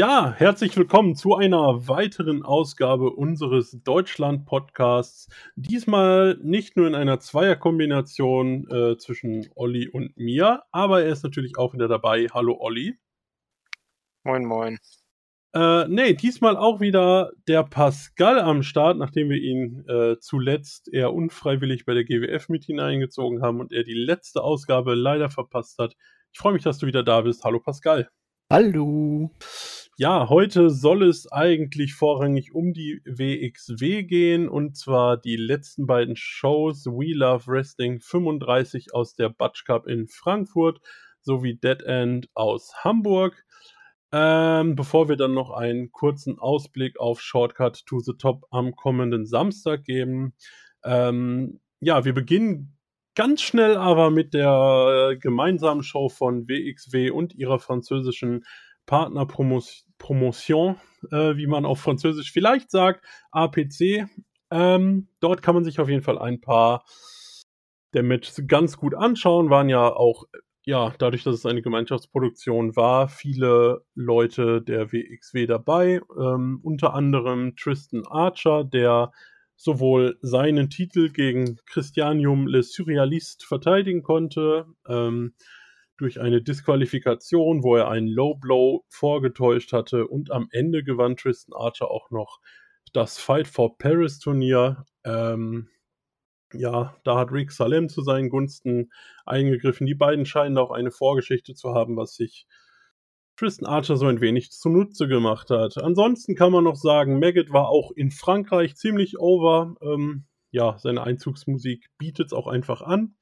Ja, herzlich willkommen zu einer weiteren Ausgabe unseres Deutschland-Podcasts. Diesmal nicht nur in einer Zweierkombination äh, zwischen Olli und mir, aber er ist natürlich auch wieder dabei. Hallo Olli. Moin, moin. Äh, nee, diesmal auch wieder der Pascal am Start, nachdem wir ihn äh, zuletzt eher unfreiwillig bei der GWF mit hineingezogen haben und er die letzte Ausgabe leider verpasst hat. Ich freue mich, dass du wieder da bist. Hallo Pascal. Hallo. Ja, heute soll es eigentlich vorrangig um die WXW gehen und zwar die letzten beiden Shows We Love Wrestling 35 aus der Butch Cup in Frankfurt sowie Dead End aus Hamburg. Ähm, bevor wir dann noch einen kurzen Ausblick auf Shortcut to the Top am kommenden Samstag geben. Ähm, ja, wir beginnen ganz schnell aber mit der äh, gemeinsamen Show von WXW und ihrer französischen Partnerpromotion, äh, wie man auf Französisch vielleicht sagt, APC. Ähm, dort kann man sich auf jeden Fall ein paar der Matches ganz gut anschauen. Waren ja auch, ja, dadurch, dass es eine Gemeinschaftsproduktion war, viele Leute der WXW dabei. Ähm, unter anderem Tristan Archer, der sowohl seinen Titel gegen Christianium Le Surrealiste verteidigen konnte, ähm, durch eine Disqualifikation, wo er einen Low Blow vorgetäuscht hatte und am Ende gewann Tristan Archer auch noch das Fight for Paris Turnier. Ähm, ja, da hat Rick Salem zu seinen Gunsten eingegriffen. Die beiden scheinen auch eine Vorgeschichte zu haben, was sich Tristan Archer so ein wenig zunutze gemacht hat. Ansonsten kann man noch sagen, Maggot war auch in Frankreich ziemlich over. Ähm, ja, seine Einzugsmusik bietet es auch einfach an.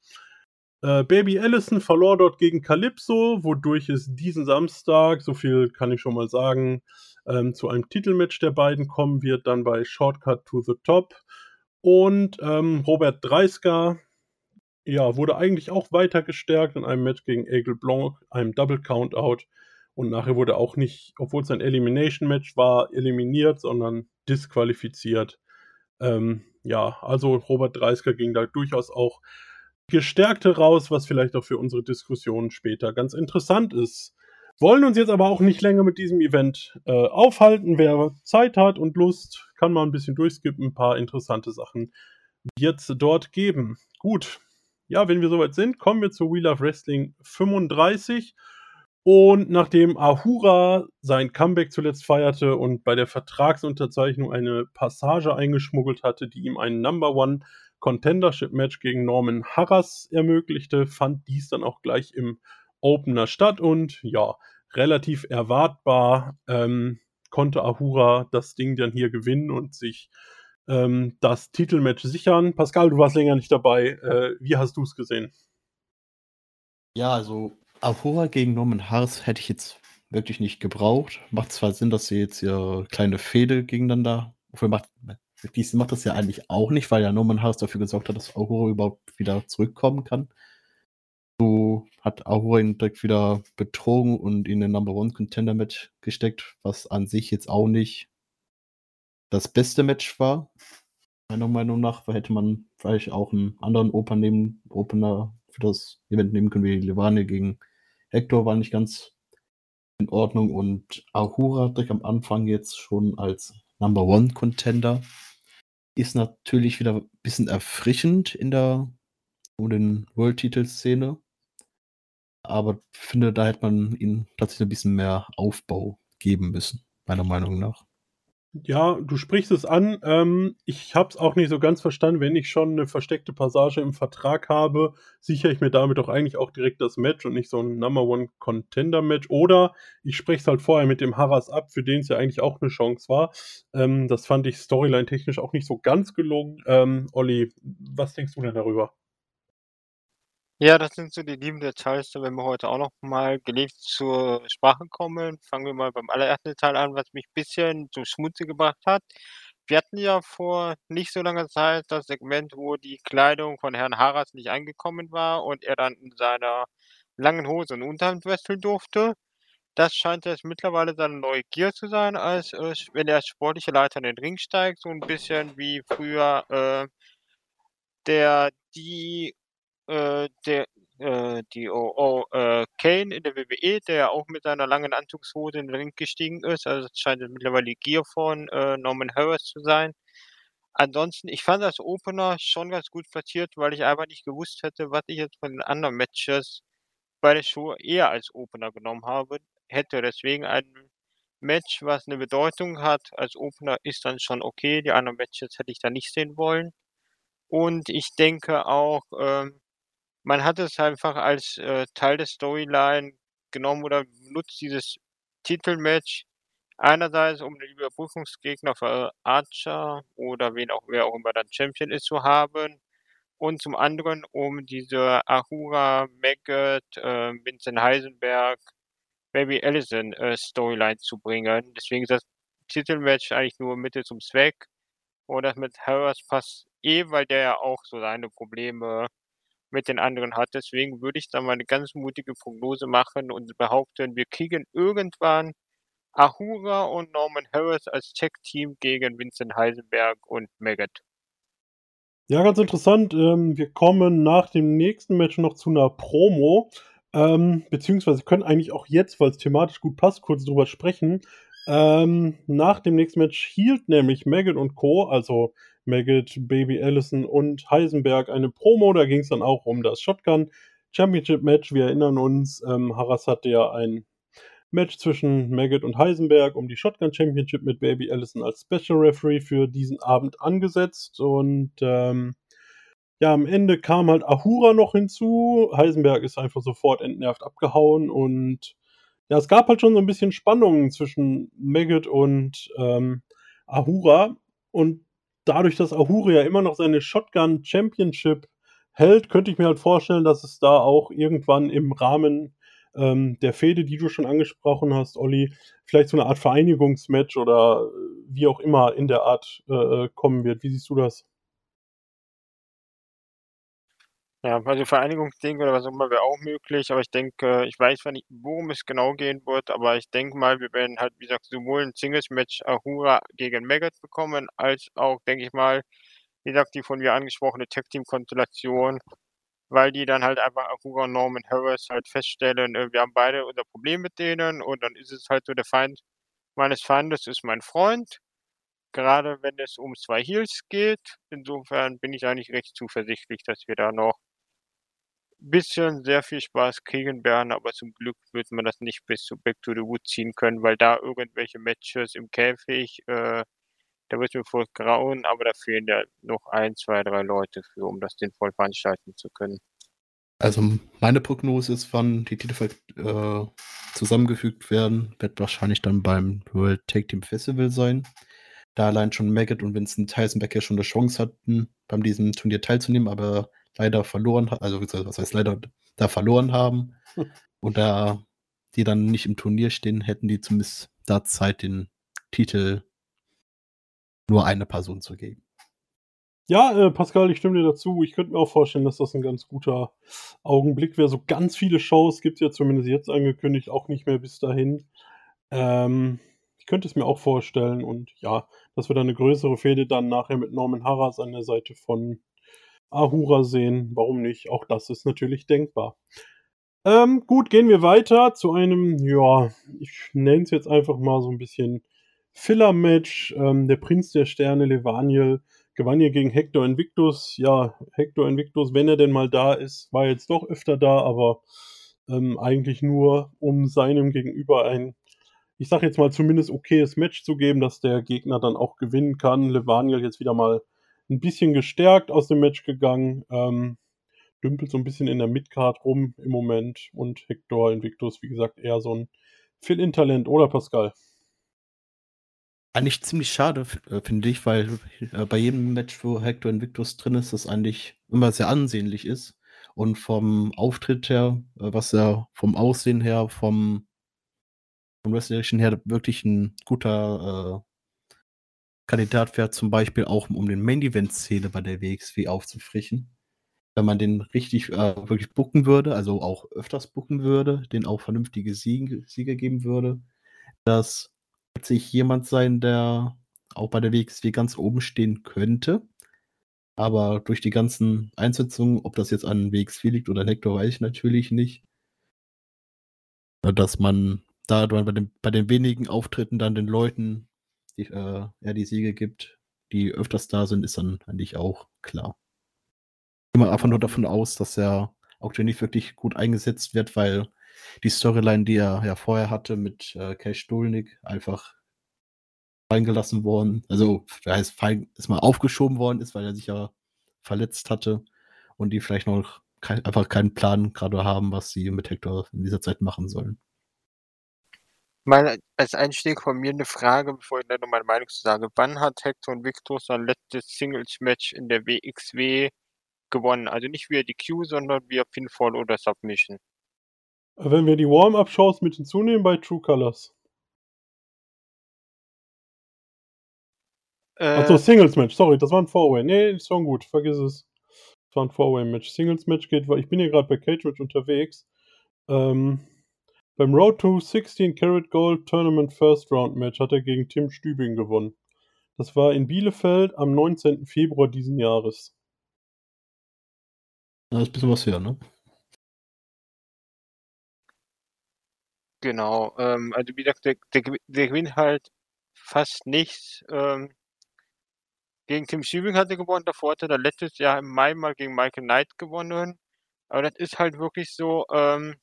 Äh, Baby Allison verlor dort gegen Calypso, wodurch es diesen Samstag, so viel kann ich schon mal sagen, ähm, zu einem Titelmatch der beiden kommen wird, dann bei Shortcut to the Top. Und ähm, Robert Dreisker ja, wurde eigentlich auch weiter gestärkt in einem Match gegen Aigle Blanc, einem Double Countout. Und nachher wurde auch nicht, obwohl es ein Elimination-Match war, eliminiert, sondern disqualifiziert. Ähm, ja, also Robert Dreisker ging da durchaus auch gestärkt heraus, was vielleicht auch für unsere Diskussion später ganz interessant ist. Wollen uns jetzt aber auch nicht länger mit diesem Event äh, aufhalten. Wer Zeit hat und Lust, kann mal ein bisschen durchskippen. Ein paar interessante Sachen wird dort geben. Gut. Ja, wenn wir soweit sind, kommen wir zu Wheel of Wrestling 35. Und nachdem Ahura sein Comeback zuletzt feierte und bei der Vertragsunterzeichnung eine Passage eingeschmuggelt hatte, die ihm ein Number One Contendership Match gegen Norman Harras ermöglichte, fand dies dann auch gleich im Opener statt und ja, relativ erwartbar ähm, konnte Ahura das Ding dann hier gewinnen und sich ähm, das Titelmatch sichern. Pascal, du warst länger nicht dabei. Äh, wie hast du es gesehen? Ja, also Ahura gegen Norman Harris hätte ich jetzt wirklich nicht gebraucht. Macht zwar Sinn, dass sie jetzt ihre kleine Fehde gegeneinander. Wofür macht, dies macht das ja eigentlich auch nicht, weil ja Norman Harris dafür gesorgt hat, dass Ahura überhaupt wieder zurückkommen kann. So hat Ahura ihn direkt wieder betrogen und in den Number One Contender Match gesteckt, was an sich jetzt auch nicht das beste Match war. Meiner Meinung nach hätte man vielleicht auch einen anderen Opener nehmen, Opener für das Event nehmen können, wie Levane gegen Hector war nicht ganz in Ordnung und Ahura direkt am Anfang jetzt schon als Number One Contender ist natürlich wieder ein bisschen erfrischend in der um den World-Titel-Szene. Aber finde, da hätte man ihnen tatsächlich ein bisschen mehr Aufbau geben müssen, meiner Meinung nach. Ja, du sprichst es an. Ähm, ich habe es auch nicht so ganz verstanden. Wenn ich schon eine versteckte Passage im Vertrag habe, sichere ich mir damit doch eigentlich auch direkt das Match und nicht so ein Number One Contender Match. Oder ich spreche es halt vorher mit dem Harras ab, für den es ja eigentlich auch eine Chance war. Ähm, das fand ich storyline-technisch auch nicht so ganz gelungen. Ähm, Olli, was denkst du denn darüber? Ja, das sind so die lieben Details, da werden wir heute auch noch mal gelegt zur Sprache kommen. Fangen wir mal beim allerersten Detail an, was mich ein bisschen zum Schmunzeln gebracht hat. Wir hatten ja vor nicht so langer Zeit das Segment, wo die Kleidung von Herrn Harras nicht angekommen war und er dann in seiner langen Hose und Unterhemd wresteln durfte. Das scheint jetzt mittlerweile seine neue Gier zu sein, als äh, wenn er als sportlicher Leiter in den Ring steigt, so ein bisschen wie früher äh, der die äh, der äh, die oh, äh, Kane in der WWE, der auch mit seiner langen Anzugshose in den Ring gestiegen ist. Also das scheint mittlerweile die Gier von äh, Norman Harris zu sein. Ansonsten, ich fand das Opener schon ganz gut platziert, weil ich einfach nicht gewusst hätte, was ich jetzt von den anderen Matches bei der Show eher als Opener genommen habe. Hätte deswegen ein Match, was eine Bedeutung hat, als Opener ist dann schon okay. Die anderen Matches hätte ich da nicht sehen wollen. Und ich denke auch, ähm, man hat es einfach als äh, Teil der Storyline genommen oder nutzt dieses Titelmatch einerseits, um den Überprüfungsgegner für Archer oder wen auch wer auch immer dann Champion ist zu haben und zum anderen, um diese Ahura, Maggot, äh, Vincent Heisenberg, Baby Allison äh, Storyline zu bringen. Deswegen ist das Titelmatch eigentlich nur Mittel zum Zweck. Und das mit Harris passt eh, weil der ja auch so seine Probleme mit den anderen hat. Deswegen würde ich da mal eine ganz mutige Prognose machen und behaupten, wir kriegen irgendwann Ahura und Norman Harris als Tech-Team gegen Vincent Heisenberg und Maggot. Ja, ganz interessant. Ähm, wir kommen nach dem nächsten Match noch zu einer Promo. Ähm, beziehungsweise können eigentlich auch jetzt, weil es thematisch gut passt, kurz drüber sprechen. Ähm, nach dem nächsten Match hielt nämlich Maggot und Co., also Maggot, Baby Allison und Heisenberg eine Promo. Da ging es dann auch um das Shotgun Championship Match. Wir erinnern uns, ähm, Harras hatte ja ein Match zwischen Maggot und Heisenberg um die Shotgun Championship mit Baby Allison als Special Referee für diesen Abend angesetzt. Und ähm, ja, am Ende kam halt Ahura noch hinzu. Heisenberg ist einfach sofort entnervt abgehauen und ja, es gab halt schon so ein bisschen Spannungen zwischen Maggot und ähm, Ahura. Und dadurch, dass Ahura ja immer noch seine Shotgun Championship hält, könnte ich mir halt vorstellen, dass es da auch irgendwann im Rahmen ähm, der Fehde, die du schon angesprochen hast, Olli, vielleicht so eine Art Vereinigungsmatch oder äh, wie auch immer in der Art äh, äh, kommen wird. Wie siehst du das? Ja, also Vereinigungsding oder was auch immer wäre auch möglich, aber ich denke, ich weiß zwar nicht, worum es genau gehen wird, aber ich denke mal, wir werden halt, wie gesagt, sowohl ein Singles-Match Ahura gegen Maggot bekommen, als auch, denke ich mal, wie gesagt, die von mir angesprochene Tag-Team-Konstellation weil die dann halt einfach Aruga und Norman Harris halt feststellen, äh, wir haben beide unser Problem mit denen und dann ist es halt so, der Feind meines Feindes ist mein Freund. Gerade wenn es um zwei Heels geht. Insofern bin ich eigentlich recht zuversichtlich, dass wir da noch bisschen sehr viel Spaß kriegen werden, aber zum Glück wird man das nicht bis zu Back to the Wood ziehen können, weil da irgendwelche Matches im Käfig, äh, da wird mir voll grauen, aber da fehlen ja noch ein, zwei, drei Leute für, um das sinnvoll veranstalten zu können. Also meine Prognose ist, wann die Titel äh, zusammengefügt werden, wird wahrscheinlich dann beim World Tag Team Festival sein. Da allein schon Maggot und Vincent Heisenberg ja schon eine Chance hatten, beim diesem Turnier teilzunehmen, aber leider verloren haben, also was heißt leider, da verloren haben. Und da die dann nicht im Turnier stehen, hätten die zumindest da Zeit, den Titel nur eine Person zu geben. Ja, äh, Pascal, ich stimme dir dazu. Ich könnte mir auch vorstellen, dass das ein ganz guter Augenblick wäre. So ganz viele Shows gibt es ja zumindest jetzt angekündigt, auch nicht mehr bis dahin. Ähm, ich könnte es mir auch vorstellen und ja, dass wir dann eine größere Fehde dann nachher mit Norman Harras an der Seite von Ahura sehen. Warum nicht? Auch das ist natürlich denkbar. Ähm, gut, gehen wir weiter zu einem, ja, ich nenne es jetzt einfach mal so ein bisschen Filler-Match. Ähm, der Prinz der Sterne, Levaniel, gewann hier gegen Hector Invictus. Ja, Hector Invictus, wenn er denn mal da ist, war jetzt doch öfter da, aber ähm, eigentlich nur, um seinem Gegenüber ein, ich sag jetzt mal zumindest okayes Match zu geben, dass der Gegner dann auch gewinnen kann. Levaniel jetzt wieder mal ein bisschen gestärkt aus dem Match gegangen. Ähm, dümpelt so ein bisschen in der Midcard rum im Moment und Hector Invictus, wie gesagt, eher so ein Fill-In-Talent, oder Pascal? Eigentlich ziemlich schade, äh, finde ich, weil äh, bei jedem Match, wo Hector Invictus drin ist, das eigentlich immer sehr ansehnlich ist. Und vom Auftritt her, äh, was er vom Aussehen her, vom, vom Wrestlerischen her wirklich ein guter Kandidat wäre, zum Beispiel auch um den Main Event-Szene bei der WXW aufzufrischen. Wenn man den richtig äh, wirklich bucken würde, also auch öfters bucken würde, den auch vernünftige Siege, Siege geben würde, dass sich jemand sein, der auch bei der WXW ganz oben stehen könnte. Aber durch die ganzen Einsetzungen, ob das jetzt an WX4 liegt oder an Hector, weiß ich natürlich nicht. Dass man da bei den, bei den wenigen Auftritten dann den Leuten die, äh, ja, die Siege gibt, die öfters da sind, ist dann eigentlich auch klar. Ich gehe einfach nur davon aus, dass er auch nicht wirklich gut eingesetzt wird, weil die Storyline, die er ja vorher hatte mit äh, Cash Dolnik, einfach fallen gelassen worden. Also, da heißt, fallen, ist mal aufgeschoben worden ist, weil er sich ja verletzt hatte und die vielleicht noch kein, einfach keinen Plan gerade haben, was sie mit Hector in dieser Zeit machen sollen. Mal als Einstieg von mir eine Frage, bevor ich dann noch meine Meinung zu sage. Wann hat Hector und Victor sein letztes Singles-Match in der WXW gewonnen? Also nicht via DQ, sondern via Pinfall oder Submission. Wenn wir die Warm-Up-Shows mit hinzunehmen bei True Colors. Äh, Achso, Singles-Match, sorry, das war ein Four-Way. Nee, ist schon gut, vergiss es. Das war ein Four-Way-Match. Singles-Match geht, weil ich bin hier gerade bei Cage Match unterwegs. Ähm, beim Road to 16 Karat Gold Tournament First Round Match hat er gegen Tim Stübing gewonnen. Das war in Bielefeld am 19. Februar diesen Jahres. Da ist ein bisschen was her, ne? Genau, ähm, also wie gesagt, der, der, der gewinnt halt fast nichts. Ähm, gegen Tim Stübing hat er gewonnen, davor hat er letztes Jahr im Mai mal gegen Michael Knight gewonnen. Aber das ist halt wirklich so, ähm,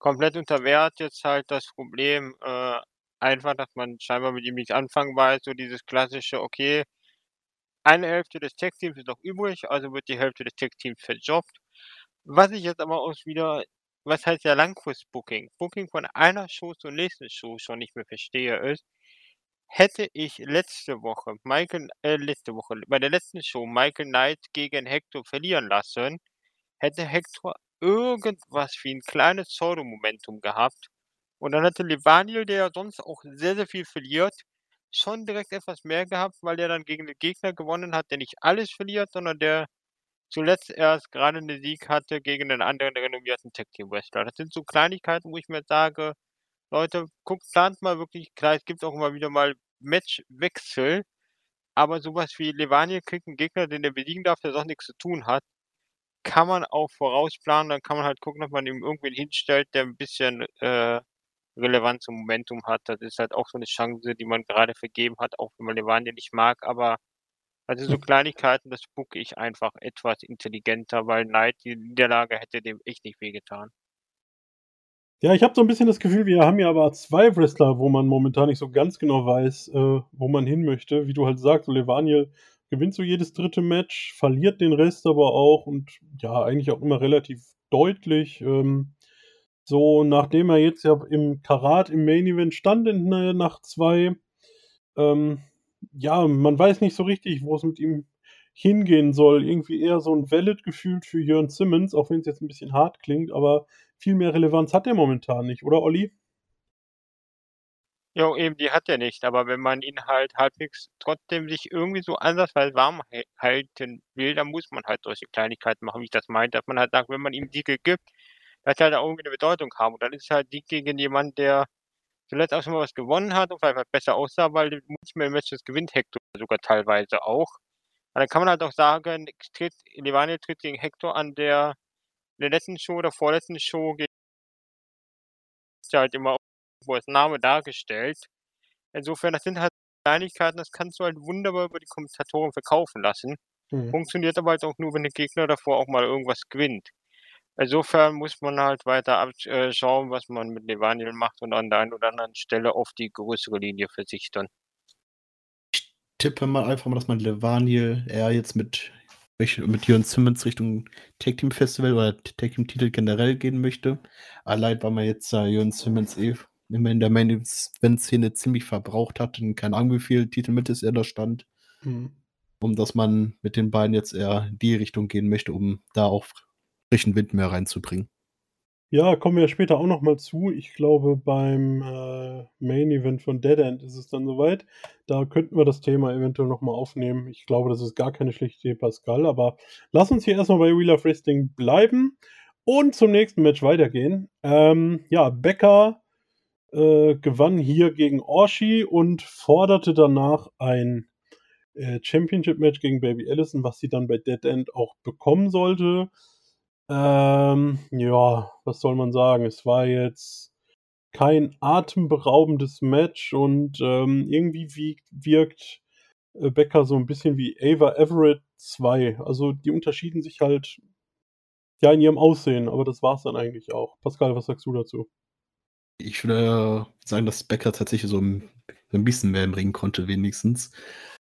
komplett unter Wert jetzt halt das Problem, äh, einfach, dass man scheinbar mit ihm nicht anfangen weiß, so dieses klassische, okay, eine Hälfte des Tech-Teams ist noch übrig, also wird die Hälfte des Tech-Teams verjobbt. Was ich jetzt aber auch wieder, was heißt ja Langfrist-Booking? Booking von einer Show zur nächsten Show schon nicht mehr verstehe, ist, hätte ich letzte Woche, Michael, äh, letzte Woche, bei der letzten Show Michael Knight gegen Hector verlieren lassen, hätte Hector irgendwas wie ein kleines Pseudo-Momentum gehabt. Und dann hatte Levaniel, der ja sonst auch sehr, sehr viel verliert, schon direkt etwas mehr gehabt, weil er dann gegen den Gegner gewonnen hat, der nicht alles verliert, sondern der zuletzt erst gerade einen Sieg hatte gegen einen anderen renommierten Tag Team Wrestler. Das sind so Kleinigkeiten, wo ich mir sage, Leute, guckt, plant mal wirklich, klar, es gibt auch immer wieder mal Matchwechsel, aber sowas wie Levaniel kriegt einen Gegner, den er besiegen darf, der sonst nichts zu tun hat, kann man auch vorausplanen, dann kann man halt gucken, ob man ihm irgendwen hinstellt, der ein bisschen äh, Relevanz und Momentum hat. Das ist halt auch so eine Chance, die man gerade vergeben hat, auch wenn man Levante nicht mag, aber also so hm. Kleinigkeiten, das spucke ich einfach etwas intelligenter, weil Knight die Niederlage hätte dem echt nicht wehgetan. Ja, ich habe so ein bisschen das Gefühl, wir haben ja aber zwei Wrestler, wo man momentan nicht so ganz genau weiß, äh, wo man hin möchte. Wie du halt sagst, so Levaniel gewinnt so jedes dritte Match, verliert den Rest aber auch und ja, eigentlich auch immer relativ deutlich. Ähm, so, nachdem er jetzt ja im Karat im Main Event stand in äh, Nacht 2, ähm, ja, man weiß nicht so richtig, wo es mit ihm hingehen soll. Irgendwie eher so ein Valid gefühlt für Jörn Simmons, auch wenn es jetzt ein bisschen hart klingt, aber viel mehr Relevanz hat er momentan nicht, oder Olli? Ja, eben, die hat er nicht. Aber wenn man ihn halt halbwegs trotzdem sich irgendwie so ansatzweise warm halten will, dann muss man halt solche Kleinigkeiten machen, wie ich das meinte. Dass man halt sagt, wenn man ihm Siege gibt, dass er halt auch irgendwie eine Bedeutung haben. Und dann ist halt Sieg gegen jemanden, der zuletzt auch schon mal was gewonnen hat und vielleicht was besser aussah, weil Multiple-Matches gewinnt Hector sogar teilweise auch. Und dann kann man halt auch sagen, tritt, Levane tritt gegen Hector an der, der letzten Show oder vorletzten Show gegen ist ja halt immer wo als Name dargestellt. Insofern, das sind halt Kleinigkeiten, das kannst du halt wunderbar über die Kommentatoren verkaufen lassen. Mhm. Funktioniert aber halt auch nur, wenn der Gegner davor auch mal irgendwas gewinnt. Insofern muss man halt weiter abschauen, äh, was man mit Levaniel macht und an der einen oder anderen Stelle auf die größere Linie verzichten. Ich tippe mal einfach mal, dass man Levaniel eher jetzt mit, mit Jörn Simmons Richtung Tag Team Festival oder Tag Team Titel generell gehen möchte. Allein, weil man jetzt äh, Jörn Simmons eh in der Main-Event-Szene ziemlich verbraucht hat und keine Ahnung, wie viel Titel mit ist er da stand. Mhm. Um dass man mit den beiden jetzt eher in die Richtung gehen möchte, um da auch frischen Wind mehr reinzubringen. Ja, kommen wir später auch nochmal zu. Ich glaube, beim äh, Main Event von Dead End ist es dann soweit. Da könnten wir das Thema eventuell nochmal aufnehmen. Ich glaube, das ist gar keine schlechte Idee, Pascal. Aber lass uns hier erstmal bei Wheel of Wrestling bleiben und zum nächsten Match weitergehen. Ähm, ja, Becker äh, gewann hier gegen Orshi und forderte danach ein äh, Championship-Match gegen Baby Allison, was sie dann bei Dead End auch bekommen sollte. Ähm, ja, was soll man sagen? Es war jetzt kein atemberaubendes Match und ähm, irgendwie wie, wirkt äh, Becker so ein bisschen wie Ava Everett 2. Also die unterschieden sich halt ja in ihrem Aussehen, aber das war es dann eigentlich auch. Pascal, was sagst du dazu? Ich würde sagen, dass Becker tatsächlich so ein, ein bisschen mehr im Ring konnte, wenigstens.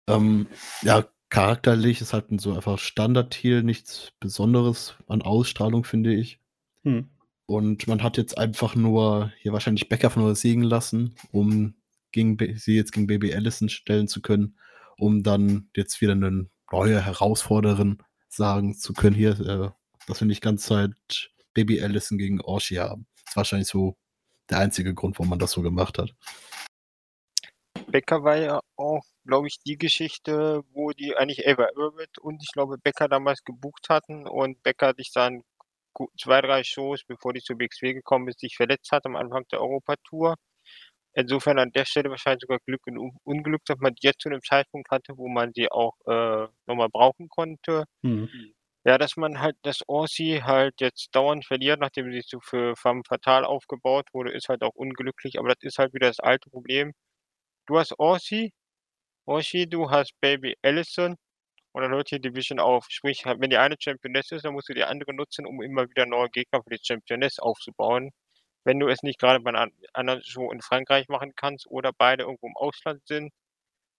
Ähm, ja, charakterlich ist halt so einfach Standard-Heal, nichts Besonderes an Ausstrahlung, finde ich. Hm. Und man hat jetzt einfach nur hier wahrscheinlich Becker von siegen lassen, um gegen, sie jetzt gegen Baby Allison stellen zu können, um dann jetzt wieder eine neue Herausforderin sagen zu können. Hier, äh, dass wir nicht ganz Zeit Baby Allison gegen Orshi haben. Das ist wahrscheinlich so der einzige Grund, warum man das so gemacht hat. Becker war ja auch, glaube ich, die Geschichte, wo die eigentlich Ava Irvit und ich glaube Becker damals gebucht hatten und Becker sich dann zwei, drei Shows, bevor die zu BXW gekommen ist, sich verletzt hat am Anfang der Europatour. Insofern an der Stelle wahrscheinlich sogar Glück und Unglück, dass man die jetzt zu einem Zeitpunkt hatte, wo man sie auch äh, nochmal brauchen konnte. Mhm. Ja, dass man halt, dass Orsi halt jetzt dauernd verliert, nachdem sie so für Femme Fatal aufgebaut wurde, ist halt auch unglücklich, aber das ist halt wieder das alte Problem. Du hast Orsi, Orsi, du hast Baby Allison und dann hört die Division auf. Sprich, wenn die eine Championess ist, dann musst du die andere nutzen, um immer wieder neue Gegner für die Championess aufzubauen. Wenn du es nicht gerade bei einer anderen Show in Frankreich machen kannst oder beide irgendwo im Ausland sind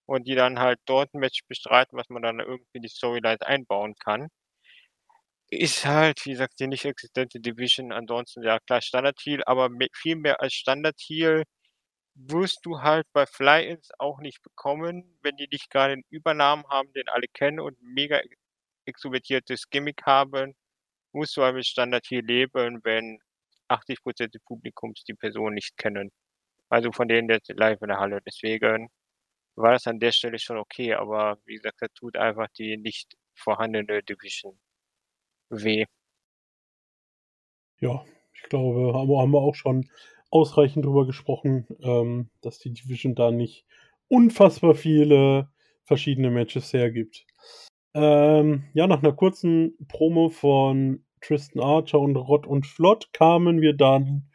und die dann halt dort ein Match bestreiten, was man dann irgendwie in die Storyline einbauen kann. Ist halt, wie gesagt, die nicht existente Division. Ansonsten, ja, klar, Standard-Heal, aber viel mehr als Standard-Heal wirst du halt bei Fly-Ins auch nicht bekommen, wenn die nicht gerade einen Übernamen haben, den alle kennen und mega extrovertiertes Gimmick haben, musst du halt mit Standard-Heal leben, wenn 80% des Publikums die Person nicht kennen. Also von denen jetzt live in der Halle. Deswegen war das an der Stelle schon okay, aber wie gesagt, das tut einfach die nicht vorhandene Division weh. Ja, ich glaube, haben wir, auch schon ausreichend drüber gesprochen, ähm, dass die Division da nicht unfassbar viele verschiedene Matches hergibt. Ähm, ja, nach einer kurzen Promo von Tristan Archer und Rott und Flott kamen wir dann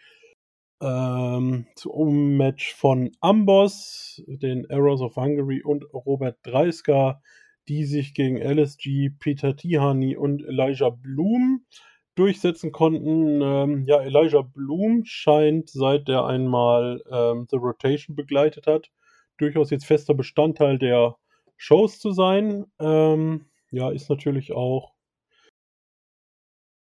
ähm, zum Match von Amboss, den Arrows of Hungary und Robert Dreisker die sich gegen LSG, Peter Tihani und Elijah Bloom durchsetzen konnten. Ähm, ja, Elijah Bloom scheint, seit er einmal ähm, The Rotation begleitet hat, durchaus jetzt fester Bestandteil der Shows zu sein. Ähm, ja, ist natürlich auch.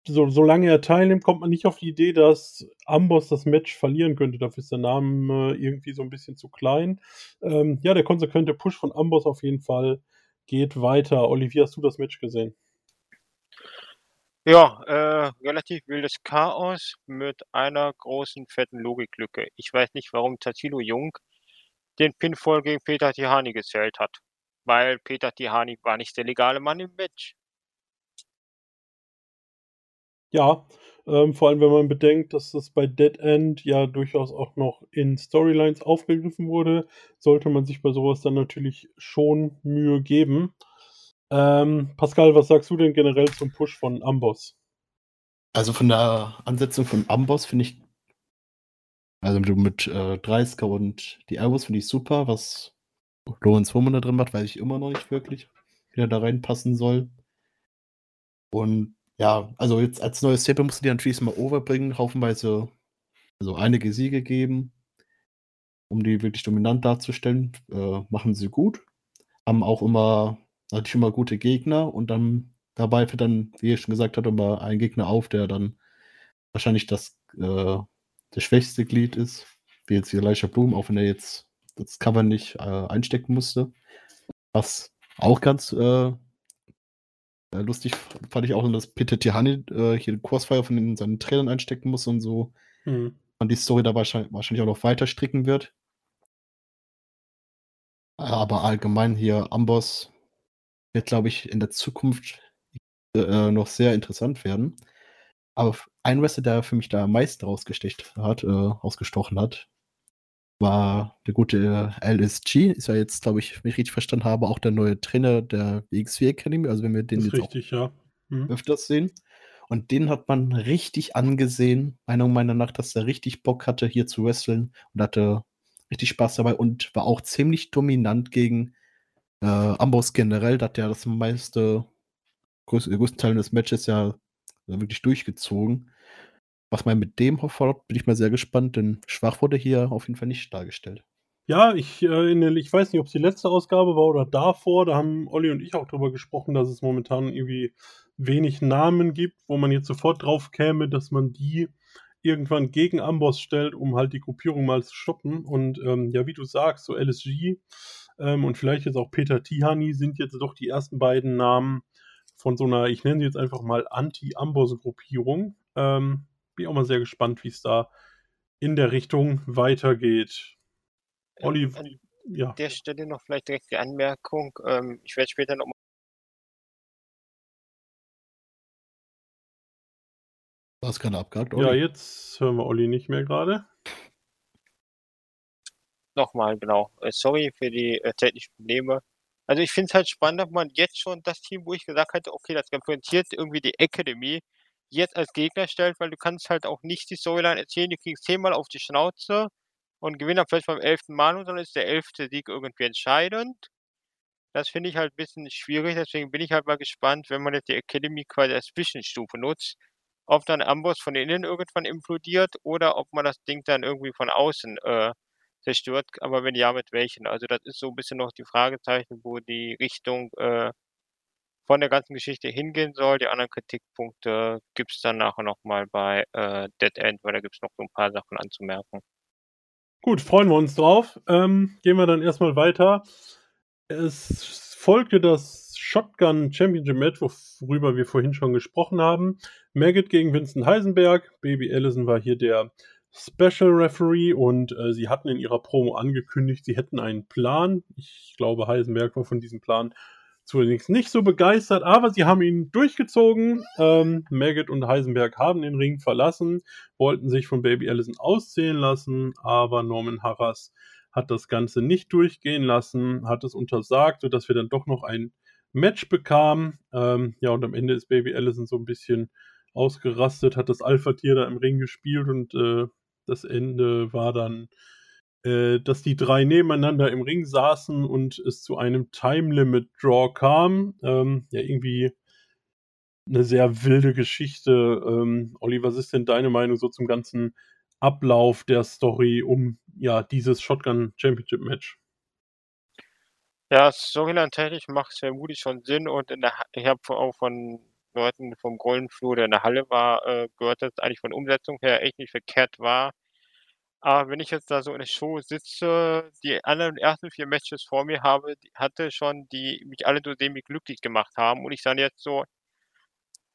So, solange er teilnimmt, kommt man nicht auf die Idee, dass Amboss das Match verlieren könnte. Dafür ist der Name irgendwie so ein bisschen zu klein. Ähm, ja, der konsequente Push von Amboss auf jeden Fall geht weiter. Olivier, hast du das Match gesehen? Ja, äh, relativ wildes Chaos mit einer großen, fetten Logiklücke. Ich weiß nicht, warum Tatilo Jung den Pinfall gegen Peter Tihani gezählt hat. Weil Peter Tihani war nicht der legale Mann im Match. Ja, ähm, vor allem wenn man bedenkt, dass das bei Dead End ja durchaus auch noch in Storylines aufgegriffen wurde, sollte man sich bei sowas dann natürlich schon Mühe geben. Ähm, Pascal, was sagst du denn generell zum Push von Amboss? Also von der Ansetzung von Amboss finde ich, also mit äh, Dreisker und die Airbus finde ich super, was Lorenz Hohmann da drin macht, weiß ich immer noch nicht wirklich, wie er da reinpassen soll. Und ja, also jetzt als neues Stable musst du die natürlich mal overbringen, haufenweise, also einige Siege geben, um die wirklich dominant darzustellen. Äh, machen sie gut. Haben auch immer, natürlich immer gute Gegner und dann dabei wird dann, wie ich schon gesagt habe, immer ein Gegner auf, der dann wahrscheinlich das, äh, das schwächste Glied ist, wie jetzt hier Elisha Blum, auch wenn er jetzt das Cover nicht äh, einstecken musste. Was auch ganz äh, lustig fand ich auch, dass Peter Tihani äh, hier den Kursfeuer von den, seinen Trainern einstecken muss und so. Mhm. Und die Story da wahrscheinlich, wahrscheinlich auch noch weiter stricken wird. Aber allgemein hier Amboss wird, glaube ich, in der Zukunft äh, noch sehr interessant werden. Aber ein Wrestler, der für mich da am meisten rausgestecht hat, äh, ausgestochen hat, war der gute LSG, ist ja jetzt, glaube ich, wenn ich richtig verstanden habe, auch der neue Trainer der WXW Academy. Also wenn wir den Das jetzt richtig, ja. auch Mhm. öfters sehen. Und den hat man richtig angesehen, meiner Meinung nach, dass er richtig Bock hatte, hier zu wresteln und hatte richtig Spaß dabei und war auch ziemlich dominant gegen äh, Ambrose generell. Da hat er das meiste, größ, größten Teil des Matches ja wirklich durchgezogen. Was man mit dem fordert, bin ich mal sehr gespannt, denn schwach wurde hier auf jeden Fall nicht dargestellt. Ja, ich, äh, in ich weiß nicht, ob es die letzte Ausgabe war oder davor. Da haben Olli und ich auch drüber gesprochen, dass es momentan irgendwie wenig Namen gibt, wo man jetzt sofort drauf käme, dass man die irgendwann gegen Amboss stellt, um halt die Gruppierung mal zu stoppen. Und ähm, ja, wie du sagst, so LSG ähm, und vielleicht jetzt auch Peter Tihani sind jetzt doch die ersten beiden Namen von so einer, ich nenne sie jetzt einfach mal Anti-Amboss-Gruppierung. Ähm, bin auch mal sehr gespannt, wie es da in der Richtung weitergeht. Olli, Ähm, an ja. der Stelle noch vielleicht direkt die Anmerkung. Ähm, ich werde später noch mal Du hast gerade abgehakt, Ja, Olli. jetzt hören wir Olli nicht mehr gerade. Nochmal, genau. Äh, sorry für die äh, technischen Probleme. Also ich finde es halt spannend, ob man jetzt schon das Team, wo ich gesagt hätte, okay, das repräsentiert irgendwie die Academy, jetzt als Gegner stellt, weil du kannst halt auch nicht die Storyline erzählen, du kriegst zehnmal auf die Schnauze und gewinnst dann vielleicht beim elften Mal und dann ist der elfte Sieg irgendwie entscheidend. Das finde ich halt ein bisschen schwierig, deswegen bin ich halt mal gespannt, wenn man jetzt die Academy quasi als Zwischenstufe nutzt, ob dann Amboss von innen irgendwann implodiert oder ob man das Ding dann irgendwie von außen äh, zerstört, aber wenn ja, mit welchen? Also das ist so ein bisschen noch die Fragezeichen, wo die Richtung äh, von der ganzen Geschichte hingehen soll. Die anderen Kritikpunkte gibt es dann nachher nochmal bei äh, Dead End, weil da gibt es noch so ein paar Sachen anzumerken. Gut, freuen wir uns drauf. Ähm, gehen wir dann erstmal weiter. Es folgte das Shotgun Championship Match, worüber wir vorhin schon gesprochen haben. Maggot gegen Vincent Heisenberg. Baby Allison war hier der Special Referee und äh, sie hatten in ihrer Promo angekündigt, sie hätten einen Plan. Ich glaube, Heisenberg war von diesem Plan zunächst nicht so begeistert, aber sie haben ihn durchgezogen. Ähm, Maggot und Heisenberg haben den Ring verlassen, wollten sich von Baby Allison auszählen lassen, aber Norman Harras hat das Ganze nicht durchgehen lassen, hat es untersagt, sodass wir dann doch noch ein Match bekamen. Ähm, ja, und am Ende ist Baby Allison so ein bisschen ausgerastet, hat das Alpha-Tier da im Ring gespielt und äh, das Ende war dann, äh, dass die drei nebeneinander im Ring saßen und es zu einem Time-Limit-Draw kam. Ähm, ja, irgendwie eine sehr wilde Geschichte. Ähm, Olli, was ist denn deine Meinung so zum ganzen Ablauf der Story um ja dieses Shotgun Championship Match? Ja, storyline-technisch macht es vermutlich schon Sinn und in der ich habe auch von Leuten vom Goldenflur, der in der Halle war, äh, gehört, dass es eigentlich von Umsetzung her echt nicht verkehrt war. Aber wenn ich jetzt da so in der Show sitze, die anderen ersten 4 Matches vor mir habe die hatte schon, die mich alle so semi-glücklich gemacht haben und ich dann jetzt so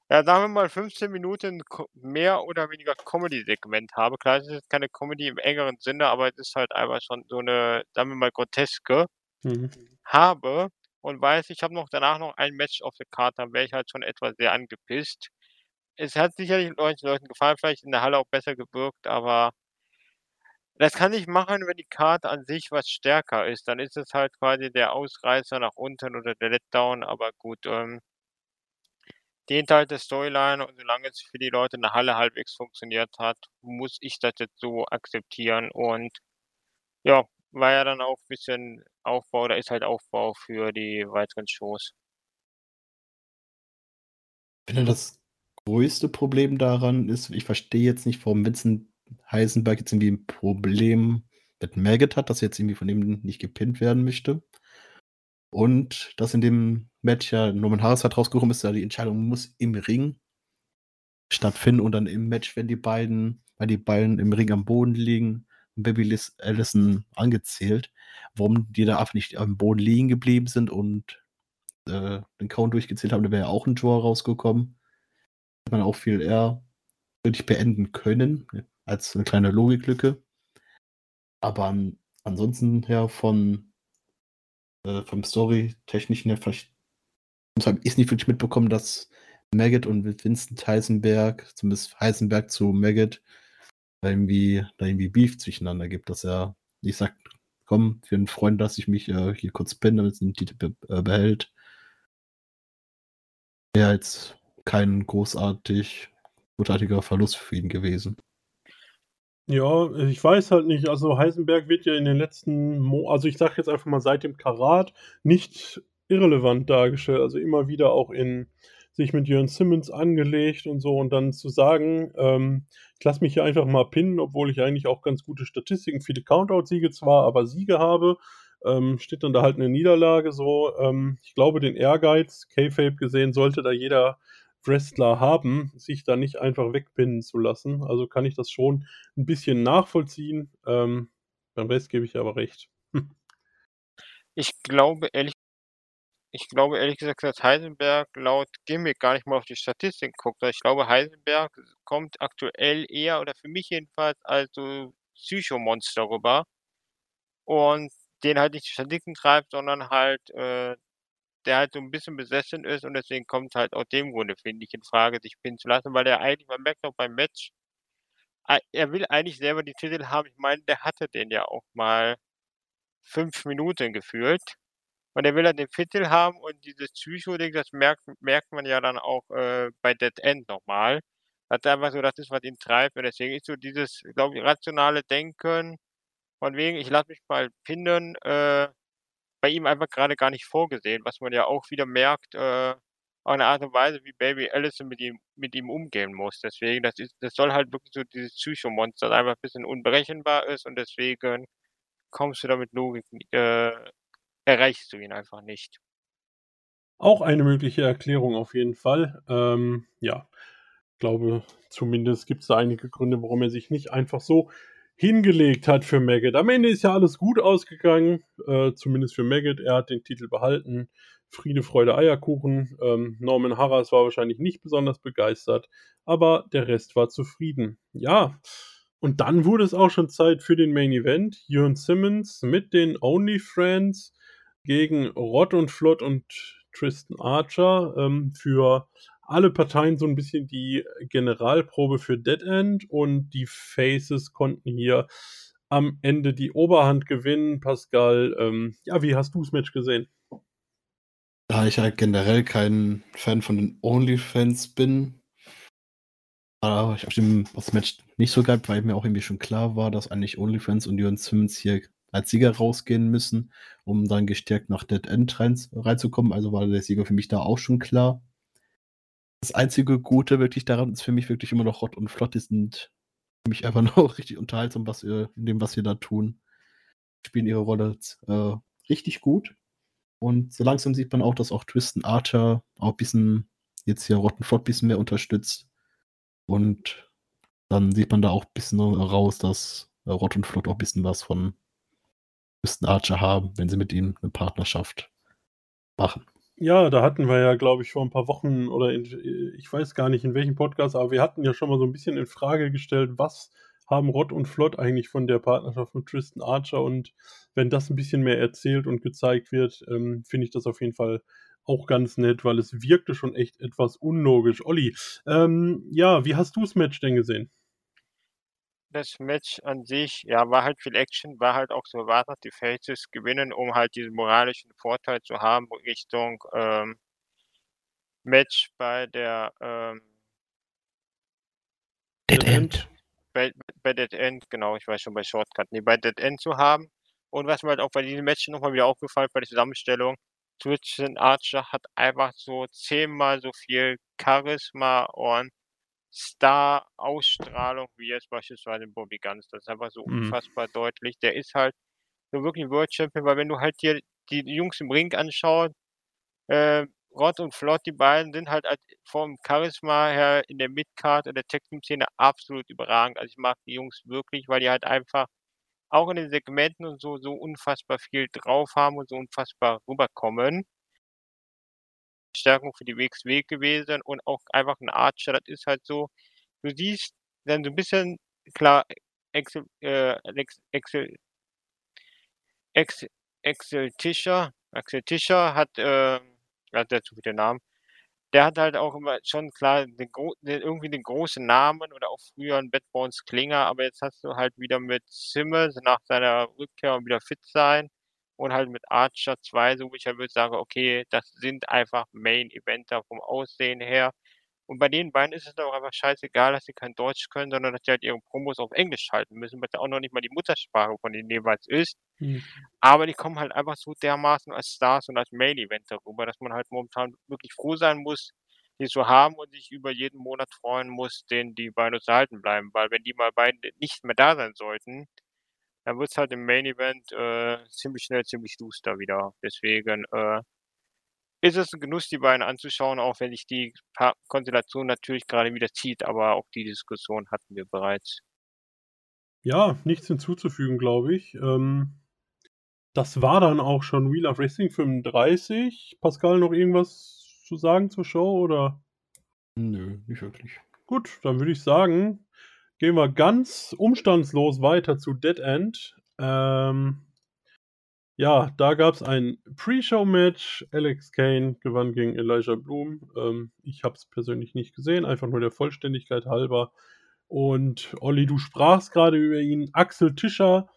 ja, sagen wir mal 15 Minuten mehr oder weniger Comedy-Segment habe. Klar, es ist jetzt keine Comedy im engeren Sinne, aber es ist halt einfach schon so 'ne, sagen wir mal, groteske Mhm. habe und weiß, ich habe noch danach noch ein Match auf der Karte, dann wäre ich halt schon etwas sehr angepisst. Es hat sicherlich manchen Leuten gefallen, vielleicht in der Halle auch besser gewirkt, aber das kann ich machen, wenn die Karte an sich was stärker ist. Dann ist es halt quasi der Ausreißer nach unten oder der Letdown, aber gut, ähm dient halt der Storyline und solange es für die Leute in der Halle halbwegs funktioniert hat, muss ich das jetzt so akzeptieren und ja, war ja dann auch bisschen Aufbau oder ist halt Aufbau für die weiteren Shows. Ich finde, das größte Problem daran ist, ich verstehe jetzt nicht, warum Vincent Heisenberg jetzt irgendwie 'n Problem mit Maggot hat, dass er jetzt irgendwie von ihm nicht gepinnt werden möchte. Und dass in dem Match ja Norman Harras halt rausgekommen ist, ja die Entscheidung muss im Ring stattfinden und dann im Match, wenn die beiden weil die beiden im Ring am Boden liegen, Baby Allison angezählt, warum die da einfach nicht am Boden liegen geblieben sind und, äh, den Count durchgezählt haben, da wäre ja auch 'n Draw rausgekommen. Hätte man auch viel eher wirklich beenden können, als 'ne kleine Logiklücke. Aber an ansonsten her von äh, vom Storytechnischen her vielleicht habe ich's nicht wirklich mitbekommen, dass Maggot und Vincent Heisenberg, zumindest Heisenberg zu Maggot, da irgendwie da irgendwie Beef zwischeneinander gibt, dass er Ich sag, komm, für einen Freund lasse ich mich äh, hier kurz pinnen, damit es den Titel be äh, behält. Wäre jetzt kein großartig großartiger Verlust für ihn gewesen. Ja, ich weiß halt nicht. Also Heisenberg wird ja in den letzten, Mo also ich sage jetzt einfach mal seit dem Karat nicht irrelevant dargestellt. Also immer wieder auch in sich mit Jörn Simmons angelegt und so und dann zu sagen, ähm, ich lasse mich hier einfach mal pinnen, obwohl ich eigentlich auch ganz gute Statistiken, viele Countout-Siege zwar, aber Siege habe, ähm, steht dann da halt eine Niederlage so. Ähm, ich glaube, den Ehrgeiz, K-Fape gesehen, sollte da jeder Wrestler haben, sich da nicht einfach wegpinnen zu lassen. Also kann ich das schon ein bisschen nachvollziehen. Ähm, beim Rest gebe ich aber recht. Ich glaube ehrlich ich glaube ehrlich gesagt, dass Heisenberg laut Gimmick gar nicht mal auf die Statistik guckt. Ich glaube, Heisenberg kommt aktuell eher oder für mich jedenfalls als so Psychomonster rüber und den halt nicht die Statistiken treibt, sondern halt, äh, der halt so ein bisschen besessen ist und deswegen kommt halt aus dem Grunde, finde ich, in Frage, sich pinnen zu lassen, weil er eigentlich man merkt auch beim Match, er will eigentlich selber die Titel haben. Ich meine, der hatte den ja auch mal fünf Minuten gefühlt. Und er will halt den Titel haben und dieses Psycho-Ding, das merkt, merkt man ja dann auch äh, bei Dead End nochmal. Das ist einfach so, das ist, was ihn treibt. Und deswegen ist so dieses, glaube ich, rationale Denken, von wegen, ich lasse mich mal pinnen, äh, bei ihm einfach gerade gar nicht vorgesehen, was man ja auch wieder merkt, äh, eine Art und Weise, wie Baby Allison mit ihm, mit ihm umgehen muss. Deswegen, das ist, das soll halt wirklich so dieses Psychomonster, das einfach ein bisschen unberechenbar ist und deswegen kommst du da mit Logik, äh, erreichst du ihn einfach nicht. Auch eine mögliche Erklärung auf jeden Fall. Ähm, ja, ich glaube, zumindest gibt es da einige Gründe, warum er sich nicht einfach so hingelegt hat für Maggot. Am Ende ist ja alles gut ausgegangen, äh, zumindest für Maggot. Er hat den Titel behalten. Friede, Freude, Eierkuchen. Ähm, Norman Harras war wahrscheinlich nicht besonders begeistert, aber der Rest war zufrieden. Ja, und dann wurde es auch schon Zeit für den Main Event. Jörn Simmons mit den Only Friends gegen Rott und Flott und Tristan Archer ähm, für alle Parteien so ein bisschen die Generalprobe für Dead End und die Faces konnten hier am Ende die Oberhand gewinnen. Pascal, ähm, ja, wie hast du das Match gesehen? Da ich halt generell kein Fan von den OnlyFans bin, aber ich dem das Match nicht so geil, weil mir auch irgendwie schon klar war, dass eigentlich OnlyFans und Jörn Simmons hier als Sieger rausgehen müssen, um dann gestärkt nach Dead End rein, reinzukommen. Also war der Sieger für mich da auch schon klar. Das einzige Gute wirklich daran ist für mich wirklich immer noch Rott und Flott. Die sind für mich einfach noch richtig unterhaltsam, was ihr, in dem, was sie da tun. Spielen ihre Rolle äh, richtig gut. Und so langsam sieht man auch, dass auch Tristan Archer auch ein bisschen jetzt hier Rott und Flott ein bisschen mehr unterstützt. Und dann sieht man da auch ein bisschen raus, dass äh, Rott und Flott auch ein bisschen was von müssten Archer haben, wenn sie mit ihm eine Partnerschaft machen. Ja, da hatten wir ja, glaube ich, vor ein paar Wochen oder in, ich weiß gar nicht in welchem Podcast, aber wir hatten ja schon mal so ein bisschen in Frage gestellt, was haben Rott und Flott eigentlich von der Partnerschaft mit Tristan Archer und wenn das ein bisschen mehr erzählt und gezeigt wird, ähm, finde ich das auf jeden Fall auch ganz nett, weil es wirkte schon echt etwas unlogisch. Olli, ähm, ja, wie hast du das Match denn gesehen? Das Match an sich, ja, war halt viel Action, war halt auch so erwartet, die Faces gewinnen, um halt diesen moralischen Vorteil zu haben Richtung ähm, Match bei der ähm, Dead End. Bei, bei Dead End, genau, ich weiß schon bei Shortcut, nee, bei Dead End zu haben. Und was mir halt auch bei diesem Match nochmal wieder aufgefallen bei der Zusammenstellung, Tristan Archer hat einfach so zehnmal so viel Charisma und Star-Ausstrahlung, wie jetzt beispielsweise Bobby Guns. Das ist einfach so mhm. unfassbar deutlich. Der ist halt so wirklich ein World Champion, weil wenn du halt hier die Jungs im Ring anschaust, äh, Rod und Flott, die beiden sind halt vom Charisma her in der Midcard, in der Tech-Team-Szene absolut überragend. Also ich mag die Jungs wirklich, weil die halt einfach auch in den Segmenten und so, so unfassbar viel drauf haben und so unfassbar rüberkommen. Stärkung für die WXW gewesen und auch einfach ein Archer, das ist halt so, du siehst dann so ein bisschen, klar, Excel, äh, Excel, Excel, Excel Tischer, Axel Tischer hat, äh, hat dazu viele Namen, der hat halt auch immer schon klar den den irgendwie den großen Namen oder auch früher 'n Bad Bones Klinger, aber jetzt hast du halt wieder mit Simmons nach seiner Rückkehr und wieder fit sein und halt mit Archer 2, so wo ich halt wirklich sage: „Okay, das sind einfach Main-Eventer vom Aussehen her.“ Und bei den beiden ist es auch einfach scheißegal, dass sie kein Deutsch können, sondern dass die halt ihre Promos auf Englisch schalten müssen, was ja auch noch nicht mal die Muttersprache von denen jeweils ist. Mhm. Aber die kommen halt einfach so dermaßen als Stars und als Main-Eventer rüber, dass man halt momentan wirklich froh sein muss, die zu haben und sich über jeden Monat freuen muss, den die beiden uns erhalten bleiben. Weil wenn die mal beiden nicht mehr da sein sollten, dann wird's halt im Main Event, äh, ziemlich schnell ziemlich duster wieder. Deswegen, äh, ist es 'n Genuss, die beiden anzuschauen, auch wenn sich die Pa Konstellation natürlich gerade wieder zieht, aber auch die Diskussion hatten wir bereits. Ja, nichts hinzuzufügen, glaube ich. Ähm, das war dann auch schon Wheel of Wrestling 35. Pascal, noch irgendwas zu sagen zur Show, oder? Nö, nicht wirklich. Gut, dann würde ich sagen, gehen wir ganz umstandslos weiter zu Dead End. Ähm, ja, da gab's ein Pre-Show-Match. Alex Kane gewann gegen Elijah Bloom. Ähm, ich habe es persönlich nicht gesehen, einfach nur der Vollständigkeit halber. Und Olli, du sprachst gerade über ihn. Axel Tischer,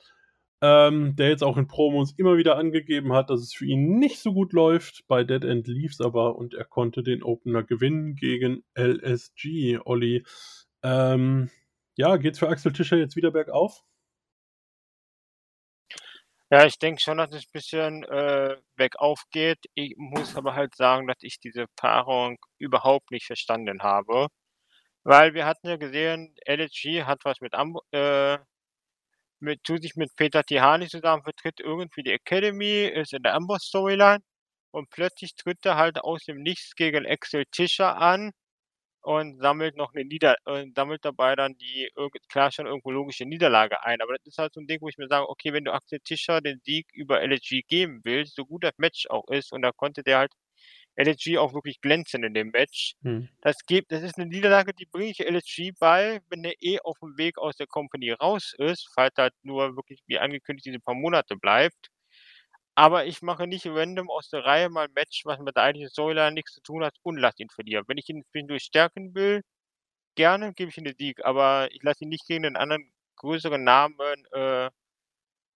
ähm, der jetzt auch in Promos immer wieder angegeben hat, dass es für ihn nicht so gut läuft. Bei Dead End lief's aber und er konnte den Opener gewinnen gegen LSG. Olli, ähm, ja, geht's für Axel Tischer jetzt wieder bergauf? Ja, ich denke schon, dass es bisschen, äh, bergauf geht. Ich muss aber halt sagen, dass ich diese Paarung überhaupt nicht verstanden habe. Weil wir hatten ja gesehen, LSG hat was mit Ambo äh, mit tut sich mit Peter Tihanyi zusammen, vertritt irgendwie die Academy, ist in der Amboss-Storyline und plötzlich tritt er halt aus dem Nichts gegen Axel Tischer an und sammelt noch 'ne Nieder äh, sammelt dabei dann die klar schon irgendwo logische Niederlage ein. Aber das ist halt so 'n Ding, wo ich mir sage: „Okay, wenn du Axel Tischer den Sieg über LSG geben willst, so gut das Match auch ist“ und da konnte der halt LSG auch wirklich glänzen in dem Match. Mhm. Das gibt das ist 'ne Niederlage, die bringe ich LSG bei, wenn der eh auf'm Weg aus der Company raus ist, falls er halt nur wirklich wie angekündigt diese paar Monate bleibt. Aber ich mache nicht random aus der Reihe mal 'n Match, was mit der eigentlichen Storyline nix zu tun hat und lasse ihn verlieren. Wenn ich ihn zwischendurch stärken will, gerne, gebe ich ihm den Sieg, aber ich lasse ihn nicht gegen 'nen anderen größeren Namen, äh,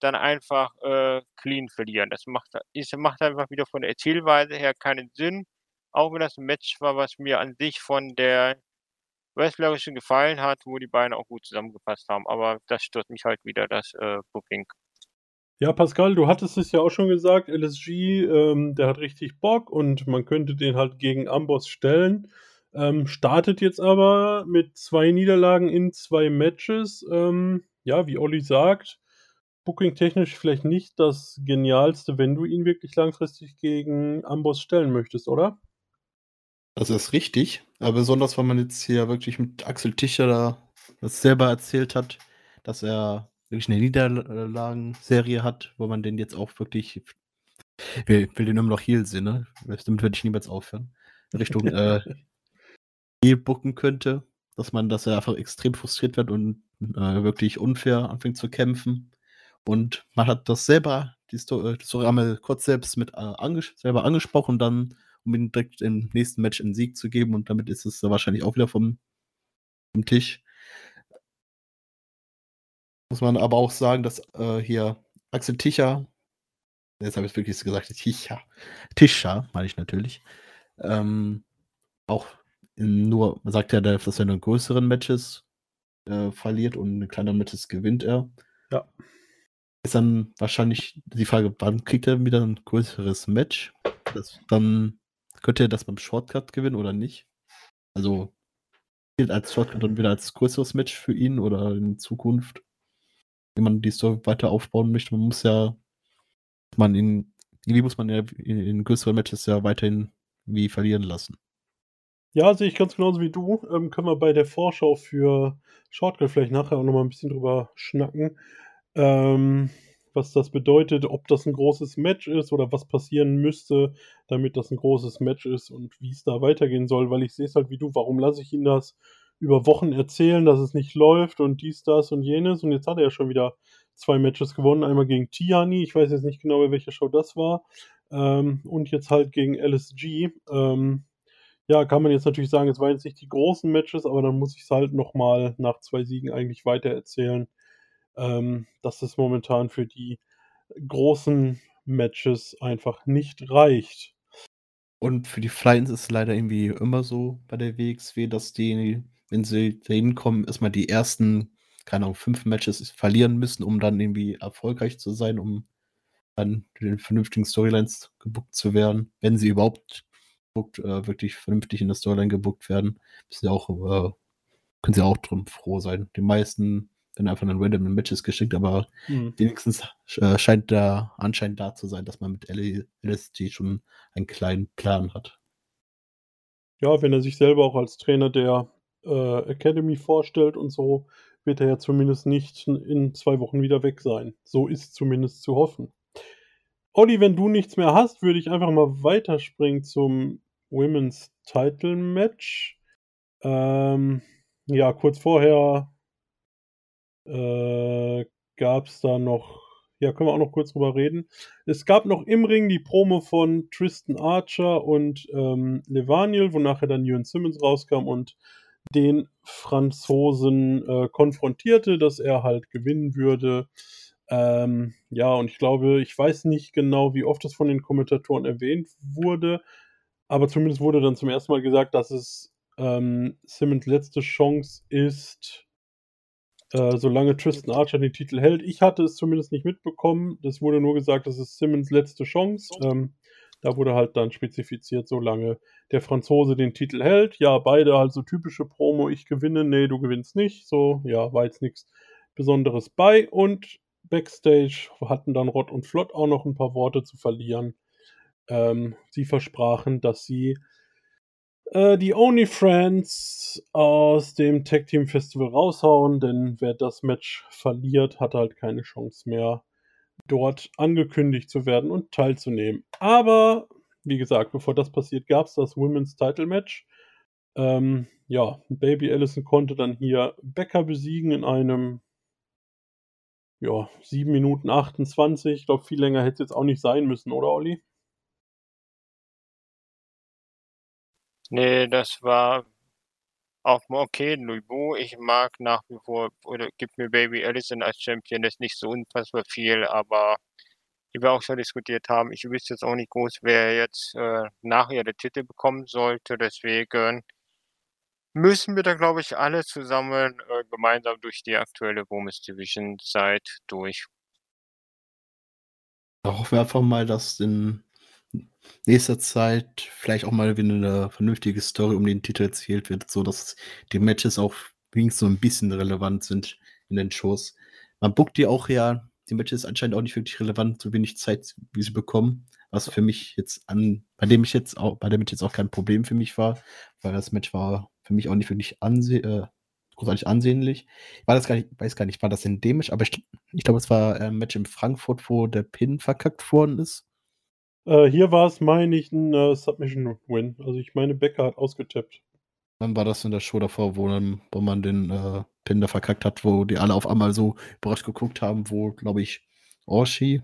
dann einfach, äh, clean verlieren. Das macht ist macht einfach wieder von der Erzählweise her keinen Sinn, auch wenn das 'n Match war, was mir an sich von der wrestlerischen gefallen hat, wo die beiden auch gut zusammengepasst haben. Aber das stört mich halt wieder, das, äh, Booking. Ja, Pascal, du hattest es ja auch schon gesagt, LSG, ähm, der hat richtig Bock und man könnte den halt gegen Amboss stellen. Ähm, startet jetzt aber mit 2 Niederlagen in 2 Matches. Ähm, ja, wie Olli sagt, bookingtechnisch vielleicht nicht das Genialste, wenn du ihn wirklich langfristig gegen Amboss stellen möchtest, oder? Das ist richtig, aber besonders, weil man jetzt hier wirklich mit Axel Tischer da das selber erzählt hat, dass er wirklich 'ne Niederlagenserie hat, wo man den jetzt auch wirklich will will den immer noch Heel sehen, ne? Damit würde ich niemals aufhören. Richtung, äh, Heel booken könnte, dass man dass er einfach extrem frustriert wird und, äh, wirklich unfair anfängt zu kämpfen. Und man hat das selber die Sto äh, die Story einmal kurz selbst mit, äh, angesch selber angesprochen, dann um ihm direkt im nächsten Match 'n Sieg zu geben und damit ist es wahrscheinlich auch wieder vom vom Tisch. Muss man aber auch sagen, dass, äh, hier Axel Tischer jetzt habe ich's wirklich so gesagt, Tischer Tischer meine ich natürlich, ähm, auch nur sagt ja, dass er nur in größeren Matches, äh, verliert und in kleineren Matches gewinnt er. Ja. Ist dann wahrscheinlich die Frage, wann kriegt er wieder 'n größeres Match? Das dann könnte er das beim Shortcut gewinnen oder nicht? Also, gilt als Shortcut dann wieder als größeres Match für ihn oder in Zukunft? Wenn man die Story weiter aufbauen möchte, man muss ja man ihn irgendwie muss man ja in in größeren Matches ja weiterhin wie verlieren lassen. Ja, sehe ich ganz genauso wie du. Ähm, können wir bei der Vorschau für Shortcut vielleicht nachher auch noch mal 'n bisschen drüber schnacken, ähm, was das bedeutet, ob das 'n großes Match ist oder was passieren müsste, damit das 'n großes Match ist und wie's da weitergehen soll, weil ich sehe es halt wie du. Warum lasse ich ihn das über Wochen erzählen, dass es nicht läuft und dies, das und jenes und jetzt hat er ja schon wieder 2 Matches gewonnen. Einmal gegen Tihanyi, ich weiß jetzt nicht genau, bei welcher Show das war, ähm, und jetzt halt gegen LSG. Ähm, ja, kann man jetzt natürlich sagen, es waren jetzt nicht die großen Matches, aber dann muss ich es halt nochmal nach zwei Siegen eigentlich weitererzählen, ähm, dass es momentan für die großen Matches einfach nicht reicht. Und für die Flyers ist es leider irgendwie immer so bei der WXW, dass die, wenn sie da hinkommen, erstmal die ersten, keine Ahnung, fünf Matches verlieren müssen, um dann irgendwie erfolgreich zu sein, um dann den vernünftigen Storylines gebuckt zu werden. Wenn sie überhaupt gebuckt, äh, wirklich vernünftig in der Storyline gebuckt werden, sie auch, äh, können sie auch drum froh sein. Die meisten werden einfach in random Matches geschickt, aber mhm. wenigstens äh, scheint da anscheinend da zu sein, dass man mit LSG schon einen kleinen Plan hat. Ja, wenn er sich selber auch als Trainer der äh, Academy vorstellt und so, wird er ja zumindest nicht in zwei Wochen wieder weg sein. So ist zumindest zu hoffen. Olli, wenn du nichts mehr hast, würde ich einfach mal weiterspringen zum Women's Title Match. Ähm, ja, kurz vorher äh, gab es da noch, ja, können wir auch noch kurz drüber reden. Es gab noch im Ring die Promo von Tristan Archer und ähm, Levaniel, wonach er dann Ewan Simmons rauskam und den Franzosen äh, konfrontierte, dass er halt gewinnen würde. Ähm, ja, und ich glaube, ich weiß nicht genau, wie oft das von den Kommentatoren erwähnt wurde, aber zumindest wurde dann zum ersten Mal gesagt, dass es ähm, Simmons letzte Chance ist, äh, solange Tristan Archer den Titel hält. Ich hatte es zumindest nicht mitbekommen. Es wurde nur gesagt, das ist Simmons letzte Chance. Ähm, da wurde halt dann spezifiziert, solange der Franzose den Titel hält. Ja, beide halt so typische Promo, ich gewinne, nee, du gewinnst nicht. So, ja, war jetzt nichts Besonderes bei. Und Backstage hatten dann Rott und Flott auch noch ein paar Worte zu verlieren. Ähm, sie versprachen, dass sie äh, die Only Friends aus dem Tag Team Festival raushauen, denn wer das Match verliert, hat halt keine Chance mehr, dort angekündigt zu werden und teilzunehmen. Aber, wie gesagt, bevor das passiert, gab es das Women's Title Match. Ähm, ja, Baby Allison konnte dann hier Becker besiegen in einem ja, 7 Minuten 28. Ich glaube, viel länger hätte es jetzt auch nicht sein müssen, oder Olli? Nee, das war auch mal okay. Nuibu, ich mag nach wie vor, oder gibt mir Baby Allison als Champion, das ist nicht so unfassbar viel, aber wie wir auch schon diskutiert haben, ich wüsste jetzt auch nicht groß, wer jetzt äh, nachher den Titel bekommen sollte. Deswegen müssen wir da, glaube ich, alle zusammen äh, gemeinsam durch die aktuelle Women's Division Zeit durch. Hoffen wir einfach mal, dass in nächster Zeit vielleicht auch mal wieder eine vernünftige Story um den Titel erzählt wird, so dass die Matches auch wenigstens so ein bisschen relevant sind in den Shows. Man bookt die auch ja, die Matches anscheinend auch nicht wirklich relevant, so wenig Zeit, wie sie bekommen, was für mich jetzt an, bei dem ich jetzt auch, bei dem jetzt auch kein Problem für mich war, weil das Match war für mich auch nicht wirklich anse äh, großartig ansehnlich. Ich war das gar nicht, weiß gar nicht, war das in dem Match, aber ich, ich glaube, es war ein Match in Frankfurt, wo der Pin verkackt worden ist. Äh, hier war es, meine ich, ein äh, Submission-Win. Also ich meine, Becker hat ausgetippt. Dann war das in der Show davor, wo, dann, wo man den äh, Pin da verkackt hat, wo die alle auf einmal so überrascht geguckt haben, wo, glaube ich, Orshi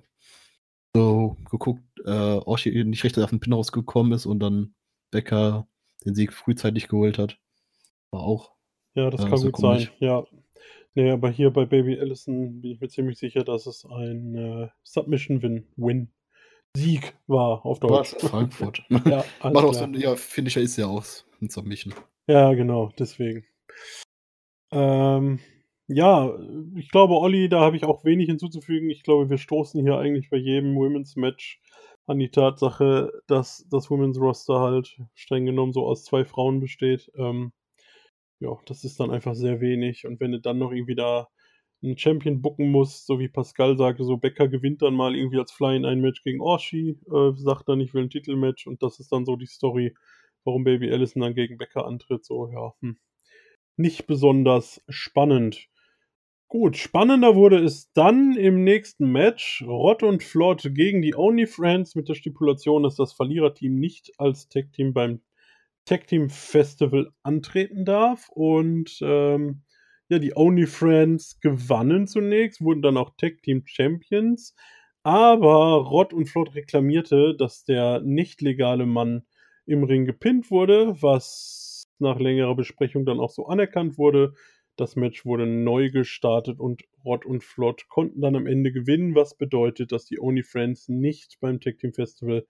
so geguckt, äh, Orshi nicht richtig auf den Pin rausgekommen ist und dann Becker den Sieg frühzeitig geholt hat. War auch. Ja, das äh, kann gut komisch. sein, ja. Nee, aber hier bei Baby Allison bin ich mir ziemlich sicher, dass es ein äh, Submission-Win Win Sieg war auf Deutsch. Was? Frankfurt. ja, Macht auch so, ja, finde ich, ist ja auch ein Submission. Ja, genau, deswegen. Ähm, ja, ich glaube, Olli, da habe ich auch wenig hinzuzufügen. Ich glaube, wir stoßen hier eigentlich bei jedem Women's Match an die Tatsache, dass das Women's Roster halt streng genommen so aus zwei Frauen besteht. Ähm, ja, das ist dann einfach sehr wenig. Und wenn du dann noch irgendwie da einen Champion bucken muss, so wie Pascal sagte, so Becker gewinnt dann mal irgendwie als Fly in ein Match gegen Orshi, äh, sagt dann, ich will ein Titelmatch und das ist dann so die Story, warum Baby Allison dann gegen Becker antritt. So, ja, hm. nicht besonders spannend. Gut, spannender wurde es dann im nächsten Match. Rott und Flott gegen die Only Friends mit der Stipulation, dass das Verliererteam nicht als Tag-Team beim Tag-Team Festival antreten darf. Und ähm, ja, die Only Friends gewannen zunächst, wurden dann auch Tag Team Champions. Aber Rott und Flott reklamierte, dass der nicht legale Mann im Ring gepinnt wurde, was nach längerer Besprechung dann auch so anerkannt wurde. Das Match wurde neu gestartet und Rod und Flott konnten dann am Ende gewinnen, was bedeutet, dass die Only Friends nicht beim Tag Team Festival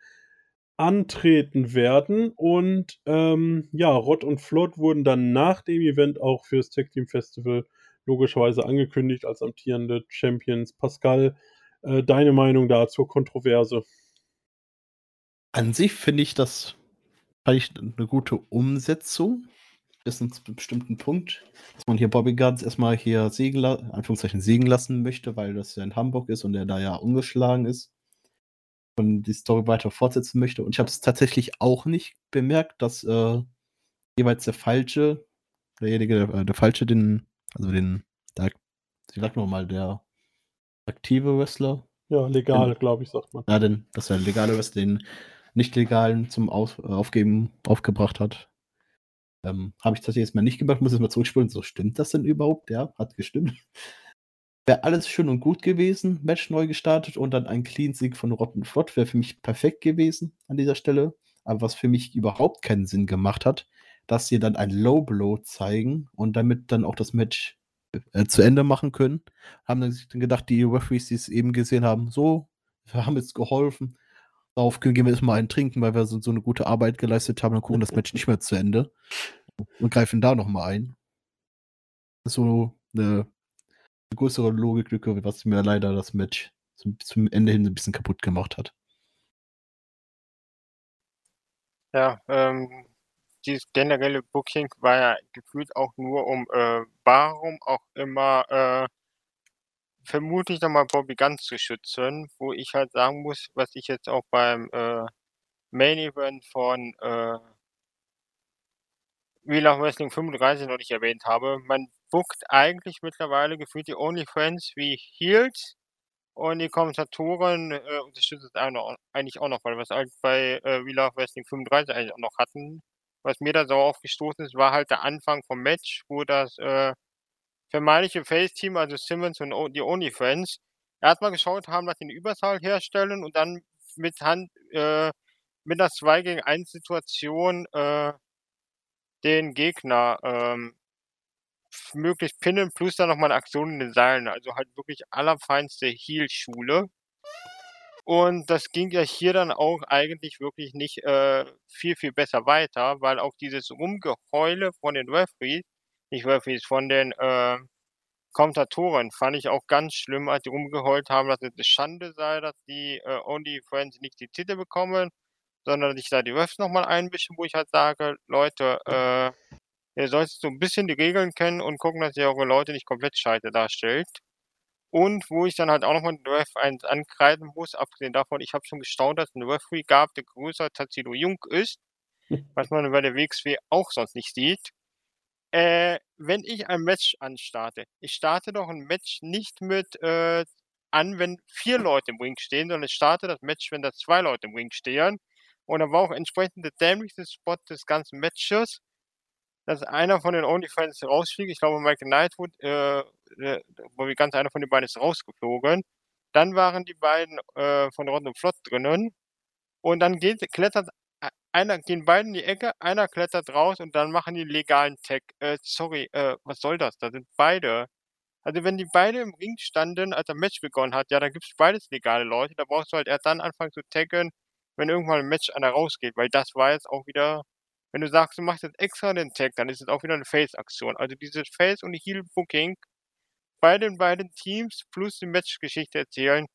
antreten werden. Und ähm, ja, Rod und Flott wurden dann nach dem Event auch fürs Tag Team Festival logischerweise angekündigt als amtierende Champions. Pascal, äh, deine Meinung da zur Kontroverse? An sich finde ich das eine gute Umsetzung bis zu einem bestimmten Punkt, dass man hier Bobby Guns erstmal hier siegen, Anführungszeichen siegen lassen möchte, weil das ja in Hamburg ist und er da ja ungeschlagen ist und die Story weiter fortsetzen möchte. Und ich habe es tatsächlich auch nicht bemerkt, dass äh, jeweils der Falsche, derjenige, der, äh, der Falsche, den, also den, der, wie sagt man mal, der aktive Wrestler. Ja, legal, glaube ich, sagt man. Ja, denn, dass der legale Wrestler den nicht legalen zum Auf, Aufgeben aufgebracht hat. Ähm, Habe ich tatsächlich jetzt mal nicht gemacht, muss jetzt mal zurückspulen. So, stimmt das denn überhaupt? Ja, hat gestimmt. Wäre alles schön und gut gewesen, Match neu gestartet und dann ein Clean-Sieg von Rotten Flott wäre für mich perfekt gewesen an dieser Stelle. Aber was für mich überhaupt keinen Sinn gemacht hat, dass sie dann ein Low Blow zeigen und damit dann auch das Match äh, zu Ende machen können. Haben dann gedacht, die Referees, die es eben gesehen haben, so, wir haben jetzt geholfen. Darauf gehen wir jetzt mal einen trinken, weil wir so, so eine gute Arbeit geleistet haben und gucken das Match nicht mehr zu Ende und greifen da nochmal ein. So eine größere Logiklücke, was mir leider das Match zum, zum Ende hin ein bisschen kaputt gemacht hat. Ja, ähm, dieses generelle Booking war ja gefühlt auch nur um, äh, warum auch immer, äh, vermutlich nochmal Bobby Guns zu schützen, wo ich halt sagen muss, was ich jetzt auch beim äh, Main Event von äh, Wheel of Wrestling 35 noch nicht erwähnt habe. Man bookt eigentlich mittlerweile gefühlt die OnlyFans wie Heels und die Kommentatoren äh, unterstützen es eigentlich auch noch, weil wir es halt bei äh, Wheel of Wrestling 35 eigentlich auch noch hatten. Was mir da so aufgestoßen ist, war halt der Anfang vom Match, wo das äh, vermeintliche Face-Team, also Simmons und o die OnlyFans, erstmal geschaut haben, dass sie eine Überzahl herstellen und dann mit Hand, äh, mit einer 2 gegen 1 Situation äh, den Gegner ähm, möglichst pinnen, plus dann nochmal eine Aktion in den Seilen. Also halt wirklich allerfeinste Heal-Schule. Und das ging ja hier dann auch eigentlich wirklich nicht äh, viel, viel besser weiter, weil auch dieses Rumgeheule von den Referees, nicht Referees, von den äh, Kommentatoren fand ich auch ganz schlimm, als die rumgeheult haben, dass es eine Schande sei, dass die äh, Only Friends nicht die Titel bekommen, sondern sich da die Refs nochmal einmischen, wo ich halt sage, Leute, äh, ihr solltet so ein bisschen die Regeln kennen und gucken, dass ihr eure Leute nicht komplett scheiße darstellt. Und wo ich dann halt auch nochmal den Ref eins ankreiden muss, abgesehen davon, ich habe schon gestaunt, dass es einen Referee gab, der größer Tatsilo Jung ist, was man bei der WXW auch sonst nicht sieht. Äh, wenn ich ein Match anstarte, ich starte doch ein Match nicht mit äh, an, wenn vier Leute im Ring stehen, sondern ich starte das Match, wenn da zwei Leute im Ring stehen. Und da war auch entsprechend der dämlichste Spot des ganzen Matches, dass einer von den OnlyFans rausfliegt. Ich glaube, Michael Knightwood, äh, äh, wo ganz einer von den beiden ist rausgeflogen. Dann waren die beiden äh, von und Flott drinnen. Und dann geht, klettert einer, gehen beide in die Ecke, einer klettert raus und dann machen die legalen Tag. Äh, sorry, äh, was soll das? Da sind beide. Also wenn die beide im Ring standen, als der Match begonnen hat, ja, dann gibt es beides legale Leute. Da brauchst du halt erst dann anfangen zu taggen, wenn irgendwann ein Match einer rausgeht, weil das war jetzt auch wieder, wenn du sagst, du machst jetzt extra den Tag, dann ist es auch wieder eine Face-Aktion. Also dieses Face- und Heel-Booking bei den beiden Teams plus die Matchgeschichte erzählen,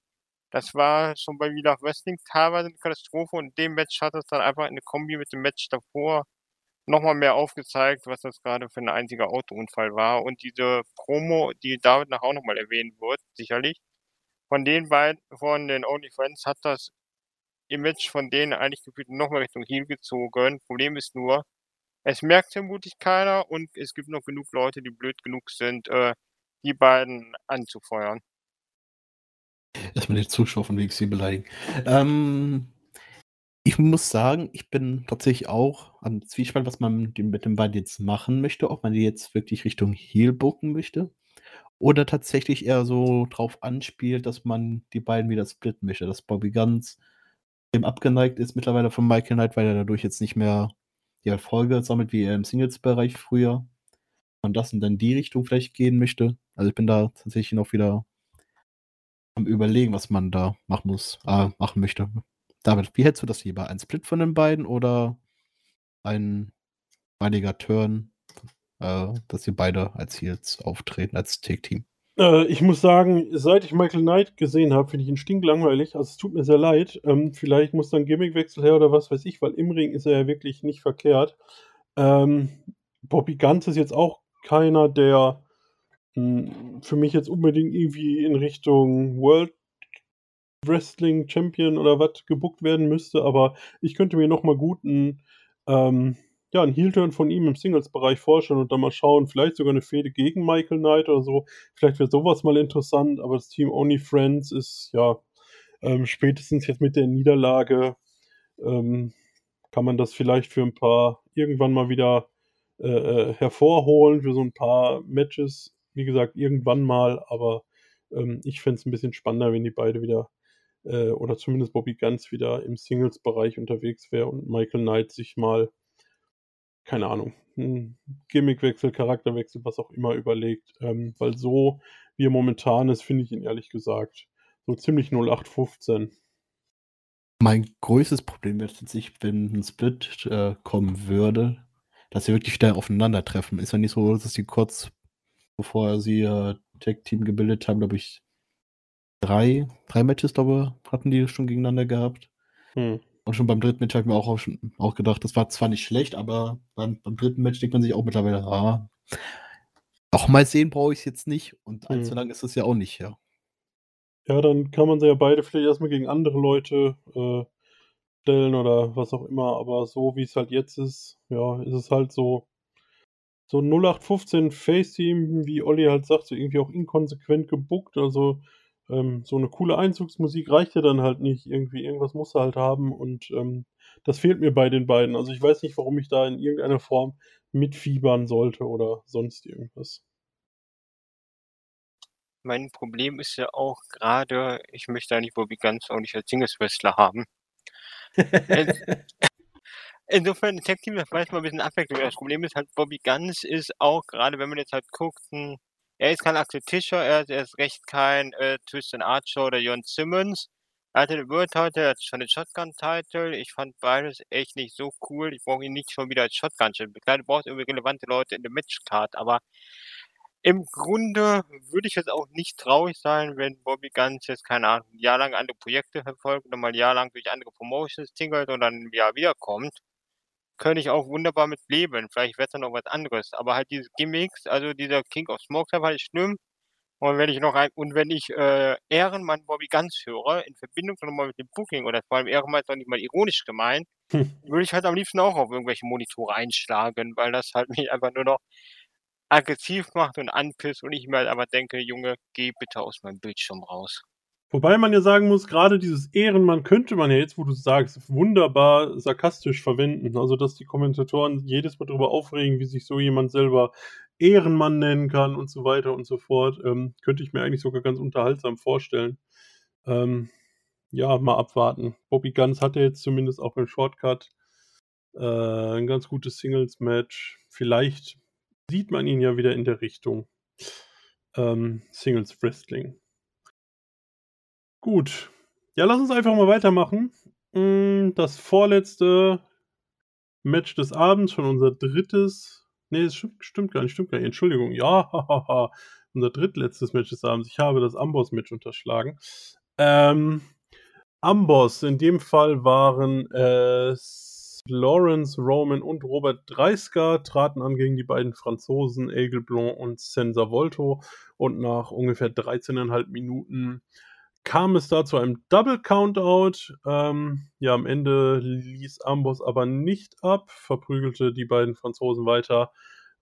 das war schon bei Wheel of Wrestling teilweise eine Katastrophe und dem Match hat es dann einfach in der Kombi mit dem Match davor nochmal mehr aufgezeigt, was das gerade für ein einziger Autounfall war. Und diese Promo, die David nachher auch nochmal erwähnen wird, sicherlich, von den beiden, von den Only Friends hat das Image von denen eigentlich gefühlt noch mal Richtung Heel gezogen. Problem ist nur, es merkt vermutlich keiner und es gibt noch genug Leute, die blöd genug sind, äh, die beiden anzufeuern. Erstmal den Zuschauer von WXW beleidigen. Ähm, ich muss sagen, ich bin tatsächlich auch am Zwiespalt, was man mit den beiden jetzt machen möchte, ob man die jetzt wirklich Richtung Heel booken möchte oder tatsächlich eher so drauf anspielt, dass man die beiden wieder splitten möchte, dass Bobby Guns dem abgeneigt ist mittlerweile von Michael Knight, weil er dadurch jetzt nicht mehr die Erfolge sammelt, wie er im Singles-Bereich früher. Man das und dann die Richtung vielleicht gehen möchte. Also ich bin da tatsächlich noch wieder am überlegen, was man da machen muss, äh, machen möchte. David, wie hältst du das lieber? Ein Split von den beiden oder ein einiger Turn, äh, dass sie beide als Heels auftreten, als Take-Team? Äh, ich muss sagen, seit ich Michael Knight gesehen habe, finde ich ihn stinklangweilig. Also es tut mir sehr leid. Ähm, vielleicht muss dann Gimmickwechsel her oder was weiß ich, weil im Ring ist er ja wirklich nicht verkehrt. Ähm, Bobby Ganz ist jetzt auch keiner, der mh, hm, für mich jetzt unbedingt irgendwie in Richtung World Wrestling Champion oder was gebuckt werden müsste, aber ich könnte mir noch mal guten ähm, ja, einen Heel-Turn von ihm im Singles-Bereich vorstellen und dann mal schauen, vielleicht sogar eine Fehde gegen Michael Knight oder so. Vielleicht wäre sowas mal interessant, aber das Team Only Friends ist ja ähm, spätestens jetzt mit der Niederlage ähm, kann man das vielleicht für ein paar irgendwann mal wieder äh, äh hervorholen, für so ein paar Matches. Wie gesagt, irgendwann mal, aber ähm, ich fände es ein bisschen spannender, wenn die beide wieder äh, oder zumindest Bobby Ganz wieder im Singles-Bereich unterwegs wäre und Michael Knight sich mal keine Ahnung, hm, Gimmickwechsel, Charakterwechsel, was auch immer überlegt. Ähm, weil so, wie er momentan ist, finde ich ihn ehrlich gesagt so ziemlich 0815. Mein größtes Problem wäre tatsächlich, wenn ein Split äh, kommen würde, dass sie wirklich wieder aufeinandertreffen. Ist ja nicht so, dass sie kurz bevor sie äh, Tag-Team gebildet haben, glaube ich, drei, drei Matches, glaube hatten die schon gegeneinander gehabt. Hm. Und schon beim dritten Match habe ich mir auch, schon, auch gedacht, das war zwar nicht schlecht, aber beim, beim dritten Match denkt man sich auch mittlerweile, ah, auch mal sehen brauche ich es jetzt nicht. Und mhm. allzu lang ist es ja auch nicht, ja. Ja, dann kann man sie ja beide vielleicht erstmal gegen andere Leute äh, stellen oder was auch immer. Aber so wie es halt jetzt ist, ja, ist es halt so, so 0815 Face-Team, wie Olli halt sagt, so irgendwie auch inkonsequent gebuckt. Also ähm, so eine coole Einzugsmusik reicht ja dann halt nicht. Irgendwie, irgendwas muss er halt haben und ähm, das fehlt mir bei den beiden. Also ich weiß nicht, warum ich da in irgendeiner Form mitfiebern sollte oder sonst irgendwas. Mein Problem ist ja auch gerade, ich möchte eigentlich Bobby ganz auch nicht als Singles-Wrestler haben. Insofern, Tag Team, das weiß man ein bisschen Abwechslung. Das Problem ist halt, Bobby Guns ist auch, gerade wenn man jetzt halt guckt, ein er ist kein Axel Tischer, er ist recht kein äh, Tristan Archer oder Jon Simmons. Er hatte den World Title, er hat schon den Shotgun Title. Ich fand beides echt nicht so cool. Ich brauche ihn nicht schon wieder als Shotgun Champion. Klar, du brauchst irgendwie relevante Leute in der Matchcard, aber im Grunde würde ich jetzt auch nicht traurig sein, wenn Bobby Guns jetzt, keine Ahnung, ein Jahr lang andere Projekte verfolgt oder mal ein Jahr lang durch andere Promotions tingelt und dann ein Jahr wiederkommt könnte ich auch wunderbar mit leben. Vielleicht wäre es dann noch was anderes. Aber halt diese Gimmicks, also dieser King of Smoke war halt schlimm. Und wenn ich noch ein, und wenn ich äh, Ehrenmann Bobby Ganz höre, in Verbindung nochmal mit dem Booking oder vor allem Ehrenmann ist doch nicht mal ironisch gemeint, hm. würde ich halt am liebsten auch auf irgendwelche Monitore einschlagen, weil das halt mich einfach nur noch aggressiv macht und anpisst und ich mir halt aber denke, Junge, geh bitte aus meinem Bildschirm raus. Wobei man ja sagen muss, gerade dieses Ehrenmann könnte man ja jetzt, wo du sagst, wunderbar sarkastisch verwenden. Also, dass die Kommentatoren jedes Mal darüber aufregen, wie sich so jemand selber Ehrenmann nennen kann und so weiter und so fort. Ähm, könnte ich mir eigentlich sogar ganz unterhaltsam vorstellen. Ähm, ja, mal abwarten. Bobby Guns hatte jetzt zumindest auch beim Shortcut äh, ein ganz gutes Singles-Match. Vielleicht sieht man ihn ja wieder in der Richtung ähm, Singles Wrestling. Gut. Ja, lass uns einfach mal weitermachen. Hm, das vorletzte Match des Abends, schon unser drittes. Nee, das stimmt, stimmt gar nicht, stimmt gar nicht. Entschuldigung. Ja, hahaha. unser drittletztes Match des Abends. Ich habe das Amboss-Match unterschlagen. Ähm, Amboss, in dem Fall waren es Lawrence Roman und Robert Dreisker, traten an gegen die beiden Franzosen Aigle Blanc und Senza Volto. Und nach ungefähr 13,5 Minuten kam es da zu einem Double Countout. Ähm, ja, am Ende ließ Amboss aber nicht ab, verprügelte die beiden Franzosen weiter.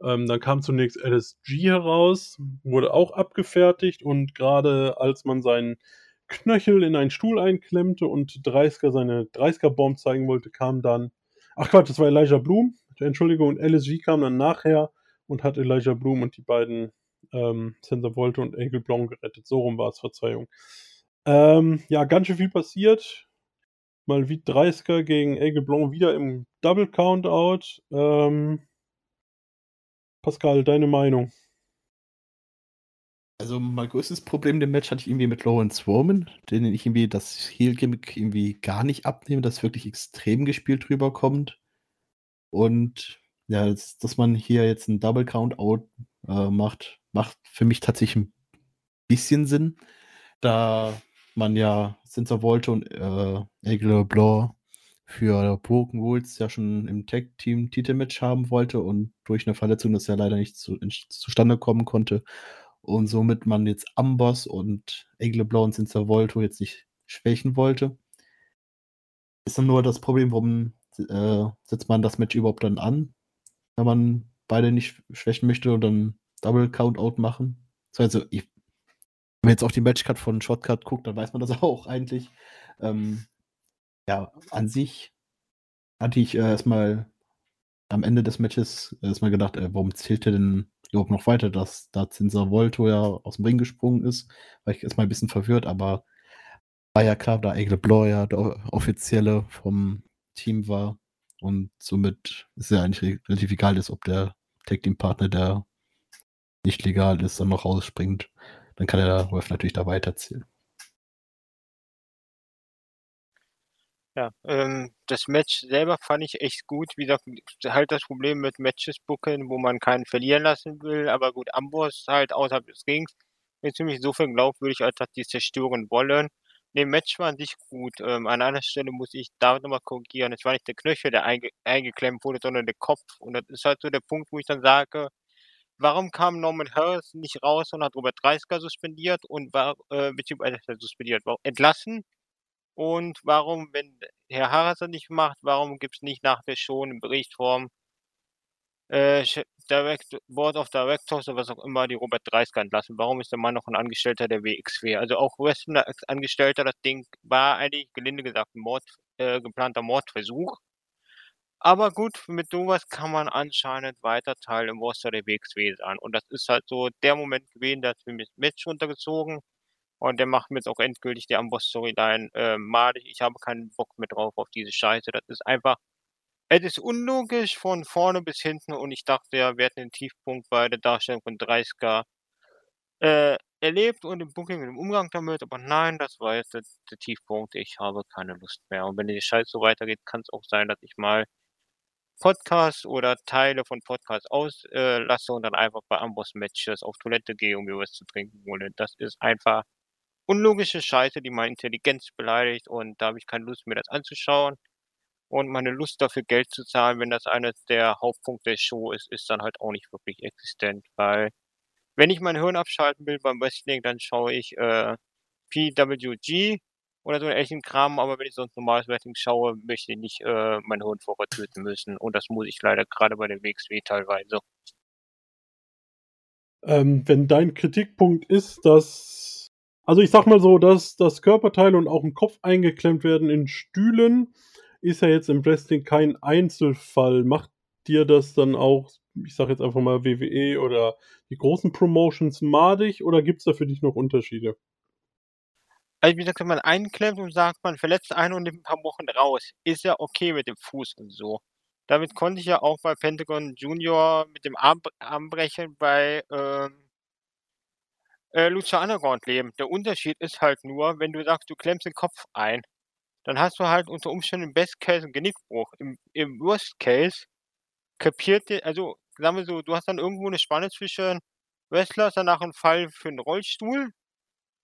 Ähm, dann kam zunächst LSG heraus, wurde auch abgefertigt und gerade als man seinen Knöchel in einen Stuhl einklemmte und 30er seine 30er-Bomb zeigen wollte, kam dann, ach Quatsch, das war Elijah Bloom, Entschuldigung, und LSG kam dann nachher und hat Elijah Bloom und die beiden ähm, Sensor Volte und Eagle Blanc gerettet. So rum war es, Verzeihung. Ähm, ja, ganz schön viel passiert. Malvid 30er gegen Aigle Blanc wieder im Double Countout. Ähm, Pascal, deine Meinung? Also mein größtes Problem im Match hatte ich irgendwie mit Lawrence Roman, den ich irgendwie das Heel-Gimmick irgendwie gar nicht abnehme, das wirklich extrem gespielt rüberkommt. Und ja, dass, dass man hier jetzt einen Double Countout äh, macht, macht für mich tatsächlich ein bisschen Sinn, da man ja Cinza Volte und äh, Aigle Blanc für Broken Rules ja schon im Tag-Team Titelmatch haben wollte und durch eine Verletzung das ja leider nicht zu, in, zustande kommen konnte und somit man jetzt Amboss und Aigle Blanc und Cinza Volto jetzt nicht schwächen wollte. Ist dann nur das Problem, warum äh, setzt man das Match überhaupt dann an, wenn man beide nicht schwächen möchte und dann Double Count-Out machen. Also, ich, man jetzt auf die Matchcard von Shotcut guckt, dann weiß man das auch eigentlich. Ähm, ja, an sich hatte ich äh, erstmal am Ende des Matches erstmal gedacht, äh, warum zählt er denn überhaupt noch weiter, dass da Zinser Volto ja aus dem Ring gesprungen ist. War ich erstmal ein bisschen verwirrt, aber war ja klar, da Aigle Blanc ja der offizielle vom Team war und somit ist ja eigentlich relativ egal ist, ob der Tag Team Partner, der nicht legal ist, dann noch rausspringt. Dann kann der Ref natürlich da weiterzählen. Ja, ähm, das Match selber fand ich echt gut. Wie gesagt, halt das Problem mit Matches booken, wo man keinen verlieren lassen will. Aber gut, Amboss halt außerhalb des Rings ist für mich insofern glaubwürdig, als dass die zerstören wollen. Ne, Match war an sich gut. Ähm, an einer Stelle muss ich da nochmal korrigieren. Es war nicht der Knöchel, der einge eingeklemmt wurde, sondern der Kopf. Und das ist halt so der Punkt, wo ich dann sage, warum kam Norman Harris nicht raus und hat Robert Dreisker suspendiert und war, äh, beziehungsweise suspendiert, war entlassen? Und warum, wenn Herr Harris das nicht macht, warum gibt es nicht nach der Show eine Berichtsform äh, Direct, Board of Directors oder was auch immer, die Robert Dreisker entlassen? Warum ist der Mann noch ein Angestellter der WXW? Also auch Wrestling-Angestellter, das Ding war eigentlich, gelinde gesagt, ein Mord, äh, geplanter Mordversuch. Aber gut, mit sowas kann man anscheinend weiter Teil im WXW sein. Und das ist halt so der Moment gewesen, da hat mich Match runtergezogen. Und der macht mir jetzt auch endgültig die Amboss-Storyline äh, madig. Ich habe keinen Bock mehr drauf auf diese Scheiße. Das ist einfach, es ist unlogisch von vorne bis hinten und ich dachte ja, wir hätten den Tiefpunkt bei der Darstellung von 30k äh, erlebt und im Booking und im Umgang damit, aber nein, das war jetzt der, der, Tiefpunkt. Ich habe keine Lust mehr. Und wenn die Scheiße so weitergeht, kann es auch sein, dass ich mal Podcasts oder Teile von Podcasts auslasse äh, und dann einfach bei Amboss-Matches auf Toilette gehe, um mir was zu trinken hole. Das ist einfach unlogische Scheiße, die meine Intelligenz beleidigt und da habe ich keine Lust mir das anzuschauen. Und meine Lust dafür Geld zu zahlen, wenn das einer der Hauptpunkte der Show ist, ist dann halt auch nicht wirklich existent, weil wenn ich mein Hirn abschalten will beim Wrestling, dann schaue ich äh, PWG oder so einen echten Kram, aber wenn ich sonst normales Wrestling schaue, möchte ich nicht äh, mein Hirn vorher töten müssen. Und das muss ich leider gerade bei der WXW teilweise. Ähm, wenn dein Kritikpunkt ist, dass also ich sag mal so, dass das Körperteile und auch ein Kopf eingeklemmt werden in Stühlen, ist ja jetzt im Wrestling kein Einzelfall. Macht dir das dann auch, ich sag jetzt einfach mal WWE oder die großen Promotions madig oder gibt es da für dich noch Unterschiede? Also wie gesagt, wenn man einklemmt und sagt, man verletzt einen und nimmt ein paar Wochen raus, ist ja okay mit dem Fuß und so. Damit konnte ich ja auch bei Pentagon Junior mit dem Arm, Armbrechen bei ähm, äh, Lucha Underground leben. Der Unterschied ist halt nur, wenn du sagst, du klemmst den Kopf ein, dann hast du halt unter Umständen im Best Case einen Genickbruch. Im, im Worst Case kapiert dir, also sagen wir so, du hast dann irgendwo eine Spanne zwischen Wrestler danach ein Fall für einen Rollstuhl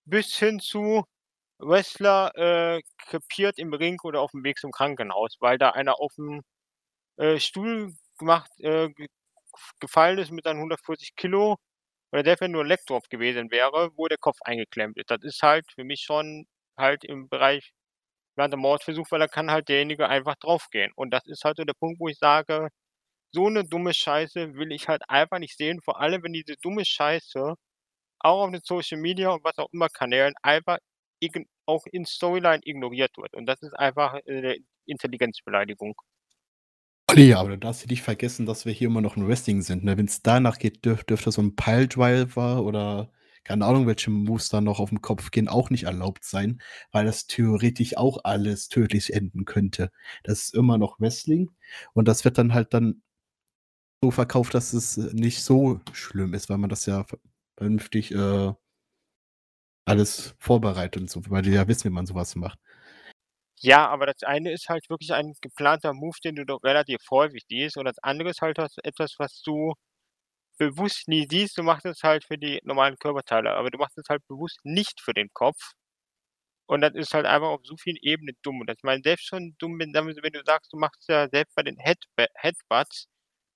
bis hin zu Wrestler äh, krepiert im Ring oder auf dem Weg zum Krankenhaus, weil da einer auf dem äh, Stuhl gemacht, äh, gefallen ist mit seinen 140 Kilo oder selbst wenn nur ein Laptop gewesen wäre, wo der Kopf eingeklemmt ist. Das ist halt für mich schon halt im Bereich geplanter Mordversuch, weil da kann halt derjenige einfach draufgehen. Und das ist halt so der Punkt, wo ich sage, so eine dumme Scheiße will ich halt einfach nicht sehen, vor allem wenn diese dumme Scheiße auch auf den Social Media und was auch immer Kanälen einfach auch in Storyline ignoriert wird. Und das ist einfach eine Intelligenzbeleidigung. Olli, aber du darfst nicht vergessen, dass wir hier immer noch ein Wrestling sind. Ne? Wenn es danach geht, dürf, dürfte so ein Piledriver oder keine Ahnung, welche Moves da noch auf dem Kopf gehen, auch nicht erlaubt sein, weil das theoretisch auch alles tödlich enden könnte. Das ist immer noch Wrestling und das wird dann halt dann so verkauft, dass es nicht so schlimm ist, weil man das ja vernünftig äh, alles vorbereitet und so, weil die ja wissen, wie man sowas macht. Ja, aber das eine ist halt wirklich ein geplanter Move, den du doch relativ häufig siehst. Und das andere ist halt etwas, was du bewusst nie siehst. Du machst es halt für die normalen Körperteile, aber du machst es halt bewusst nicht für den Kopf. Und das ist halt einfach auf so vielen Ebenen dumm. Und das ich meine, selbst schon dumm, wenn, wenn du sagst, du machst ja selbst bei den Head Headbutts,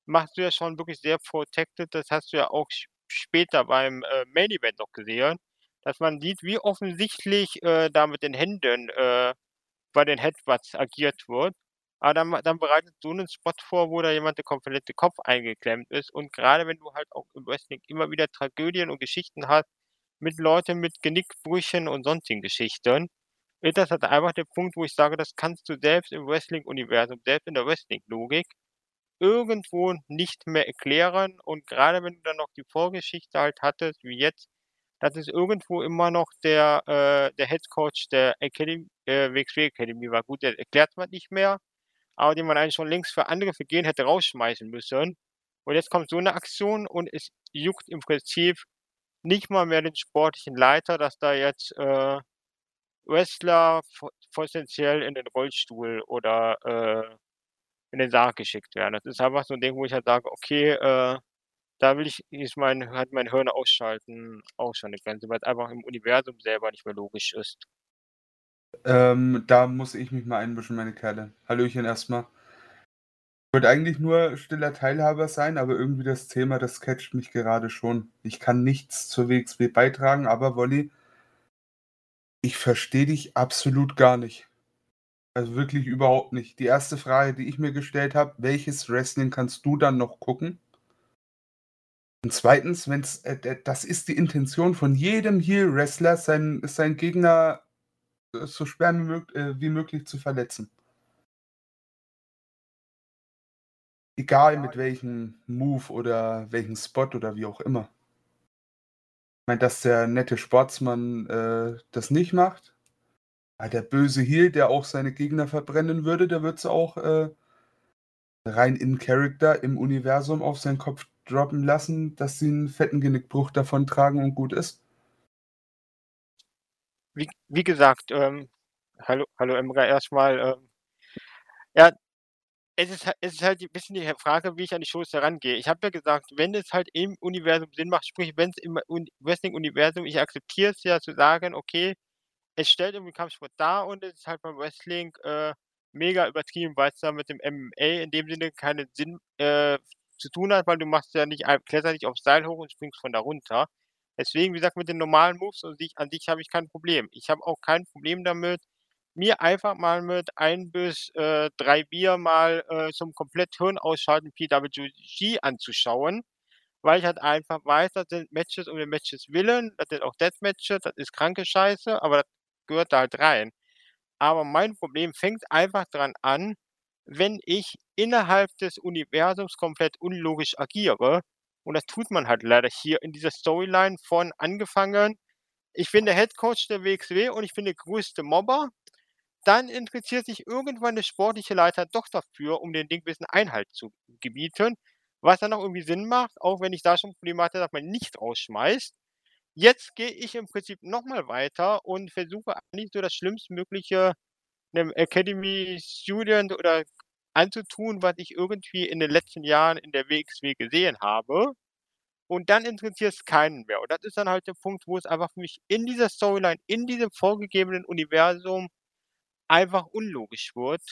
machst du ja schon wirklich sehr protected. Das hast du ja auch später beim äh, Main Event noch gesehen, dass man sieht, wie offensichtlich äh, da mit den Händen äh, bei den Headbutts agiert wird. Aber dann, dann bereitet so einen Spot vor, wo da jemand der komplette Kopf eingeklemmt ist. Und gerade wenn du halt auch im Wrestling immer wieder Tragödien und Geschichten hast, mit Leuten mit Genickbrüchen und sonstigen Geschichten, ist das halt einfach der Punkt, wo ich sage, das kannst du selbst im Wrestling-Universum, selbst in der Wrestling-Logik, irgendwo nicht mehr erklären. Und gerade wenn du dann noch die Vorgeschichte halt hattest, wie jetzt, das ist irgendwo immer noch der, äh, der Head Coach der Academy, äh, WXW Academy war. Gut, der erklärt man nicht mehr, aber den man eigentlich schon längst für andere Vergehen hätte rausschmeißen müssen. Und jetzt kommt so eine Aktion und es juckt im Prinzip nicht mal mehr den sportlichen Leiter, dass da jetzt äh, Wrestler potenziell in den Rollstuhl oder äh, in den Sarg geschickt werden. Das ist einfach so ein Ding, wo ich halt sage, okay, äh, da will ich ist mein halt mein Hirn ausschalten auch schon eine Grenze, weil es einfach im Universum selber nicht mehr logisch ist. Ähm, da muss ich mich mal einmischen, meine Kerle. Hallöchen erstmal. Ich wollte eigentlich nur stiller Teilhaber sein, aber irgendwie das Thema, das catcht mich gerade schon. Ich kann nichts zur WXW beitragen, aber Wolli, ich verstehe dich absolut gar nicht. Also wirklich überhaupt nicht. Die erste Frage, die ich mir gestellt habe, welches Wrestling kannst du dann noch gucken? Und zweitens, wenn's, äh, das ist die Intention von jedem Heel-Wrestler, seinen, seinen Gegner äh, so schwer wie, mög äh, wie möglich zu verletzen. Egal mit welchem Move oder welchem Spot oder wie auch immer. Ich meine, dass der nette Sportsmann äh, das nicht macht. Ja, der böse Heel, der auch seine Gegner verbrennen würde, der wird es auch äh, rein in Character im Universum auf seinen Kopf droppen lassen, dass sie einen fetten Genickbruch davon tragen und gut ist. Wie, wie gesagt, ähm, hallo, hallo Emra, erstmal. Ähm, ja, es ist, es ist halt ein bisschen die Frage, wie ich an die Shows herangehe. Ich habe ja gesagt, wenn es halt im Universum Sinn macht, sprich, wenn es im Wrestling-Universum, ich akzeptiere es ja zu sagen, okay, es stellt irgendwie Kampfsport dar und es ist halt beim Wrestling äh, mega übertrieben, weil es da mit dem MMA in dem Sinne keinen Sinn äh, zu tun hat, weil du machst ja nicht, kletterst nicht aufs Seil hoch und springst von da runter. Deswegen, wie gesagt, mit den normalen Moves an sich, an sich habe ich kein Problem. Ich habe auch kein Problem damit, mir einfach mal mit ein bis äh, drei Bier mal äh, zum komplett Hirn ausschalten PWG anzuschauen, weil ich halt einfach weiß, das sind Matches um den Matches willen, das sind auch Deathmatches, das ist kranke Scheiße, aber das gehört da halt rein. Aber mein Problem fängt einfach dran an, wenn ich innerhalb des Universums komplett unlogisch agiere und das tut man halt leider hier in dieser Storyline von angefangen, ich bin der Head Coach der WXW und ich bin der größte Mobber. Dann interessiert sich irgendwann der sportliche Leiter doch dafür, um den Ding bisschen Einhalt zu gebieten, was dann auch irgendwie Sinn macht, auch wenn ich da schon Probleme hatte, dass man nicht rausschmeißt. Jetzt gehe ich im Prinzip nochmal weiter und versuche eigentlich so das Schlimmstmögliche einem Academy Student oder anzutun, was ich irgendwie in den letzten Jahren in der WXW gesehen habe. Und dann interessiert es keinen mehr. Und das ist dann halt der Punkt, wo es einfach für mich in dieser Storyline, in diesem vorgegebenen Universum einfach unlogisch wird.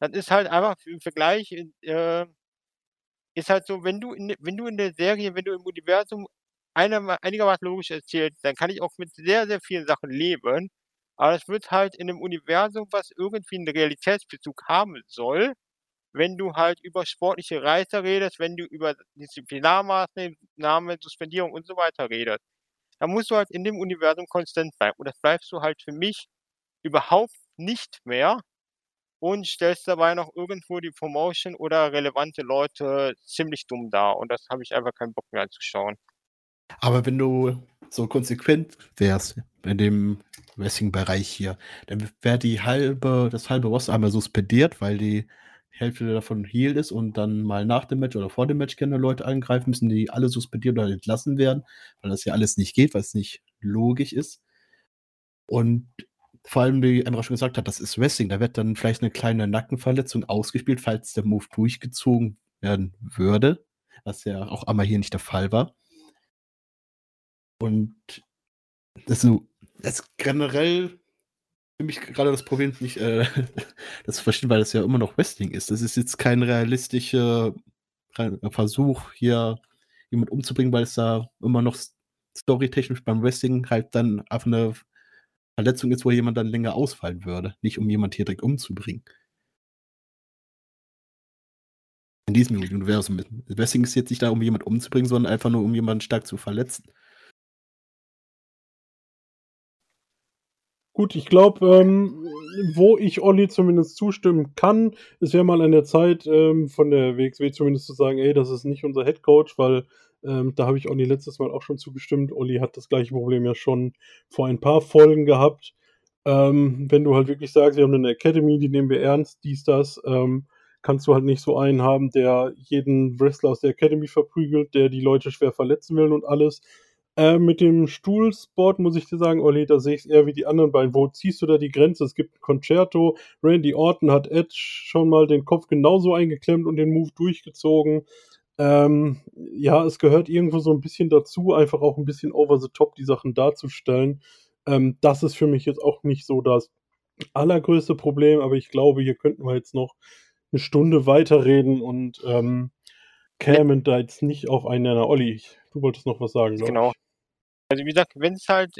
Das ist halt einfach im Vergleich, äh, ist halt so, wenn du in, wenn du in der Serie, wenn du im Universum einigermaßen logisch erzählst, dann kann ich auch mit sehr, sehr vielen Sachen leben. Aber es wird halt in einem Universum, was irgendwie einen Realitätsbezug haben soll, wenn du halt über sportliche Reiter redest, wenn du über Disziplinarmaßnahmen, Suspendierung und so weiter redest, dann musst du halt in dem Universum konstant bleiben. Und das bleibst du halt für mich überhaupt nicht mehr und stellst dabei noch irgendwo die Promotion oder relevante Leute ziemlich dumm dar. Und das habe ich einfach keinen Bock mehr anzuschauen. Aber wenn du so konsequent wärst in dem Wrestling-Bereich hier, dann wäre die halbe, das halbe Roster einmal suspendiert, weil die Hälfte davon Heal ist und dann mal nach dem Match oder vor dem Match gerne Leute angreifen müssen, die alle suspendiert oder entlassen werden, weil das ja alles nicht geht, weil es nicht logisch ist. Und vor allem, wie Emra schon gesagt hat, das ist Wrestling. Da wird dann vielleicht eine kleine Nackenverletzung ausgespielt, falls der Move durchgezogen werden würde, was ja auch einmal hier nicht der Fall war. Und das, so, das generell für mich gerade das Problem nicht, äh, das verstehen, weil das ja immer noch Wrestling ist. Das ist jetzt kein realistischer Versuch, hier jemand umzubringen, weil es da immer noch storytechnisch beim Wrestling halt dann einfach eine Verletzung ist, wo jemand dann länger ausfallen würde, nicht um jemand hier direkt umzubringen. In diesem Universum. Wrestling ist jetzt nicht da, um jemand umzubringen, sondern einfach nur, um jemanden stark zu verletzen. Gut, ich glaube, ähm, wo ich Olli zumindest zustimmen kann, es wäre mal an der Zeit, ähm, von der WXW zumindest zu sagen, ey, das ist nicht unser Head Coach, weil ähm, da habe ich Olli letztes Mal auch schon zugestimmt. Olli hat das gleiche Problem ja schon vor ein paar Folgen gehabt. Ähm, wenn du halt wirklich sagst, wir haben eine Academy, die nehmen wir ernst, dies, das, ähm, kannst du halt nicht so einen haben, der jeden Wrestler aus der Academy verprügelt, der die Leute schwer verletzen will und alles, äh, mit dem Stuhlsport muss ich dir sagen, Olli, da sehe ich es eher wie die anderen beiden. Wo ziehst du da die Grenze? Es gibt ein Concerto. Randy Orton hat Edge schon mal den Kopf genauso eingeklemmt und den Move durchgezogen. Ähm, ja, es gehört irgendwo so ein bisschen dazu, einfach auch ein bisschen over the top die Sachen darzustellen. Ähm, das ist für mich jetzt auch nicht so das allergrößte Problem, aber ich glaube, hier könnten wir jetzt noch eine Stunde weiterreden und ähm, kämen da jetzt nicht auf einen Nenner. Olli, du wolltest noch was sagen, Genau. Ich. Also wie gesagt, wenn es halt,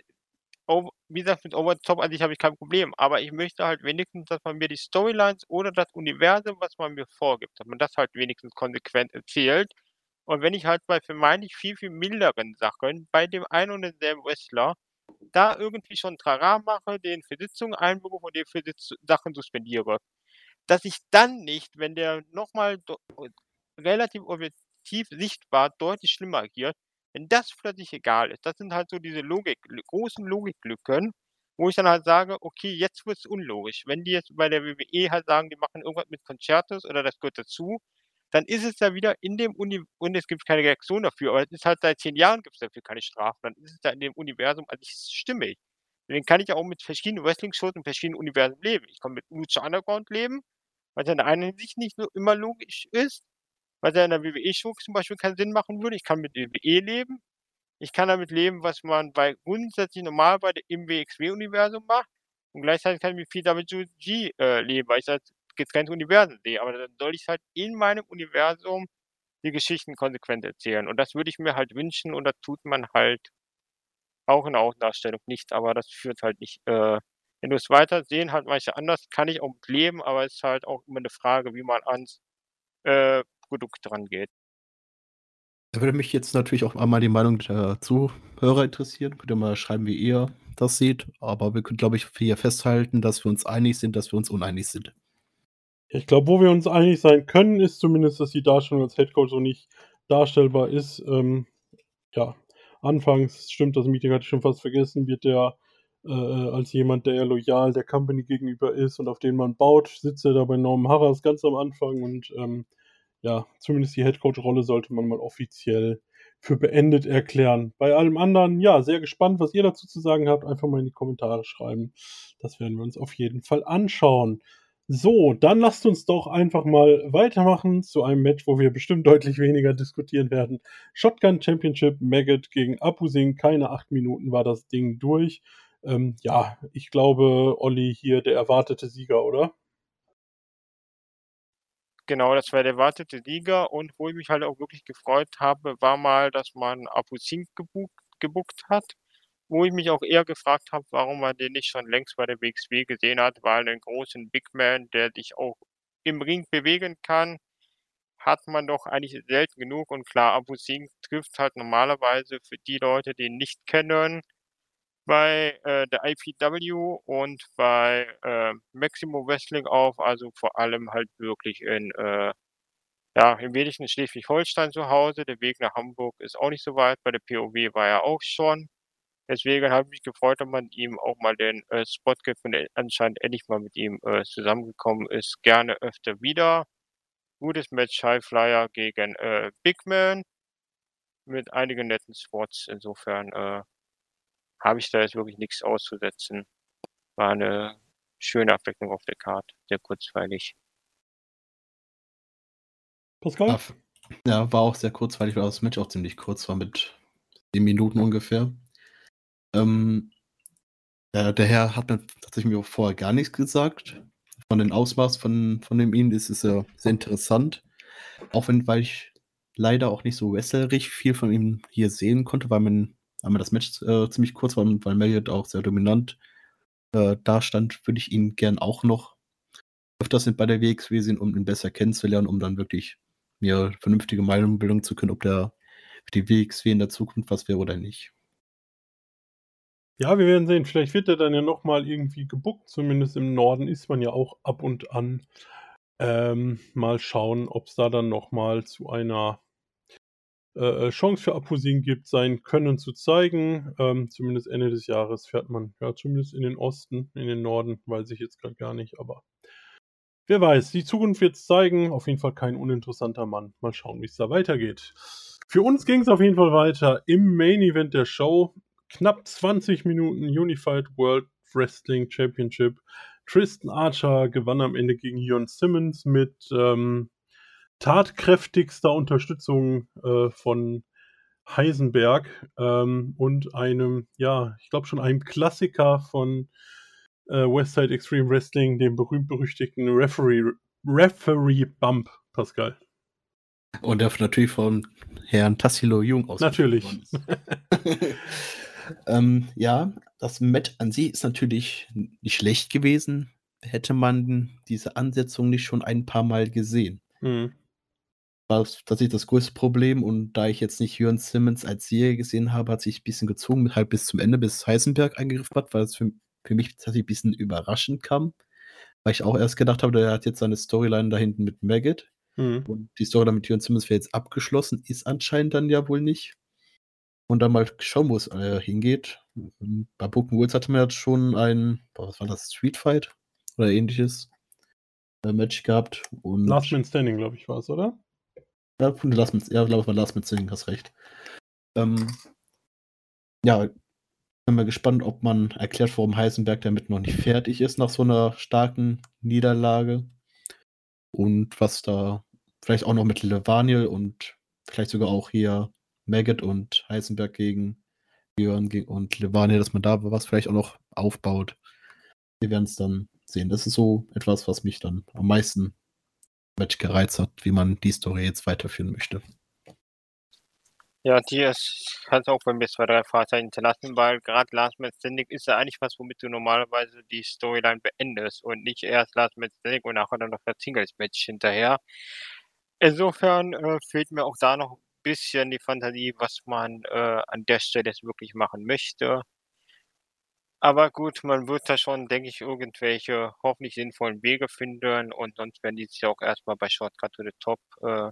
wie gesagt, mit Over Top an sich habe ich kein Problem, aber ich möchte halt wenigstens, dass man mir die Storylines oder das Universum, was man mir vorgibt, dass man das halt wenigstens konsequent erzählt. Und wenn ich halt bei vermeintlich viel, viel milderen Sachen bei dem einen und denselben Wrestler da irgendwie schon Trara mache, den für Sitzungen einberufe und den für Sitz Sachen suspendiere, dass ich dann nicht, wenn der nochmal relativ objektiv sichtbar deutlich schlimmer agiert, wenn das plötzlich egal ist, das sind halt so diese Logik, großen Logiklücken, wo ich dann halt sage, okay, jetzt wird es unlogisch. Wenn die jetzt bei der WWE halt sagen, die machen irgendwas mit Concertos oder das gehört dazu, dann ist es ja wieder in dem Uni und es gibt keine Reaktion dafür, aber es ist halt seit zehn Jahren gibt es dafür keine Strafen, dann ist es da in dem Universum also stimmig. Dann kann ich ja auch mit verschiedenen Wrestling-Shows und verschiedenen Universen leben. Ich kann mit Lucha Underground leben, was ja in der einen Hinsicht nicht so immer logisch ist, was ja in der WWE-Show zum Beispiel keinen Sinn machen würde. Ich kann mit WWE leben. Ich kann damit leben, was man bei grundsätzlich normal bei im WXW-Universum macht. Und gleichzeitig kann ich mit PWG äh, leben, weil ich das getrennte Universen sehe. Aber dann soll ich halt in meinem Universum die Geschichten konsequent erzählen. Und das würde ich mir halt wünschen und das tut man halt auch in der Außendarstellung nicht, aber das führt halt nicht. Äh, wenn du es weiter sehen, halt manche anders, kann ich auch leben, aber es ist halt auch immer eine Frage, wie man ans äh, Produkt dran geht. Da würde mich jetzt natürlich auch einmal die Meinung der Zuhörer interessieren. Könnt ihr mal schreiben, wie ihr das seht. Aber wir können, glaube ich, hier festhalten, dass wir uns einig sind, dass wir uns uneinig sind. Ich glaube, wo wir uns einig sein können, ist zumindest, dass die Darstellung als Headcoach so nicht darstellbar ist. Ähm, ja, anfangs stimmt, das Meeting hatte ich schon fast vergessen, wird der äh, als jemand, der eher loyal der Company gegenüber ist und auf den man baut, sitzt er da bei Norman Harras ganz am Anfang und ähm, ja, zumindest die Headcoach-Rolle sollte man mal offiziell für beendet erklären. Bei allem anderen, ja, sehr gespannt, was ihr dazu zu sagen habt. Einfach mal in die Kommentare schreiben. Das werden wir uns auf jeden Fall anschauen. So, dann lasst uns doch einfach mal weitermachen zu einem Match, wo wir bestimmt deutlich weniger diskutieren werden. Shotgun Championship, Maggot gegen Apusing. Keine acht Minuten war das Ding durch. Ähm, ja, ich glaube, Olli hier der erwartete Sieger, oder? Genau, das war der erwartete Liga und wo ich mich halt auch wirklich gefreut habe, war mal, dass man Apusink gebucht, gebuckt hat, wo ich mich auch eher gefragt habe, warum man den nicht schon längst bei der WXW gesehen hat, weil einen großen Big Man, der dich auch im Ring bewegen kann, hat man doch eigentlich selten genug. Und klar, Apusink trifft halt normalerweise für die Leute, die ihn nicht kennen, bei äh, der IPW und bei äh, Maximo Wrestling auf, also vor allem halt wirklich in, äh, ja, im Wesentlichen Schleswig-Holstein zu Hause. Der Weg nach Hamburg ist auch nicht so weit. Bei der POW war er auch schon. Deswegen habe ich mich gefreut, dass man ihm auch mal den äh, Spot gibt und anscheinend endlich mal mit ihm äh, zusammengekommen ist. Gerne öfter wieder. Gutes Match Highflyer gegen äh, Big Man mit einigen netten Spots. Insofern äh, habe ich da jetzt wirklich nichts auszusetzen. War eine schöne Abwechslung auf der Karte, sehr kurzweilig. Pascal? Ja, war auch sehr kurzweilig, weil das Match auch ziemlich kurz war, mit 10 Minuten ungefähr. Ähm, der, der Herr hat mir tatsächlich mir vorher gar nichts gesagt. Von den Ausmaß von, von dem ihn ist es ja sehr interessant. Auch wenn, weil ich leider auch nicht so wrestlerig viel von ihm hier sehen konnte, weil man, weil man das Match äh, ziemlich kurz war, weil Marriott auch sehr dominant äh, dastand, würde ich ihn gern auch noch öfters bei der WXW sehen, um ihn besser kennenzulernen, um dann wirklich mir vernünftige Meinung bilden zu können, ob der die WXW in der Zukunft was wäre oder nicht. Ja, wir werden sehen. Vielleicht wird er dann ja nochmal irgendwie gebuckt. Zumindest im Norden ist man ja auch ab und an. Ähm, mal schauen, ob es da dann nochmal zu einer äh, Chance für Aposin gibt, sein Können zu zeigen. Ähm, zumindest Ende des Jahres fährt man ja zumindest in den Osten, in den Norden, weiß ich jetzt gerade gar nicht, aber wer weiß, die Zukunft wird es zeigen. Auf jeden Fall kein uninteressanter Mann. Mal schauen, wie es da weitergeht. Für uns ging es auf jeden Fall weiter im Main Event der Show. Knapp 20 Minuten Unified World Wrestling Championship. Tristan Archer gewann am Ende gegen Jon Simmons mit ähm, tatkräftigster Unterstützung äh, von Heisenberg ähm, und einem, ja, ich glaube schon einem Klassiker von äh, Westside Extreme Wrestling, dem berühmt-berüchtigten Referee, Referee Bump, Pascal. Und der natürlich von Herrn Tassilo Jung aus. Natürlich. ähm, ja, das Match an sich ist natürlich nicht schlecht gewesen. Hätte man diese Ansetzung nicht schon ein paar Mal gesehen. Mhm. War das tatsächlich das größte Problem. Und da ich jetzt nicht Jörn Simmons als Serie gesehen habe, hat sich ein bisschen gezogen, halt bis zum Ende, bis Heisenberg eingegriffen hat, weil es für, für mich tatsächlich ein bisschen überraschend kam. Weil ich auch erst gedacht habe, der hat jetzt seine Storyline da hinten mit Maggot. Mhm. Und die Story mit Jörn Simmons wäre jetzt abgeschlossen, ist anscheinend dann ja wohl nicht. Und dann mal schauen, wo es äh, hingeht. Ähm, Bei Broken Woods hatte man jetzt schon ein, boah, was war das, Street Fight oder ähnliches äh, Match gehabt. Und Last Man Standing, glaube ich, war es, oder? Ja, von Man, ja, glaube ich, war Last Man Standing, hast recht. Ähm, ja, bin mal gespannt, ob man erklärt, warum Heisenberg damit noch nicht fertig ist nach so einer starken Niederlage. Und was da vielleicht auch noch mit Levaniel und vielleicht sogar auch hier Maggot und Heisenberg gegen Björn und Levaniel, dass man da was vielleicht auch noch aufbaut. Wir werden es dann sehen. Das ist so etwas, was mich dann am meisten Match gereizt hat, wie man die Story jetzt weiterführen möchte. Ja, die ist, hat auch bei mir zwei, drei Fahrzeichen hinterlassen, weil gerade Last Man Standing ist ja eigentlich was, womit du normalerweise die Storyline beendest und nicht erst Last Man Standing und nachher dann noch das Singles-Match hinterher. Insofern äh, fehlt mir auch da noch ein bisschen die Fantasie, was man äh, an der Stelle jetzt wirklich machen möchte. Aber gut, man wird da schon, denke ich, irgendwelche hoffentlich sinnvollen Wege finden und sonst werden die sich auch erstmal bei Shortcut to the Top, äh,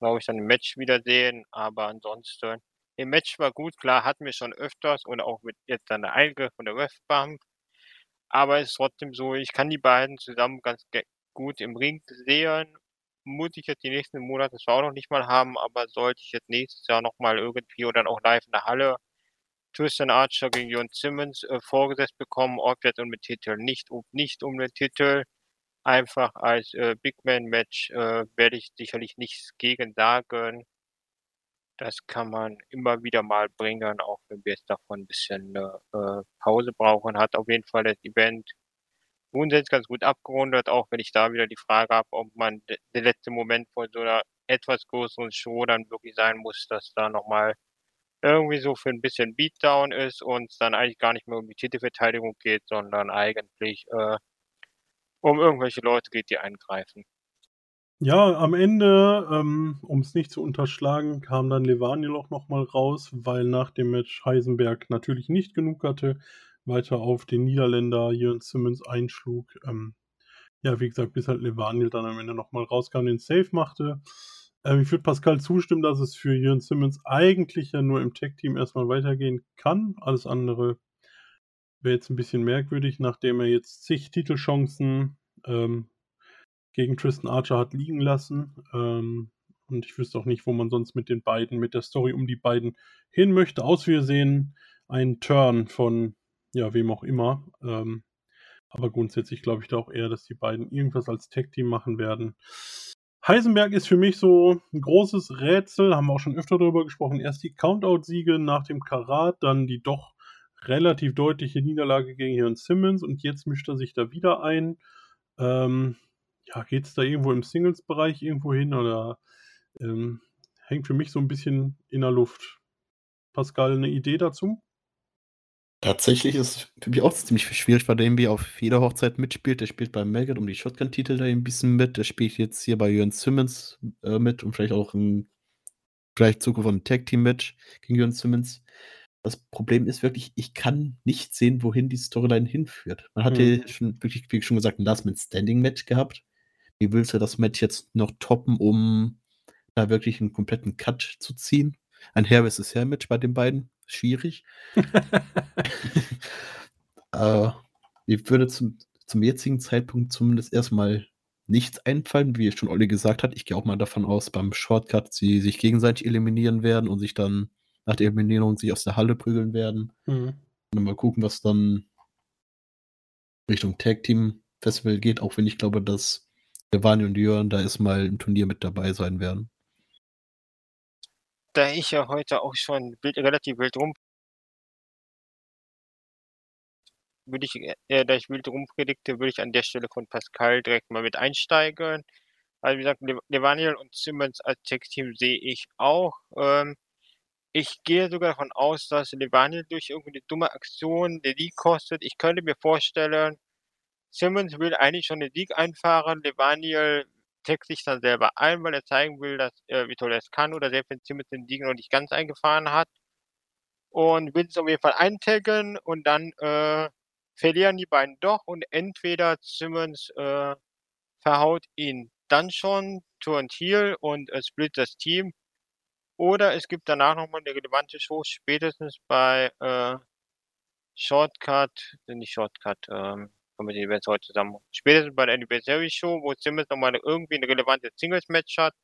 glaube ich, dann im Match wiedersehen. Aber ansonsten, im Match war gut, klar, hatten wir schon öfters und auch mit jetzt dann der Eingriff von der Westbump. Aber es ist trotzdem so, ich kann die beiden zusammen ganz gut im Ring sehen. Muss ich jetzt die nächsten Monate zwar auch noch nicht mal haben, aber sollte ich jetzt nächstes Jahr nochmal irgendwie oder dann auch live in der Halle Tristan Archer gegen Jon Simmons äh, vorgesetzt bekommen, ob jetzt und mit Titel nicht, um, nicht um den Titel. Einfach als äh, Big Man Match äh, werde ich sicherlich nichts gegen sagen. Das kann man immer wieder mal bringen, auch wenn wir jetzt davon ein bisschen äh, Pause brauchen. Hat auf jeden Fall das Event grundsätzlich ganz gut abgerundet, auch wenn ich da wieder die Frage habe, ob man de- der letzte Moment von so einer etwas größeren Show dann wirklich sein muss, dass da nochmal irgendwie so für ein bisschen Beatdown ist und es dann eigentlich gar nicht mehr um die Titelverteidigung geht, sondern eigentlich äh, um irgendwelche Leute geht, die eingreifen. Ja, am Ende, ähm, um es nicht zu unterschlagen, kam dann Levaniel auch nochmal raus, weil nach dem Match Heisenberg natürlich nicht genug hatte, weiter auf den Niederländer Jörn Simmons einschlug. Ähm, ja, wie gesagt, bis halt Levaniel dann am Ende nochmal rauskam, den Save machte. Ähm, ich würde Pascal zustimmen, dass es für Jürgen Simmons eigentlich ja nur im Tech-Team erstmal weitergehen kann. Alles andere wäre jetzt ein bisschen merkwürdig, nachdem er jetzt zig Titelchancen ähm, gegen Tristan Archer hat liegen lassen. Ähm, und ich wüsste auch nicht, wo man sonst mit den beiden, mit der Story um die beiden hin möchte. Aus wir sehen einen Turn von, ja, wem auch immer. Ähm, aber grundsätzlich glaube ich da auch eher, dass die beiden irgendwas als Tag-Team machen werden. Heisenberg ist für mich so ein großes Rätsel, haben wir auch schon öfter darüber gesprochen. Erst die Countout-Siege nach dem Karat, dann die doch relativ deutliche Niederlage gegen Herrn Simmons und jetzt mischt er sich da wieder ein. Ähm, ja, geht es da irgendwo im Singles-Bereich irgendwo hin oder ähm, hängt für mich so ein bisschen in der Luft? Pascal, eine Idee dazu? Tatsächlich ist es für mich auch ziemlich schwierig, weil der irgendwie auf jeder Hochzeit mitspielt. Der spielt bei Maggot um die Shotgun-Titel da ein bisschen mit. Der spielt jetzt hier bei Jörn Simmons äh, mit und vielleicht auch ein vielleicht sogar von Tag-Team-Match gegen Jörn Simmons. Das Problem ist wirklich, ich kann nicht sehen, wohin die Storyline hinführt. Man hatte Mhm. schon wirklich, wie schon gesagt, ein Last-Minute-Standing-Match gehabt. Wie willst du das Match jetzt noch toppen, um da wirklich einen kompletten Cut zu ziehen? Ein Hair vs. Hair Match bei den beiden? Schwierig. äh, mir würde zum, zum jetzigen Zeitpunkt zumindest erstmal nichts einfallen, wie schon Olli gesagt hat. Ich gehe auch mal davon aus, beim Shortcut sie sich gegenseitig eliminieren werden und sich dann nach der Eliminierung sich aus der Halle prügeln werden. Mhm. Und mal gucken, was dann Richtung Tag Team Festival geht, auch wenn ich glaube, dass Giovanni und Jörn da erstmal im Turnier mit dabei sein werden. Da ich ja heute auch schon wild, relativ wild rum würde ich, äh, da ich wild rumpredikte, würde ich an der Stelle von Pascal direkt mal mit einsteigen. Also wie gesagt, Le Levaniel und Simmons als Tech-Team sehe ich auch. Ähm, ich gehe sogar davon aus, dass Levaniel durch irgendeine dumme Aktion den Sieg kostet. Ich könnte mir vorstellen, Simmons will eigentlich schon den Sieg einfahren. Levaniel taggt sich dann selber ein, weil er zeigen will, dass, äh, wie toll er es kann oder selbst wenn Simmons den Sieg noch nicht ganz eingefahren hat. Und will es auf jeden Fall eintaggen und dann äh, verlieren die beiden doch und entweder Simmons äh, verhaut ihn dann schon, turnt Heel und äh, split das Team. Oder es gibt danach nochmal eine relevante Show, spätestens bei äh, Shortcut, äh, nicht Shortcut, ähm, wir die Events heute zusammen. Spätestens bei der Anniversary Show, wo Simmons nochmal irgendwie ein relevantes Singles-Match hat.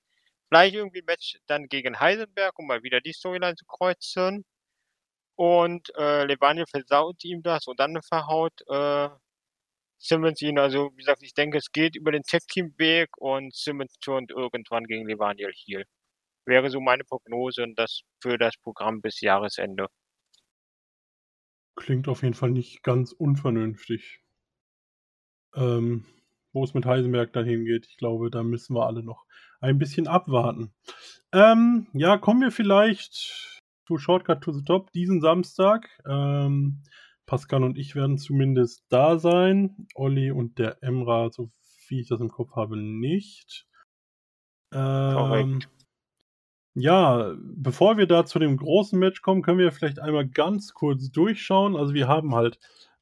Vielleicht irgendwie ein Match dann gegen Heisenberg, um mal wieder die Storyline zu kreuzen. Und äh, Levaniel versaut ihm das und dann verhaut äh, Simmons ihn. Also, wie gesagt, ich denke, es geht über den Tech-Team-Weg und Simmons turnt irgendwann gegen Levaniel Heel. Wäre so meine Prognose und das für das Programm bis Jahresende. Klingt auf jeden Fall nicht ganz unvernünftig. Ähm, wo es mit Heisenberg dann hingeht, ich glaube, da müssen wir alle noch ein bisschen abwarten. Ähm, ja, kommen wir vielleicht zu Shortcut to the Top diesen Samstag. Ähm, Pascal und ich werden zumindest da sein. Olli und der Emra, so wie ich das im Kopf habe, nicht. Ähm, Korrekt. ja, bevor wir da zu dem großen Match kommen, können wir vielleicht einmal ganz kurz durchschauen. Also wir haben halt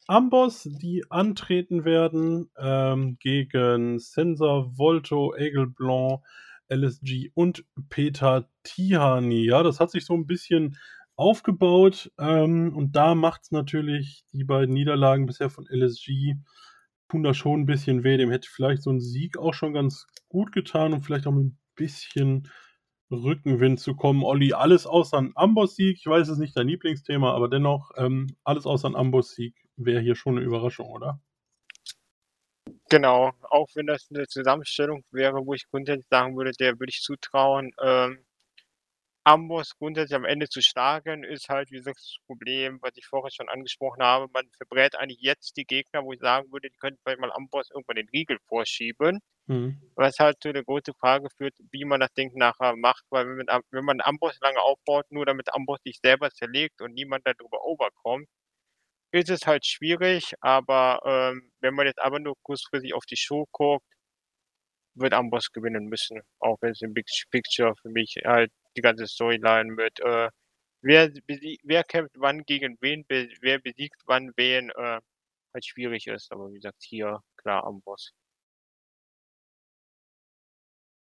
Amboss, die antreten werden ähm, gegen Sensor, Volto, Egel Blanc, LSG und Peter Tihani. Ja, das hat sich so ein bisschen aufgebaut ähm, und da macht es natürlich die beiden Niederlagen bisher von LSG tun da schon ein bisschen weh. Dem hätte vielleicht so ein Sieg auch schon ganz gut getan und vielleicht auch mit ein bisschen Rückenwind zu kommen. Olli, alles außer ein Amboss-Sieg. Ich weiß, es ist nicht dein Lieblingsthema, aber dennoch, ähm, alles außer ein Amboss-Sieg wäre hier schon eine Überraschung, oder? Genau, auch wenn das eine Zusammenstellung wäre, wo ich grundsätzlich sagen würde, der würde ich zutrauen, ähm, Amboss grundsätzlich am Ende zu schlagen, ist halt, wie gesagt, das Problem, was ich vorher schon angesprochen habe. Man verbrät eigentlich jetzt die Gegner, wo ich sagen würde, die könnten vielleicht mal Amboss irgendwann den Riegel vorschieben. Mhm. Was halt zu der großen Frage führt, wie man das Ding nachher macht, weil wenn man, wenn man Amboss lange aufbaut, nur damit Amboss sich selber zerlegt und niemand darüber overkommt, ist es halt schwierig, aber ähm, wenn man jetzt aber nur kurzfristig auf die Show guckt, wird Amboss gewinnen müssen, auch wenn es im Big Picture für mich halt die ganze Storyline mit, äh, wer, wer kämpft wann gegen wen, wer besiegt wann wen, äh, halt schwierig ist. Aber wie gesagt, hier klar Amboss.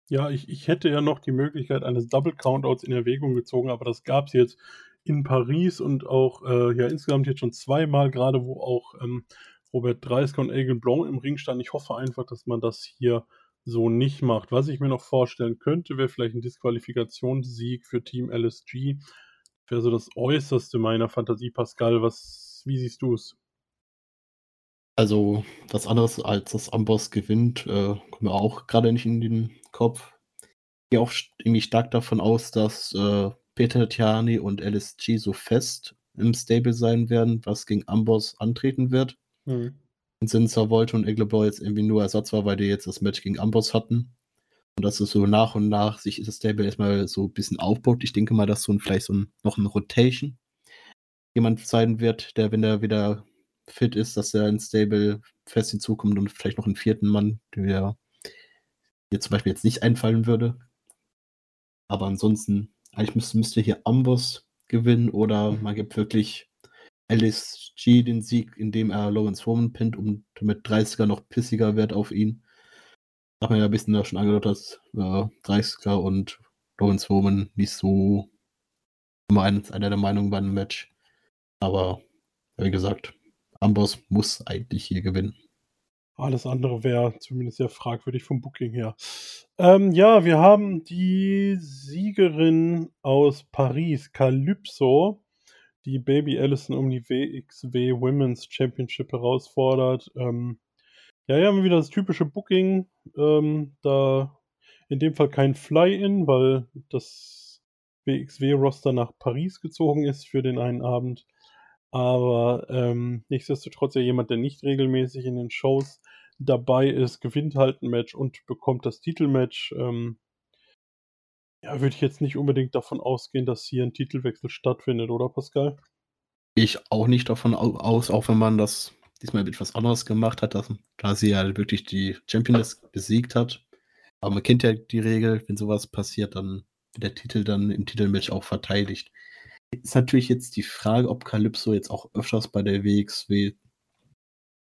Ja, ich, ich hätte ja noch die Möglichkeit eines Double Countouts in Erwägung gezogen, aber das gab es jetzt in Paris und auch äh, ja insgesamt jetzt schon zweimal, gerade wo auch ähm, Robert Dreisker und Egan Blanc im Ring standen. Ich hoffe einfach, dass man das hier so nicht macht. Was ich mir noch vorstellen könnte, wäre vielleicht ein Disqualifikationssieg für Team LSG. Wäre so das Äußerste meiner Fantasie, Pascal. Was, wie siehst du es? Also, was anderes als das Amboss gewinnt, äh, kommt mir auch gerade nicht in den Kopf. Ich gehe auch irgendwie stark davon aus, dass äh, Peter Tiani und LSG so fest im Stable sein werden, was gegen Amboss antreten wird. Mhm. Und Sinzer wollte und Eggleblau jetzt irgendwie nur Ersatz war, weil die jetzt das Match gegen Amboss hatten. Und dass es so nach und nach sich das Stable erstmal so ein bisschen aufbaut. Ich denke mal, dass so ein, vielleicht so ein, noch ein Rotation jemand sein wird, der, wenn er wieder fit ist, dass er ins Stable fest hinzukommt und vielleicht noch einen vierten Mann, der mir zum Beispiel jetzt nicht einfallen würde. Aber ansonsten, eigentlich müsste, müsste hier Amboss gewinnen oder man gibt wirklich LSG den Sieg, indem er Lawrence Foreman pinnt und damit 30er noch pissiger wird auf ihn. Hat man ja ein bisschen da schon angedeutet, dass äh, 30er und Lawrence Foreman nicht so immer einer der Meinungen bei einem Match. Aber wie gesagt, Amboss muss eigentlich hier gewinnen. Alles andere wäre zumindest sehr fragwürdig vom Booking her. Ähm, ja, wir haben die Siegerin aus Paris, Calypso, die Baby Allison um die WXW Women's Championship herausfordert. Ähm, ja, hier haben wir wieder das typische Booking. Ähm, da in dem Fall kein Fly-In, weil das WXW-Roster nach Paris gezogen ist für den einen Abend. Aber ähm, nichtsdestotrotz ja jemand, der nicht regelmäßig in den Shows dabei ist, gewinnt halt ein Match und bekommt das Titelmatch. Ähm, ja, würde ich jetzt nicht unbedingt davon ausgehen, dass hier ein Titelwechsel stattfindet, oder Pascal? Ich auch nicht davon aus, auch wenn man das diesmal etwas anderes gemacht hat, dass, da sie ja wirklich die Championess besiegt hat. Aber man kennt ja die Regel, wenn sowas passiert, dann wird der Titel dann im Titelmatch auch verteidigt. Ist natürlich jetzt die Frage, ob Calypso jetzt auch öfters bei der WXW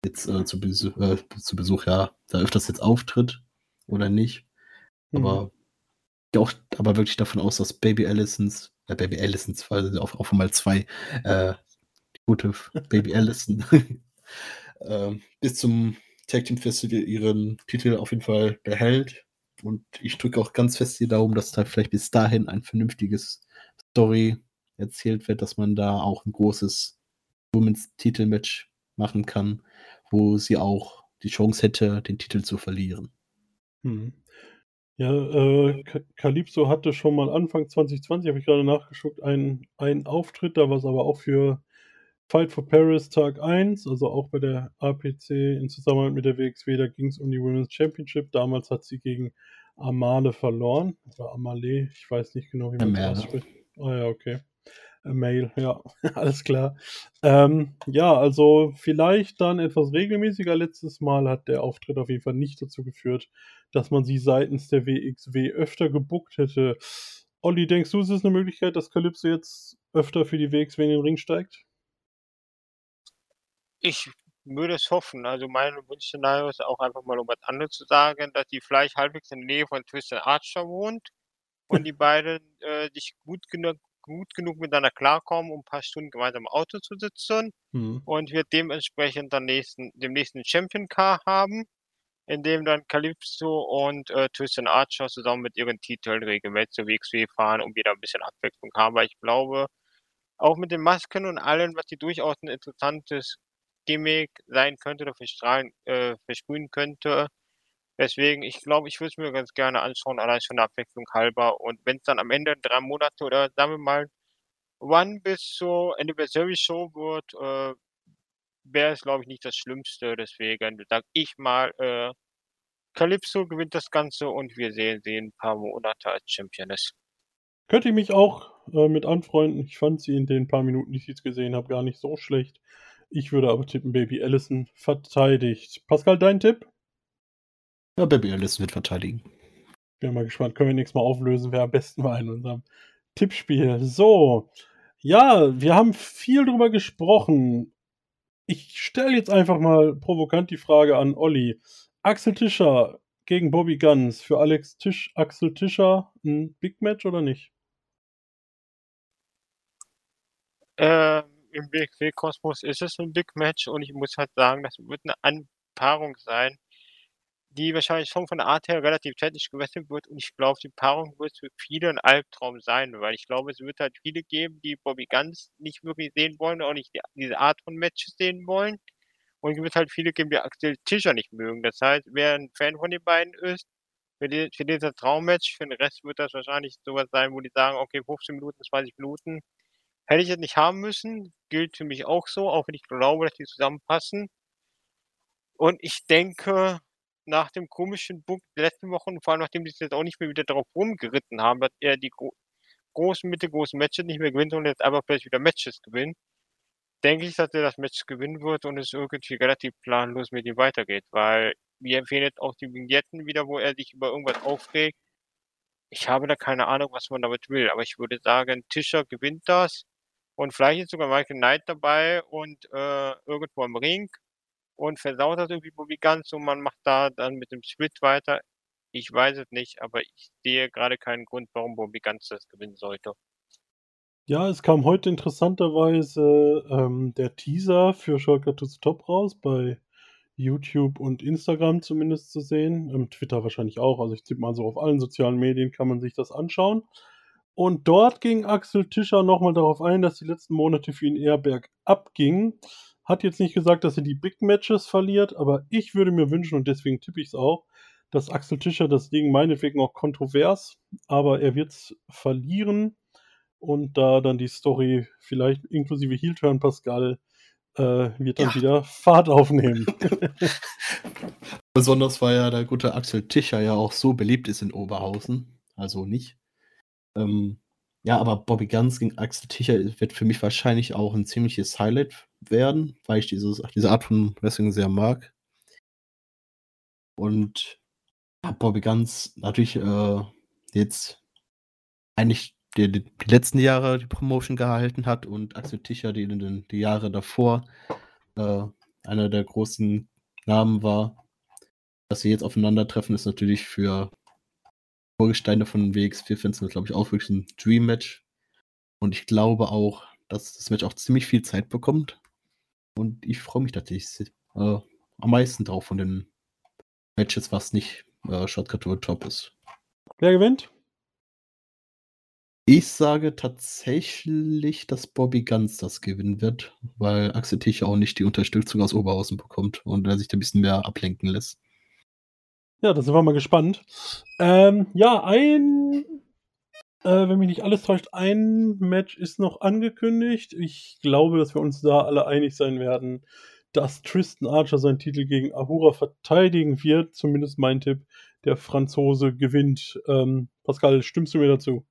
jetzt äh, zu, Besuch, äh, zu Besuch, ja, da öfters jetzt auftritt oder nicht. Mhm. Aber ich auch aber wirklich davon aus, dass Baby Allisons, äh, Baby Allisons, weil auf, auf einmal zwei, äh, gute Baby Allison, äh, bis zum Tag Team Festival ihren Titel auf jeden Fall behält. Und ich drücke auch ganz fest die Daumen, dass da vielleicht bis dahin ein vernünftiges Story erzählt wird, dass man da auch ein großes Women's Titelmatch machen kann, wo sie auch die Chance hätte, den Titel zu verlieren. Hm. Ja, äh, Calypso hatte schon mal Anfang 2020, habe ich gerade nachgeschaut, einen, einen Auftritt, da war es aber auch für Fight for Paris Tag 1, also auch bei der APC in Zusammenhang mit der WXW, da ging es um die Women's Championship. Damals hat sie gegen Amale verloren. Oder Amale, ich weiß nicht genau, wie man das ausspricht. Ah ja, okay. Mail, ja, alles klar. Ähm, ja, also vielleicht dann etwas regelmäßiger. Letztes Mal hat der Auftritt auf jeden Fall nicht dazu geführt, dass man sie seitens der WXW öfter gebuckt hätte. Olli, denkst du, es ist eine Möglichkeit, dass Calypso jetzt öfter für die WXW in den Ring steigt? Ich würde es hoffen. Also mein Wunschszenario ist auch einfach mal, um was anderes zu sagen, dass die vielleicht halbwegs in der Nähe von Twisted Archer wohnt und die beiden äh, sich gut genug gut genug miteinander klarkommen, um ein paar Stunden gemeinsam im Auto zu sitzen mhm. und wir dementsprechend dann nächsten, dem nächsten Champion Car haben, in dem dann Calypso und äh, Tristan Archer zusammen mit ihren Titeln regelmäßig zur WXW fahren und wieder ein bisschen Abwechslung haben, weil ich glaube, auch mit den Masken und allem, was die durchaus ein interessantes Gimmick sein könnte oder verstrahlen, äh, versprühen könnte, Deswegen, ich glaube, ich würde es mir ganz gerne anschauen, allein schon der Abwechslung halber. Und wenn es dann am Ende drei Monate oder sagen wir mal One bis zur Anniversary Show wird, äh, wäre es, glaube ich, nicht das Schlimmste. Deswegen sage ich mal, äh, Calypso gewinnt das Ganze und wir sehen sie in ein paar Monate als Championess. Könnte ich mich auch äh, mit anfreunden. Ich fand sie in den paar Minuten, die ich jetzt gesehen habe, gar nicht so schlecht. Ich würde aber tippen, Baby Allison verteidigt. Pascal, dein Tipp? Ja, Baby Alice wird verteidigen. Bin mal gespannt. Können wir nächstes Mal auflösen, wer am besten war in unserem Tippspiel. So. Ja, wir haben viel drüber gesprochen. Ich stelle jetzt einfach mal provokant die Frage an Olli. Axel Tischer, gegen Bobby Guns. Für Alex Tisch, Axel Tischer ein Big Match oder nicht? Äh, Im WXW-Kosmos ist es ein Big Match und ich muss halt sagen, das wird eine Anpaarung sein, die wahrscheinlich schon von der Art her relativ technisch gewässert wird und ich glaube, die Paarung wird für viele ein Albtraum sein, weil ich glaube, es wird halt viele geben, die Bobby Guns nicht wirklich sehen wollen, auch nicht die, diese Art von Matches sehen wollen. Und es wird halt viele geben, die Axel Tischer nicht mögen. Das heißt, wer ein Fan von den beiden ist, für, die, für dieser Traummatch, für den Rest wird das wahrscheinlich sowas sein, wo die sagen, okay, 15 Minuten, 20 Minuten, hätte ich jetzt nicht haben müssen. Gilt für mich auch so, auch wenn ich glaube, dass die zusammenpassen. Und ich denke, nach dem komischen Book der letzten Wochen, vor allem nachdem sich jetzt auch nicht mehr wieder darauf rumgeritten haben, dass er die gro großen, mittelgroßen Matches nicht mehr gewinnt und jetzt einfach vielleicht wieder Matches gewinnt, denke ich, dass er das Match gewinnen wird und es irgendwie relativ planlos mit ihm weitergeht, weil wir empfehlen jetzt auch die Vignetten wieder, wo er sich über irgendwas aufregt. Ich habe da keine Ahnung, was man damit will, aber ich würde sagen, Tischer gewinnt das und vielleicht ist sogar Michael Knight dabei und äh, irgendwo am Ring und versaut das irgendwie Bobby ganz und man macht da dann mit dem Split weiter. Ich weiß es nicht, aber ich sehe gerade keinen Grund, warum Bobby ganz das gewinnen sollte. Ja, es kam heute interessanterweise ähm, der Teaser für Shortcut to the Top raus, bei YouTube und Instagram zumindest zu sehen. Ähm, Twitter wahrscheinlich auch. Also ich tippe mal so, auf allen sozialen Medien kann man sich das anschauen. Und dort ging Axel Tischer nochmal darauf ein, dass die letzten Monate für ihn eher bergab gingen. Hat jetzt nicht gesagt, dass er die Big Matches verliert, aber ich würde mir wünschen, und deswegen tippe ich es auch, dass Axel Tischer das Ding meinetwegen auch kontrovers, aber er wird es verlieren und da dann die Story vielleicht inklusive Heel-Turn Pascal äh, wird dann Ja. wieder Fahrt aufnehmen. Besonders weil ja der gute Axel Tischer ja auch so beliebt ist in Oberhausen. Also nicht. Ähm, ja, aber Bobby Guns gegen Axel Tischer wird für mich wahrscheinlich auch ein ziemliches Highlight werden, weil ich dieses, diese Art von Wrestling sehr mag. Und ja, Bobby Guns natürlich äh, jetzt eigentlich die, die, letzten Jahre die Promotion gehalten hat und Axel Tischer die, die, die Jahre davor äh, einer der großen Namen war. Dass sie jetzt aufeinandertreffen, ist natürlich für Vorgesteine von WX4-Fans, glaube ich, auch wirklich ein Dream-Match. Und ich glaube auch, dass das Match auch ziemlich viel Zeit bekommt. Und ich freue mich tatsächlich äh, am meisten drauf von den Matches, was nicht äh, Shortcut to the Top ist. Wer gewinnt? Ich sage tatsächlich, dass Bobby Guns das gewinnen wird, weil Axel Tischer auch nicht die Unterstützung aus Oberhausen bekommt und er sich da ein bisschen mehr ablenken lässt. Ja, da sind wir mal gespannt. Ähm, ja, ein, äh, wenn mich nicht alles täuscht, ein Match ist noch angekündigt. Ich glaube, dass wir uns da alle einig sein werden, dass Tristan Archer seinen Titel gegen Ahura verteidigen wird. Zumindest mein Tipp. Der Franzose gewinnt. Ähm, Pascal, stimmst du mir dazu?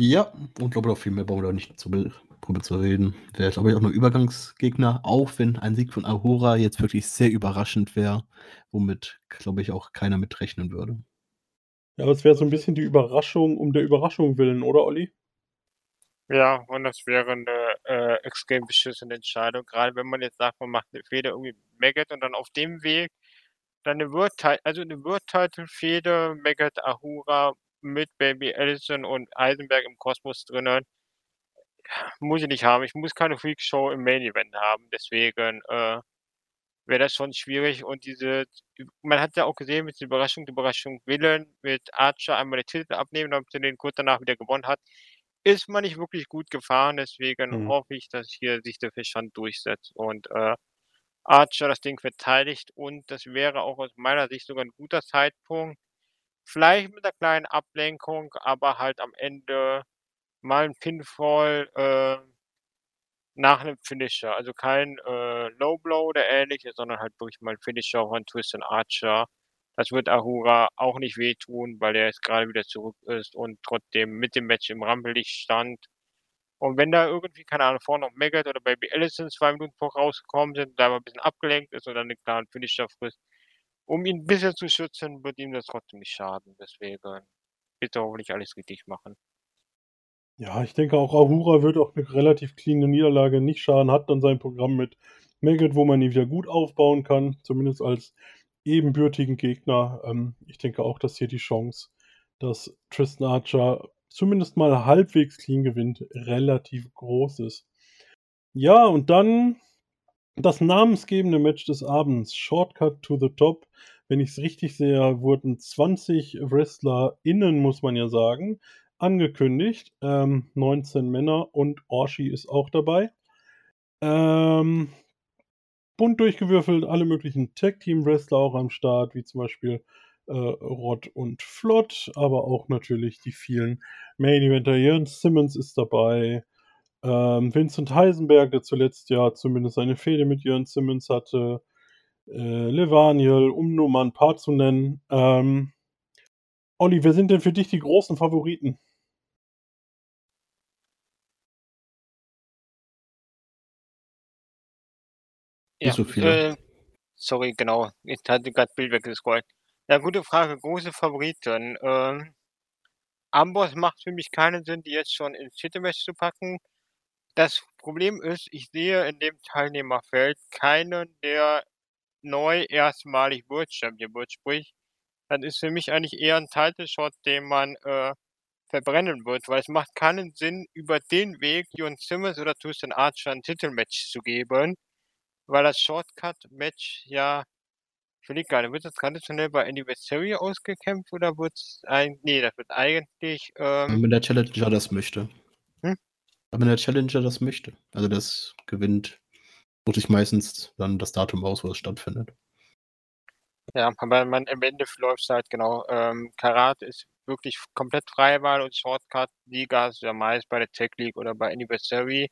Ja, und glaube, auch viel mehr brauchen wir da nicht zu, drüber zu reden. Wäre, glaube ich, auch nur Übergangsgegner, auch wenn ein Sieg von Ahura jetzt wirklich sehr überraschend wäre, womit, glaube ich, auch keiner mitrechnen würde. Ja, aber es wäre so ein bisschen die Überraschung um der Überraschung willen, oder Olli? Ja, und das wäre eine äh, extrem beschissene Entscheidung, gerade wenn man jetzt sagt, man macht eine Fehde irgendwie Maggot und dann auf dem Weg dann eine Word also eine Word-Title-Fehde, Maggot, Ahura mit Baby Allison und Eisenberg im Kosmos drinnen. Muss ich nicht haben. Ich muss keine Freak-Show im Main-Event haben, deswegen äh, wäre das schon schwierig und diese, man hat ja auch gesehen mit der Überraschung, die Überraschung Willen mit Archer einmal den Titel abnehmen, damit er den kurz danach wieder gewonnen hat, ist man nicht wirklich gut gefahren, deswegen Mhm. hoffe ich, dass hier sich der Fischhand durchsetzt und äh, Archer das Ding verteidigt und das wäre auch aus meiner Sicht sogar ein guter Zeitpunkt. Vielleicht mit einer kleinen Ablenkung, aber halt am Ende mal ein Pinfall äh, nach einem Finisher. Also kein äh, Low Blow oder ähnliches, sondern halt wirklich mal ein Finisher von Tristan Archer. Das wird Ahura auch nicht wehtun, weil er jetzt gerade wieder zurück ist und trotzdem mit dem Match im Rampenlicht stand. Und wenn da irgendwie, keine Ahnung, vorne noch Maggot oder Baby Allison zwei Minuten vor rausgekommen sind, da ein bisschen abgelenkt ist und dann einen klaren Finisher frisst, um ihn ein bisschen zu schützen, wird ihm das trotzdem nicht schaden. Deswegen bitte hoffentlich alles richtig machen. Ja, ich denke auch Ahura wird auch eine relativ cleane Niederlage nicht schaden, hat dann sein Programm mit Maggot, wo man ihn wieder gut aufbauen kann, zumindest als ebenbürtigen Gegner. Ähm, ich denke auch, dass hier die Chance, dass Tristan Archer zumindest mal halbwegs clean gewinnt, relativ groß ist. Ja, und dann das namensgebende Match des Abends, Shortcut to the Top. Wenn ich es richtig sehe, wurden 20 WrestlerInnen, muss man ja sagen, angekündigt. Ähm, 19 Männer und Orshi ist auch dabei. Ähm, bunt durchgewürfelt, alle möglichen Tag-Team-Wrestler auch am Start, wie zum Beispiel äh, Rod und Flott, aber auch natürlich die vielen Main-Eventer. Jörn Simmons ist dabei, ähm, Vincent Heisenberg, der zuletzt ja zumindest eine Fehde mit Jörn Simmons hatte. Äh, Levaniel, um nur mal ein paar zu nennen. Ähm, Olli, wer sind denn für dich die großen Favoriten? Ja, Nicht so viele. äh, sorry, genau. Ich hatte gerade Bild weggescrollt. Ja, gute Frage. Große Favoriten. Ähm, Amboss macht für mich keinen Sinn, die jetzt schon ins Titelmatch zu packen. Das Problem ist, ich sehe in dem Teilnehmerfeld keinen, der neu erstmalig World Champion wird. Sprich, das ist für mich eigentlich eher ein Title Shot, den man äh, verbrennen wird, weil es macht keinen Sinn, über den Weg Jon Simmons oder Tristan Archer ein Titelmatch zu geben, weil das Shortcut-Match ja ich überlege gerade, wird das traditionell bei Anniversary ausgekämpft oder wird es ein. Nee, das wird eigentlich. Ähm, Wenn der Challenger das möchte. Hm? Wenn der Challenger das möchte. Also das gewinnt, sucht sich meistens dann das Datum aus, wo es stattfindet. ja, aber man im Ende läuft es halt genau. Ähm, Karat ist wirklich komplett Freiwahl und Shortcut-Liga ist ja meist bei der Tech League oder bei Anniversary.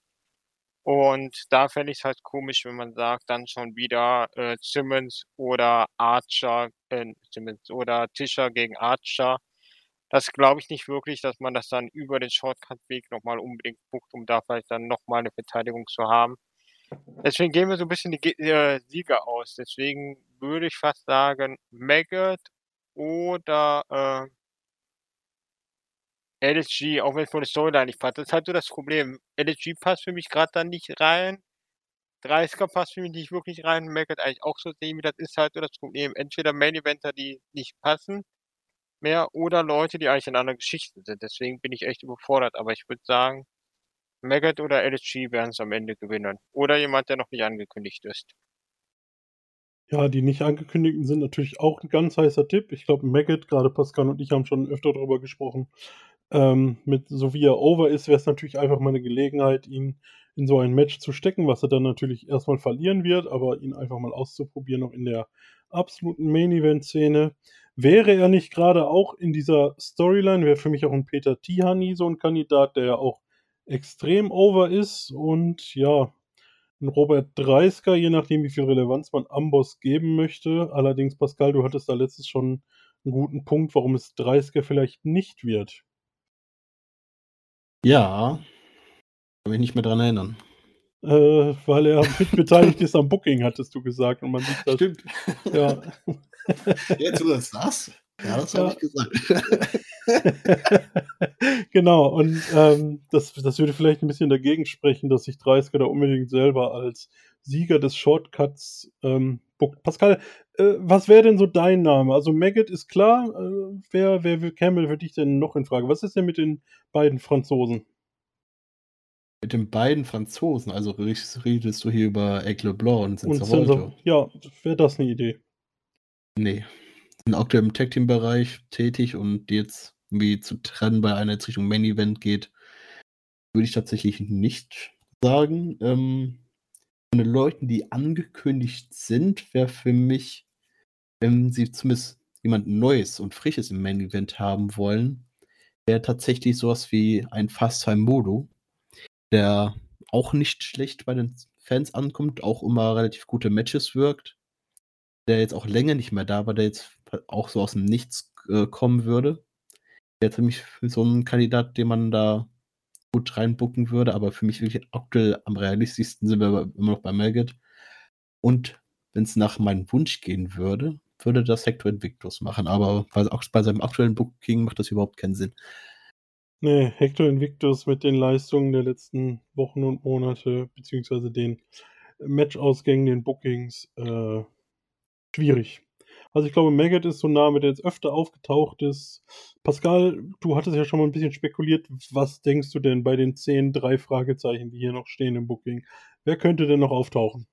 Und da fände ich es halt komisch, wenn man sagt, dann schon wieder äh, Simmons oder Archer, äh, Simmons oder Tischer gegen Archer. Das glaube ich nicht wirklich, dass man das dann über den Shortcut-Weg nochmal unbedingt bucht, um da vielleicht dann nochmal eine Verteidigung zu haben. Deswegen gehen wir so ein bisschen die äh, Sieger aus. Deswegen würde ich fast sagen, Maggot oder äh, LSG, auch wenn es von der Storyline nicht passt. Das ist halt so das Problem. LSG passt für mich gerade dann nicht rein. 30er passt für mich nicht wirklich rein. Maggot eigentlich auch so semi. Das ist halt so das Problem. Entweder Main Eventer, die nicht passen mehr oder Leute, die eigentlich in anderen Geschichten sind. Deswegen bin ich echt überfordert. Aber ich würde sagen, Maggot oder LSG werden es am Ende gewinnen. Oder jemand, der noch nicht angekündigt ist. Ja, die nicht angekündigten sind natürlich auch ein ganz heißer Tipp. Ich glaube, Maggot, gerade Pascal und ich haben schon öfter darüber gesprochen. Ähm, mit so wie er over ist, wäre es natürlich einfach mal eine Gelegenheit, ihn in so ein Match zu stecken, was er dann natürlich erstmal verlieren wird, aber ihn einfach mal auszuprobieren, noch in der absoluten Main-Event-Szene. Wäre er nicht gerade auch in dieser Storyline, wäre für mich auch ein Peter Tihani so ein Kandidat, der ja auch extrem over ist und ja, ein Robert Dreisker, je nachdem, wie viel Relevanz man Amboss geben möchte. Allerdings, Pascal, du hattest da letztes schon einen guten Punkt, warum es Dreisker vielleicht nicht wird. Ja, kann mich nicht mehr dran erinnern. Äh, weil er mitbeteiligt ist am Booking, hattest du gesagt. Und man sieht das. Stimmt. Ja. Jetzt du das das? Ja, das Ja. habe ich gesagt. genau, und ähm, das, das würde vielleicht ein bisschen dagegen sprechen, dass sich Dreisker da unbedingt selber als Sieger des Shortcuts ähm, bookt. Pascal, äh, was wäre denn so dein Name? Also Maggot ist klar, äh, wer, wer käme für dich denn noch in Frage? Was ist denn mit den beiden Franzosen? Mit den beiden Franzosen, also redest du hier über Aigle Blanc und? Cinza- ja, wäre das eine Idee? Nee. Sind aktuell im Tag Team Bereich tätig und jetzt irgendwie zu trennen, weil einer jetzt Richtung Main Event geht, würde ich tatsächlich nicht sagen. Ähm, von den Leuten, die angekündigt sind, wäre für mich, wenn sie zumindest jemand Neues und Frisches im Main Event haben wollen, wäre tatsächlich sowas wie ein Fast Time Modo, der auch nicht schlecht bei den Fans ankommt, auch immer relativ gute Matches wirkt der jetzt auch länger nicht mehr da war, der jetzt auch so aus dem Nichts äh, kommen würde. Wäre für mich so ein Kandidat, den man da gut reinbucken würde, aber für mich wirklich aktuell am realistischsten sind wir immer noch bei Maggot. Und wenn es nach meinem Wunsch gehen würde, würde das Hector Invictus machen, aber auch bei seinem aktuellen Booking macht das überhaupt keinen Sinn. Nee, Hector Invictus mit den Leistungen der letzten Wochen und Monate, beziehungsweise den Matchausgängen, den Bookings, äh, schwierig. Also ich glaube, Maggot ist so ein Name, der jetzt öfter aufgetaucht ist. Pascal, du hattest ja schon mal ein bisschen spekuliert. Was denkst du denn bei den zehn drei Fragezeichen, die hier noch stehen im Booking? Wer könnte denn noch auftauchen?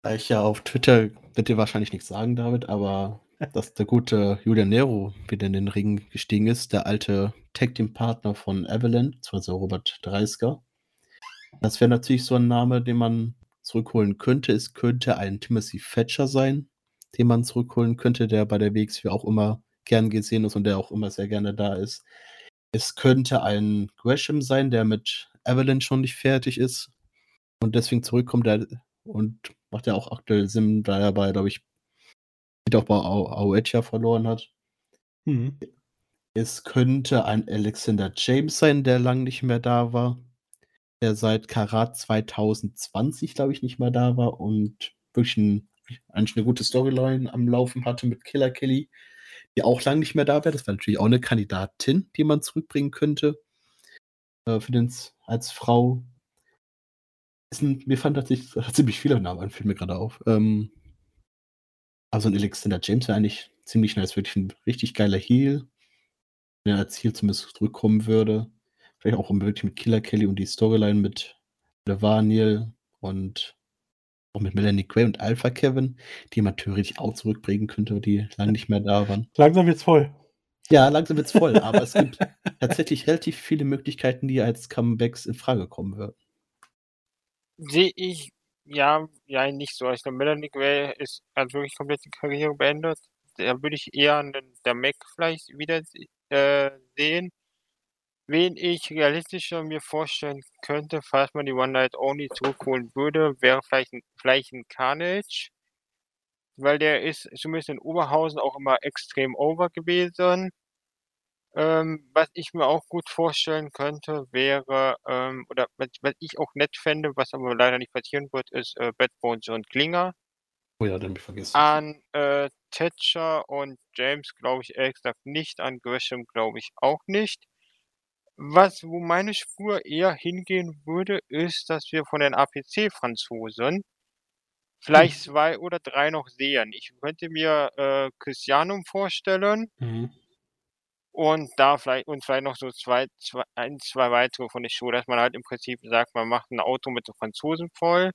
Da ich ja auf Twitter, wird dir wahrscheinlich nichts sagen, David, aber dass der gute Julian Nero wieder in den Ring gestiegen ist, der alte Tag-Team-Partner von Avalanche, also Robert Dreisker. Das wäre natürlich so ein Name, den man zurückholen könnte. Es könnte ein Timothy Thatcher sein, den man zurückholen könnte, der bei der WXW auch immer gern gesehen ist und der auch immer sehr gerne da ist. Es könnte ein Gresham sein, der mit Avalanche schon nicht fertig ist und deswegen zurückkommt der, und macht ja auch aktuell Sinn, da er bei, glaube ich, auch bei Auetia verloren hat. Mhm. Es könnte ein Alexander James sein, der lang nicht mehr da war. Der seit Karat 2020, glaube ich, nicht mehr da war und wirklich ein, eigentlich eine gute Storyline am Laufen hatte mit Killer Kelly, die auch lang nicht mehr da wäre. Das wäre natürlich auch eine Kandidatin, die man zurückbringen könnte. Äh, für den als Frau. Sind, mir fand tatsächlich ziemlich viele Namen an, fällt mir gerade auf. Ähm, also ein Alexander James wäre eigentlich ziemlich nice, wirklich ein richtig geiler Heal, wenn er als Heal zumindest zurückkommen würde. Vielleicht auch wirklich mit Killer Kelly und die Storyline mit Levaniel und auch mit Melanie Gray und Alpha Kevin, die man theoretisch auch zurückbringen könnte, die lange nicht mehr da waren. Langsam wird's voll. Ja, langsam wird's voll, aber es gibt tatsächlich relativ viele Möglichkeiten, die als Comebacks in Frage kommen würden. Sehe ich, ja, ja, nicht so. Ich glaube, Melanie Gray ist, hat wirklich komplett die Karriere beendet. Da würde ich eher einen, der Mac vielleicht wieder äh, sehen. Wen ich realistischer mir vorstellen könnte, falls man die One Night Only zurückholen würde, wäre vielleicht ein, vielleicht ein Carnage. Weil der ist zumindest in Oberhausen auch immer extrem over gewesen. Ähm, was ich mir auch gut vorstellen könnte, wäre, ähm, oder was, was ich auch nett fände, was aber leider nicht passieren wird, ist äh, Bad Bones und Klinger. Oh ja, den hab ich vergessen. An äh, Thatcher und James glaube ich ehrlich gesagt nicht, an Gresham glaube ich auch nicht. Was, wo meine Spur eher hingehen würde, ist, dass wir von den APC-Franzosen vielleicht Hm. zwei oder drei noch sehen. Ich könnte mir äh, Christianum vorstellen Mhm. und da vielleicht und vielleicht noch so zwei, zwei, ein, zwei weitere von der Show, dass man halt im Prinzip sagt, man macht ein Auto mit den Franzosen voll.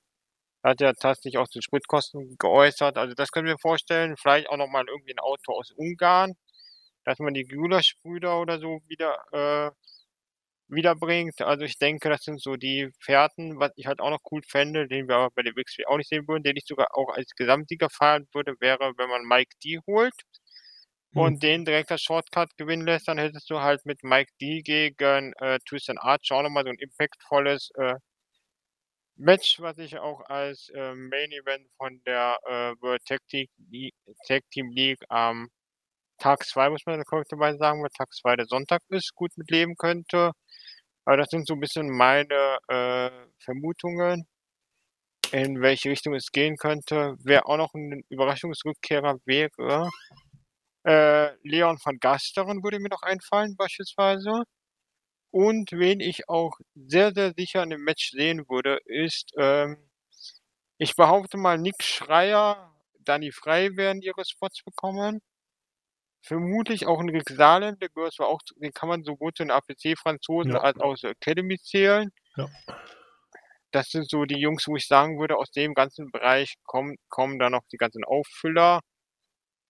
Hat ja tatsächlich auch zu Spritkosten geäußert. Also das können wir vorstellen. Vielleicht auch nochmal irgendwie ein Auto aus Ungarn, dass man die Gulasch-Brüder oder so wieder äh, wiederbringt. Also ich denke, das sind so die Fährten, was ich halt auch noch cool fände, den wir aber bei der WXW auch nicht sehen würden, den ich sogar auch als Gesamtsieger feiern würde, wäre, wenn man Mike D holt Hm. und den direkt als Shortcut gewinnen lässt, dann hättest du halt mit Mike D gegen äh, Tristan Archer auch nochmal so ein impactvolles äh, Match, was ich auch als äh, Main Event von der äh, World Tag Team, League, Tag Team League am Tag 2, muss man korrekterweise sagen, weil Tag 2 der Sonntag ist, gut mitleben könnte. Aber das sind so ein bisschen meine äh, Vermutungen, in welche Richtung es gehen könnte. Wer auch noch ein Überraschungsrückkehrer wäre, äh, Leon van Gasteren würde mir noch einfallen, beispielsweise. Und wen ich auch sehr, sehr sicher in dem Match sehen würde, ist, ähm, ich behaupte mal, Nick Schreier, Danny Frey werden ihre Spots bekommen. Vermutlich auch ein Rick Salem, der gehört zwar auch, den kann man sowohl zu den APC-Franzosen Ja. als auch zur Academy zählen. Ja. Das sind so die Jungs, wo ich sagen würde, aus dem ganzen Bereich kommen, kommen da noch die ganzen Auffüller.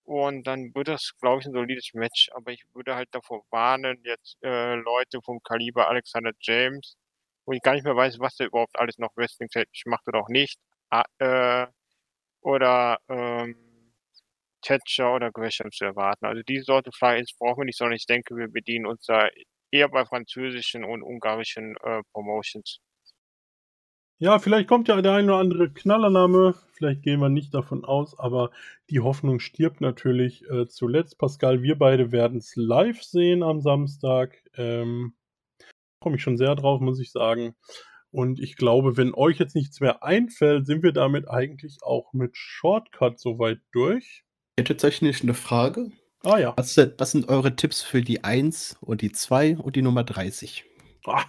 Und dann wird das, glaube ich, ein solides Match. Aber ich würde halt davor warnen, jetzt äh, Leute vom Kaliber Alexander James, wo ich gar nicht mehr weiß, was der überhaupt alles noch wrestling-technisch macht oder auch nicht. Ah, äh, oder ähm, Thatcher oder Gresham zu erwarten. Also diese Sorte Fly-Ins brauchen wir nicht, sondern ich denke, wir bedienen uns da eher bei französischen und ungarischen äh, Promotions. Ja, vielleicht kommt ja der ein oder andere Knallername. Vielleicht gehen wir nicht davon aus, aber die Hoffnung stirbt natürlich äh, zuletzt. Pascal, wir beide werden es live sehen am Samstag. Ähm, Komme ich schon sehr drauf, muss ich sagen. Und ich glaube, wenn euch jetzt nichts mehr einfällt, sind wir damit eigentlich auch mit Shortcut soweit durch. Ich hätte tatsächlich eine Frage. Ah ja. Was, sind- was sind eure Tipps für die 1 und die 2 und die Nummer 30? Ah.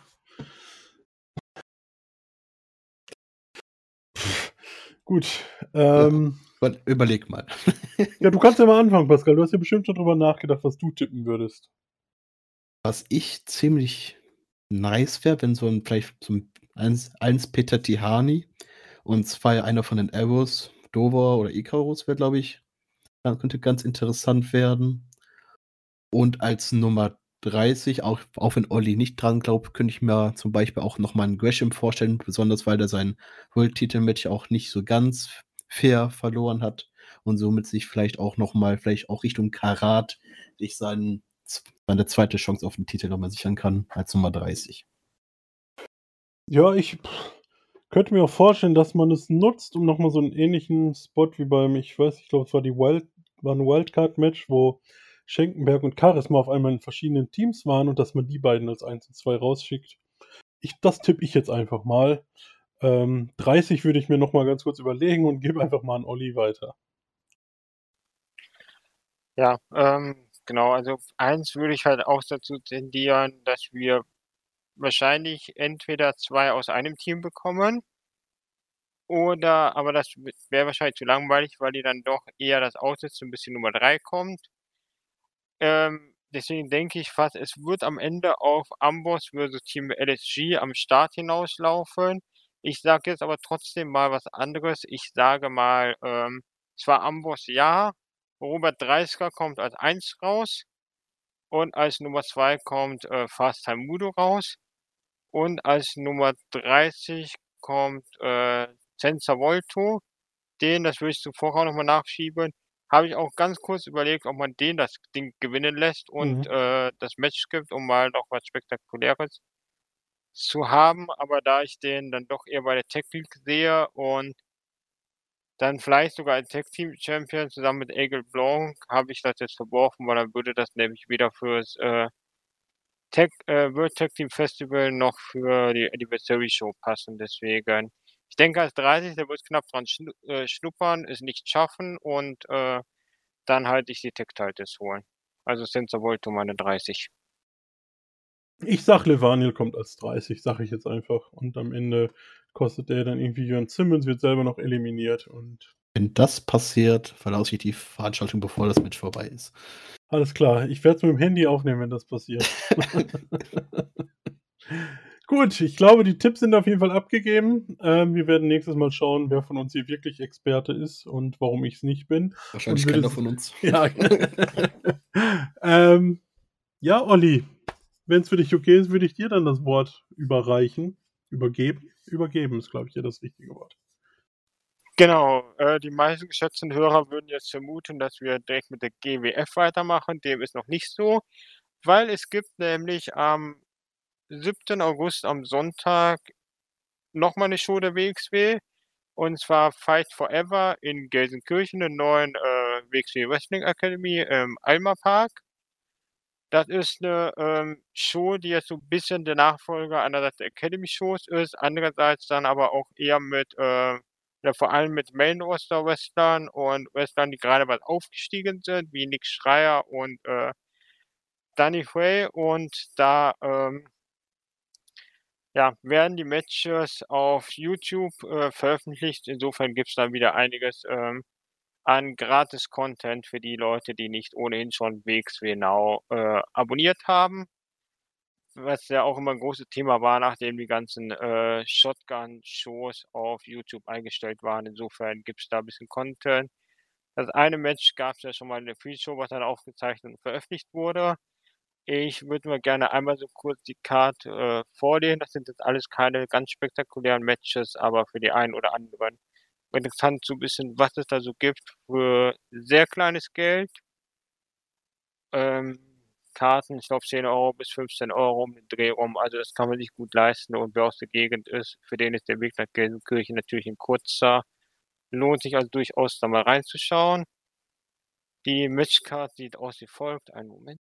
Gut. Ähm, Über- Überleg mal. Ja, du kannst ja mal anfangen, Pascal. Du hast ja bestimmt schon drüber nachgedacht, was du tippen würdest. Was ich ziemlich nice wäre, wenn so ein vielleicht so ein eins, eins Peter Tihani und zwei einer von den Arrows, Dover oder Icarus wäre, glaube ich, ja, könnte ganz interessant werden. Und als Nummer 30, auch, auch wenn Olli nicht dran glaubt, könnte ich mir zum Beispiel auch nochmal einen Gresham vorstellen, besonders weil er sein World-Titel-Match auch nicht so ganz fair verloren hat und somit sich vielleicht auch nochmal, vielleicht auch Richtung Karat, sich seinen, seine zweite Chance auf den Titel nochmal sichern kann, als Nummer 30. Ja, ich könnte mir auch vorstellen, dass man es nutzt, um nochmal so einen ähnlichen Spot wie beim, ich weiß, ich glaube, es war die Wild, war ein Wildcard-Match, wo Schenkenberg und Charisma auf einmal in verschiedenen Teams waren und dass man die beiden als 1 und 2 rausschickt. Ich, das tippe ich jetzt einfach mal. Ähm, 30 würde ich mir nochmal ganz kurz überlegen und gebe einfach mal an Olli weiter. Ja, ähm, genau, also eins würde ich halt auch dazu tendieren, dass wir wahrscheinlich entweder zwei aus einem Team bekommen oder, aber das wäre wahrscheinlich zu langweilig, weil die dann doch eher das aussetzen, bis die Nummer drei kommt. Ähm, deswegen denke ich fast, es wird am Ende auf Amboss versus Team LSG am Start hinauslaufen. Ich sage jetzt aber trotzdem mal was anderes. Ich sage mal, ähm, zwar Amboss ja, Robert Dreisker kommt als 1 raus und als Nummer 2 kommt äh, Fast Mudo raus und als Nummer 30 kommt äh, Senza Volto. Den, das würde ich zuvor auch nochmal nachschieben, habe ich auch ganz kurz überlegt, ob man den das Ding gewinnen lässt und Mhm. äh, das Match gibt, um mal noch was Spektakuläres zu haben. Aber da ich den dann doch eher bei der Tech League sehe und dann vielleicht sogar als Tag Team Champion zusammen mit Egel Blanc, habe ich das jetzt verworfen, weil dann würde das nämlich weder fürs äh, Tag, äh, World Tag Team Festival noch für die Anniversary Show passen. Deswegen, ich denke, als 30, der wird knapp dran äh, schnuppern, es nicht schaffen und äh, dann halte ich die Tag Titles holen. Also Senza Volto meine 30. Ich sag, Levaniel kommt als 30, sag ich jetzt einfach. Und am Ende kostet der dann irgendwie Jörn Simmons, wird selber noch eliminiert und Wenn das passiert, verlasse ich die Veranstaltung, bevor das Match vorbei ist. alles klar. Ich werde es mit dem Handy aufnehmen, wenn das passiert. Gut, ich glaube, die Tipps sind auf jeden Fall abgegeben. Ähm, wir werden nächstes Mal schauen, wer von uns hier wirklich Experte ist und warum ich es nicht bin. Wahrscheinlich keiner von uns. Ja. ähm, ja, Olli, wenn es für dich okay ist, würde ich dir dann das Wort überreichen. Übergeben? Übergeben ist, glaube ich, ja das richtige Wort. Genau, äh, die meisten geschätzten Hörer würden jetzt vermuten, dass wir direkt mit der GWF weitermachen. Dem ist noch nicht so, weil es gibt nämlich am 7. August am Sonntag nochmal eine Show der WXW. Und zwar Fight Forever in Gelsenkirchen, der neuen äh, WXW Wrestling Academy im Alma Park. Das ist eine ähm, Show, die jetzt so ein bisschen der Nachfolger einerseits der Academy-Shows ist, andererseits dann aber auch eher mit, äh, oder vor allem mit Main-Roster-Wrestlern und Wrestlern, die gerade was aufgestiegen sind, wie Nick Schreier und äh, Danny Way. Und da ähm, ja, werden die Matches auf YouTube äh, veröffentlicht. Insofern gibt es dann wieder einiges ähm, an Gratis-Content für die Leute, die nicht ohnehin schon WXW Now äh, abonniert haben. Was ja auch immer ein großes Thema war, nachdem die ganzen äh, Shotgun-Shows auf YouTube eingestellt waren. Insofern gibt es da ein bisschen Content. Das eine Match gab es ja schon mal in der Pre-Show, was dann aufgezeichnet und veröffentlicht wurde. Ich würde mir gerne einmal so kurz die Karte äh, vorlesen. Das sind jetzt alles keine ganz spektakulären Matches, aber für die einen oder anderen interessant so ein bisschen, was es da so gibt für sehr kleines Geld. Ähm, Karten, ich glaube 10 Euro bis 15 Euro um den Dreh rum. Also das kann man sich gut leisten und wer aus der Gegend ist, für den ist der Weg nach Gelsenkirchen natürlich ein kurzer. Lohnt sich also durchaus da mal reinzuschauen. Die Matchcard sieht aus wie folgt. Einen Moment.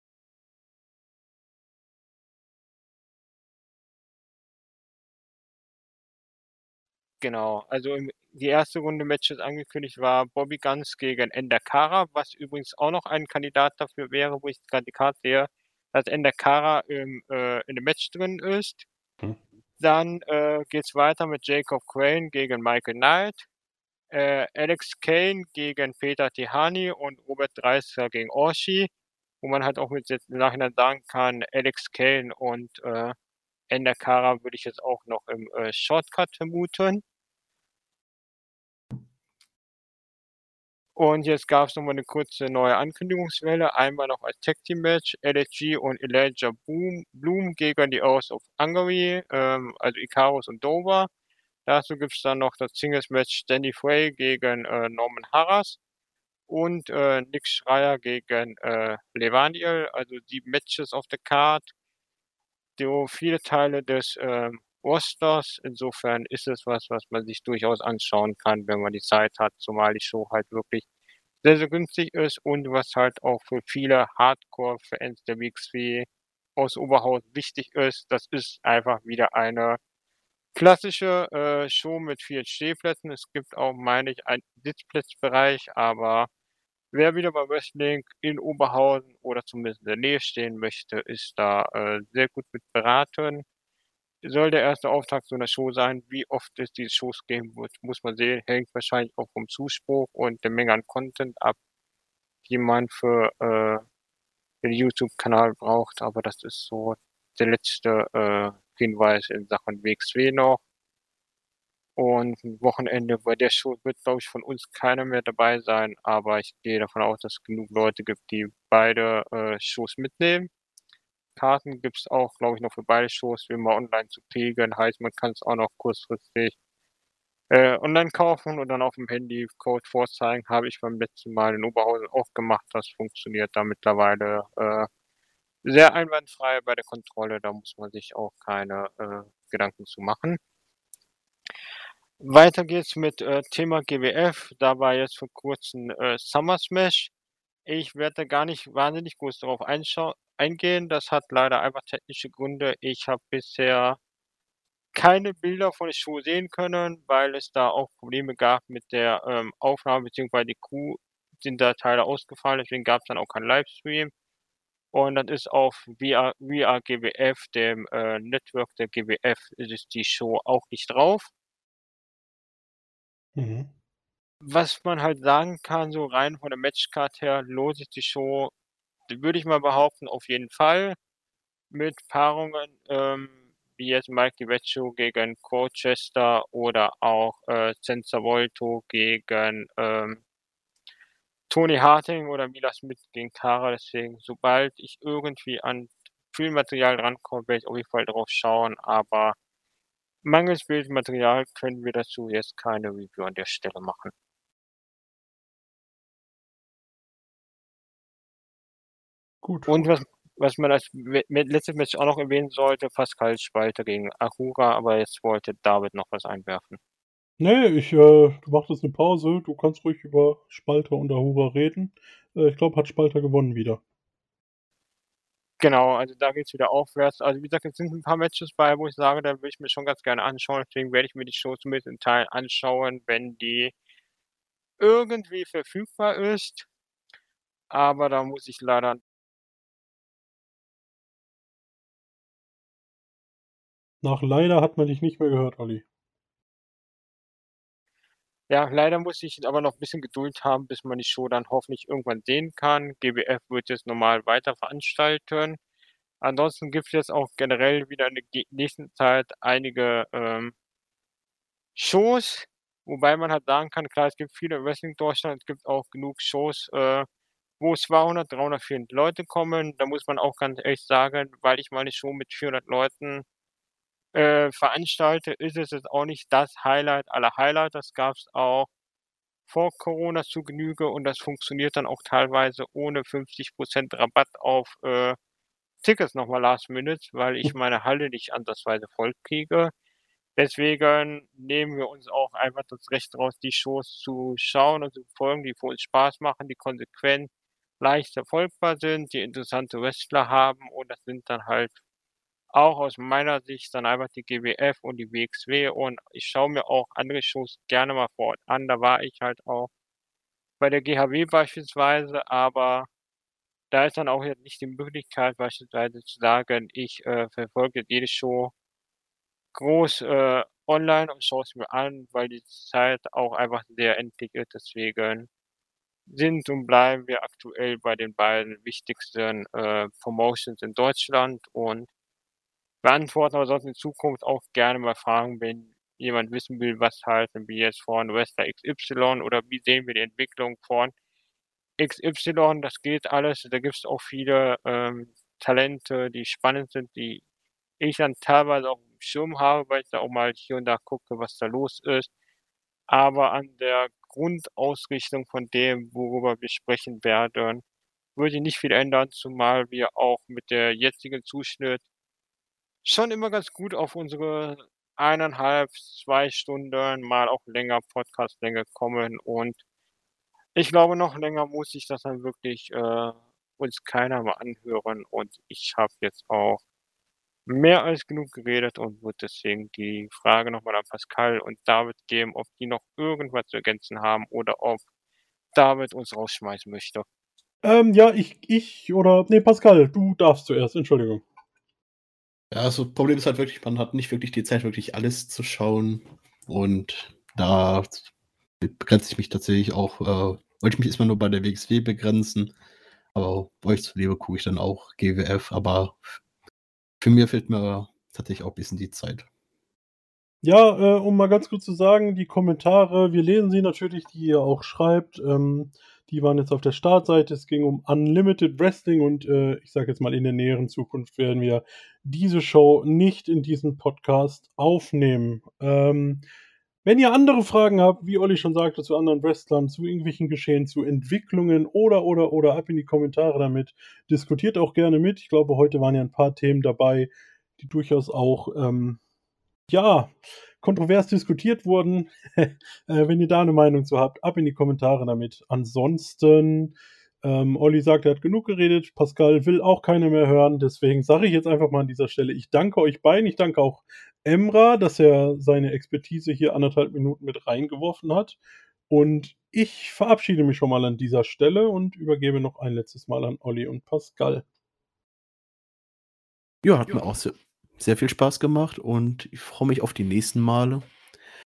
Genau, also im, die erste Runde Matches angekündigt war Bobby Guns gegen Ender Kara, was übrigens auch noch ein Kandidat dafür wäre, wo ich gerade die Karte sehe, dass Ender Kara im, äh, in dem Match drin ist. Hm. Dann äh, geht's weiter mit Jacob Crane gegen Michael Knight. äh, Alex Kane gegen Peter Tihani und Robert Dreisker gegen Orshi, wo man halt auch mit jetzt im Nachhinein sagen kann, Alex Kane und äh, Ender Kara würde ich jetzt auch noch im äh, Shortcut vermuten. Und jetzt gab es nochmal eine kurze neue Ankündigungswelle. Einmal noch als Tag Team Match LSG und Elijah Boom, Bloom gegen die Oath of Hungary, ähm, also Icarus und Dover. Dazu gibt es dann noch das Singles Match Danny Frey gegen äh, Norman Harras und äh, Nick Schreier gegen äh, Levaniel, also sieben Matches auf der Card. So viele Teile des ähm, Rosters. Insofern ist es was, was man sich durchaus anschauen kann, wenn man die Zeit hat, zumal die Show halt wirklich sehr, sehr günstig ist und was halt auch für viele Hardcore-Fans der WXW aus Oberhaus wichtig ist. Das ist einfach wieder eine klassische äh, Show mit vier Stehplätzen. Es gibt auch, meine ich, einen Sitzplatzbereich, aber wer wieder bei Wrestling in Oberhausen oder zumindest in der Nähe stehen möchte, ist da äh, sehr gut mit beraten soll der erste Auftakt so einer Show sein. Wie oft es diese Shows geben wird, muss man sehen. Hängt wahrscheinlich auch vom Zuspruch und der Menge an Content ab, die man für äh, den YouTube-Kanal braucht. Aber das ist so der letzte äh, Hinweis in Sachen WXW noch. Und ein Wochenende bei der Show wird, glaube ich, von uns keiner mehr dabei sein. Aber ich gehe davon aus, dass es genug Leute gibt, die beide äh, Shows mitnehmen. Karten gibt es auch, glaube ich, noch für beide Shows, wie immer online zu kriegen. Heißt, man kann es auch noch kurzfristig äh, online kaufen und dann auf dem Handy Code vorzeigen. Habe ich beim letzten Mal in Oberhausen auch gemacht. Das funktioniert da mittlerweile äh, sehr einwandfrei bei der Kontrolle. Da muss man sich auch keine äh, Gedanken zu machen. Weiter geht's mit äh, Thema GWF. Da war jetzt vor kurzem äh, Summer Smash. Ich werde gar nicht wahnsinnig groß darauf eingehen. Das hat leider einfach technische Gründe. Ich habe bisher keine Bilder von der Show sehen können, weil es da auch Probleme gab mit der ähm, Aufnahme, beziehungsweise die Crew sind da Teile ausgefallen, deswegen gab es dann auch keinen Livestream. Und dann ist auf VR, VR GWF, dem äh, Network der GWF, ist die Show auch nicht drauf. Mhm. Was man halt sagen kann, so rein von der Matchcard her, lohnt sich die Show würde ich mal behaupten, auf jeden Fall. Mit Paarungen, ähm, wie jetzt Mike DiVecchio gegen Colchester oder auch äh, Senza Volto gegen ähm, Tony Harting oder Milas mit gegen Kara. Deswegen, sobald ich irgendwie an Filmmaterial rankomme, werde ich auf jeden Fall drauf schauen. Aber mangels Bildmaterial können wir dazu jetzt keine Review an der Stelle machen. Gut. Und was, was man als letztes Match auch noch erwähnen sollte, Pascal Spalter gegen Ahura, aber jetzt wollte David noch was einwerfen. Nee, ich, äh, du machst jetzt eine Pause, du kannst ruhig über Spalter und Ahura reden. Äh, ich glaube, hat Spalter gewonnen wieder. Genau, also da geht es wieder aufwärts. Also wie gesagt, es sind ein paar Matches bei, wo ich sage, da will ich mir schon ganz gerne anschauen. Deswegen werde ich mir die Show zumindest in Teilen anschauen, wenn die irgendwie verfügbar ist. Aber da muss ich leider Nach leider hat man dich nicht mehr gehört, Olli. Ja, leider muss ich aber noch ein bisschen Geduld haben, bis man die Show dann hoffentlich irgendwann sehen kann. GBF wird jetzt normal weiter veranstalten. Ansonsten gibt es jetzt auch generell wieder in der nächsten Zeit einige ähm, Shows, wobei man halt sagen kann, klar, es gibt viele Wrestling Deutschland, es gibt auch genug Shows, äh, wo 200, 300, 400 Leute kommen. Da muss man auch ganz ehrlich sagen, weil ich meine Show mit 400 Leuten äh, veranstalte, ist es jetzt auch nicht das Highlight aller Highlights. Das gab es auch vor Corona zu Genüge und das funktioniert dann auch teilweise ohne 50% Rabatt auf äh, Tickets nochmal Last Minute, weil ich meine Halle nicht ansatzweise voll kriege. Deswegen nehmen wir uns auch einfach das Recht raus, die Shows zu schauen und zu folgen, die für uns Spaß machen, die konsequent leicht erfolgbar sind, die interessante Wrestler haben und das sind dann halt auch aus meiner Sicht dann einfach die GWF und die WXW und ich schaue mir auch andere Shows gerne mal vor Ort an. Da war ich halt auch bei der GHW beispielsweise, aber da ist dann auch jetzt nicht die Möglichkeit beispielsweise zu sagen, ich äh, verfolge jede Show groß äh, online und schaue es mir an, weil die Zeit auch einfach sehr endlich ist. Deswegen sind und bleiben wir aktuell bei den beiden wichtigsten äh, Promotions in Deutschland und beantworten aber sonst in Zukunft auch gerne mal Fragen, wenn jemand wissen will, was halten wir jetzt von Wrestler XY oder wie sehen wir die Entwicklung von XY, das geht alles. Da gibt es auch viele ähm, Talente, die spannend sind, die ich dann teilweise auch im Schirm habe, weil ich da auch mal hier und da gucke, was da los ist. Aber an der Grundausrichtung von dem, worüber wir sprechen werden, würde ich nicht viel ändern, zumal wir auch mit der jetzigen Zuschnitt schon immer ganz gut auf unsere eineinhalb, zwei Stunden, mal auch länger Podcastlänge kommen und ich glaube, noch länger muss ich das dann wirklich äh, uns keiner mal anhören und ich habe jetzt auch mehr als genug geredet und würde deswegen die Frage nochmal an Pascal und David geben, ob die noch irgendwas zu ergänzen haben oder ob David uns rausschmeißen möchte. Ähm, ja, ich, ich oder, nee, Pascal, du darfst zuerst, Entschuldigung. Ja, also Problem ist halt wirklich, man hat nicht wirklich die Zeit, wirklich alles zu schauen. Und da begrenze ich mich tatsächlich auch, äh, wollte ich mich erstmal nur bei der WXW begrenzen. Aber euch zuliebe gucke ich dann auch GWF. Aber für mir fehlt mir tatsächlich auch ein bisschen die Zeit. Ja, äh, um mal ganz kurz zu sagen, die Kommentare, wir lesen sie natürlich, die ihr auch schreibt. Ähm, die waren jetzt auf der Startseite. Es ging um Unlimited Wrestling und äh, ich sage jetzt mal, in der näheren Zukunft werden wir diese Show nicht in diesem Podcast aufnehmen. Ähm, wenn ihr andere Fragen habt, wie Olli schon sagte, zu anderen Wrestlern, zu irgendwelchen Geschehen, zu Entwicklungen oder, oder, oder, ab in die Kommentare damit. Diskutiert auch gerne mit. Ich glaube, heute waren ja ein paar Themen dabei, die durchaus auch, ähm, ja, kontrovers diskutiert wurden. äh, wenn ihr da eine Meinung zu habt, ab in die Kommentare damit. Ansonsten, ähm, Olli sagt, er hat genug geredet. Pascal will auch keiner mehr hören. Deswegen sage ich jetzt einfach mal an dieser Stelle, ich danke euch beiden. Ich danke auch Emra, dass er seine Expertise hier anderthalb Minuten mit reingeworfen hat. Und ich verabschiede mich schon mal an dieser Stelle und übergebe noch ein letztes Mal an Olli und Pascal. Ja, hat mir auch sehr, sehr viel Spaß gemacht und ich freue mich auf die nächsten Male.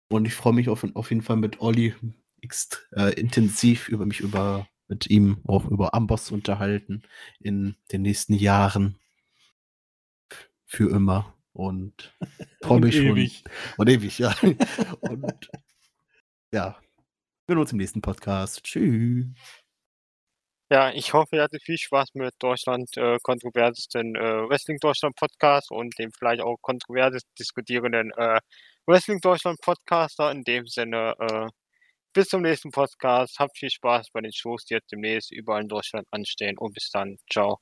Und ich freue mich auf, auf jeden Fall mit Olli äh, intensiv über mich über mit ihm auch über Amboss zu unterhalten in den nächsten Jahren. Für immer. Und freue mich schon. Ewig. Und ewig, ja. und ja. Wir sehen uns im nächsten Podcast. Tschüss. Ja, ich hoffe, ihr hattet viel Spaß mit Deutschland äh, kontroversesten äh, Wrestling Deutschland Podcast und dem vielleicht auch kontroverses diskutierenden äh, Wrestling Deutschland Podcaster. In dem Sinne, äh, bis zum nächsten Podcast. Habt viel Spaß bei den Shows, die jetzt demnächst überall in Deutschland anstehen und bis dann. Ciao.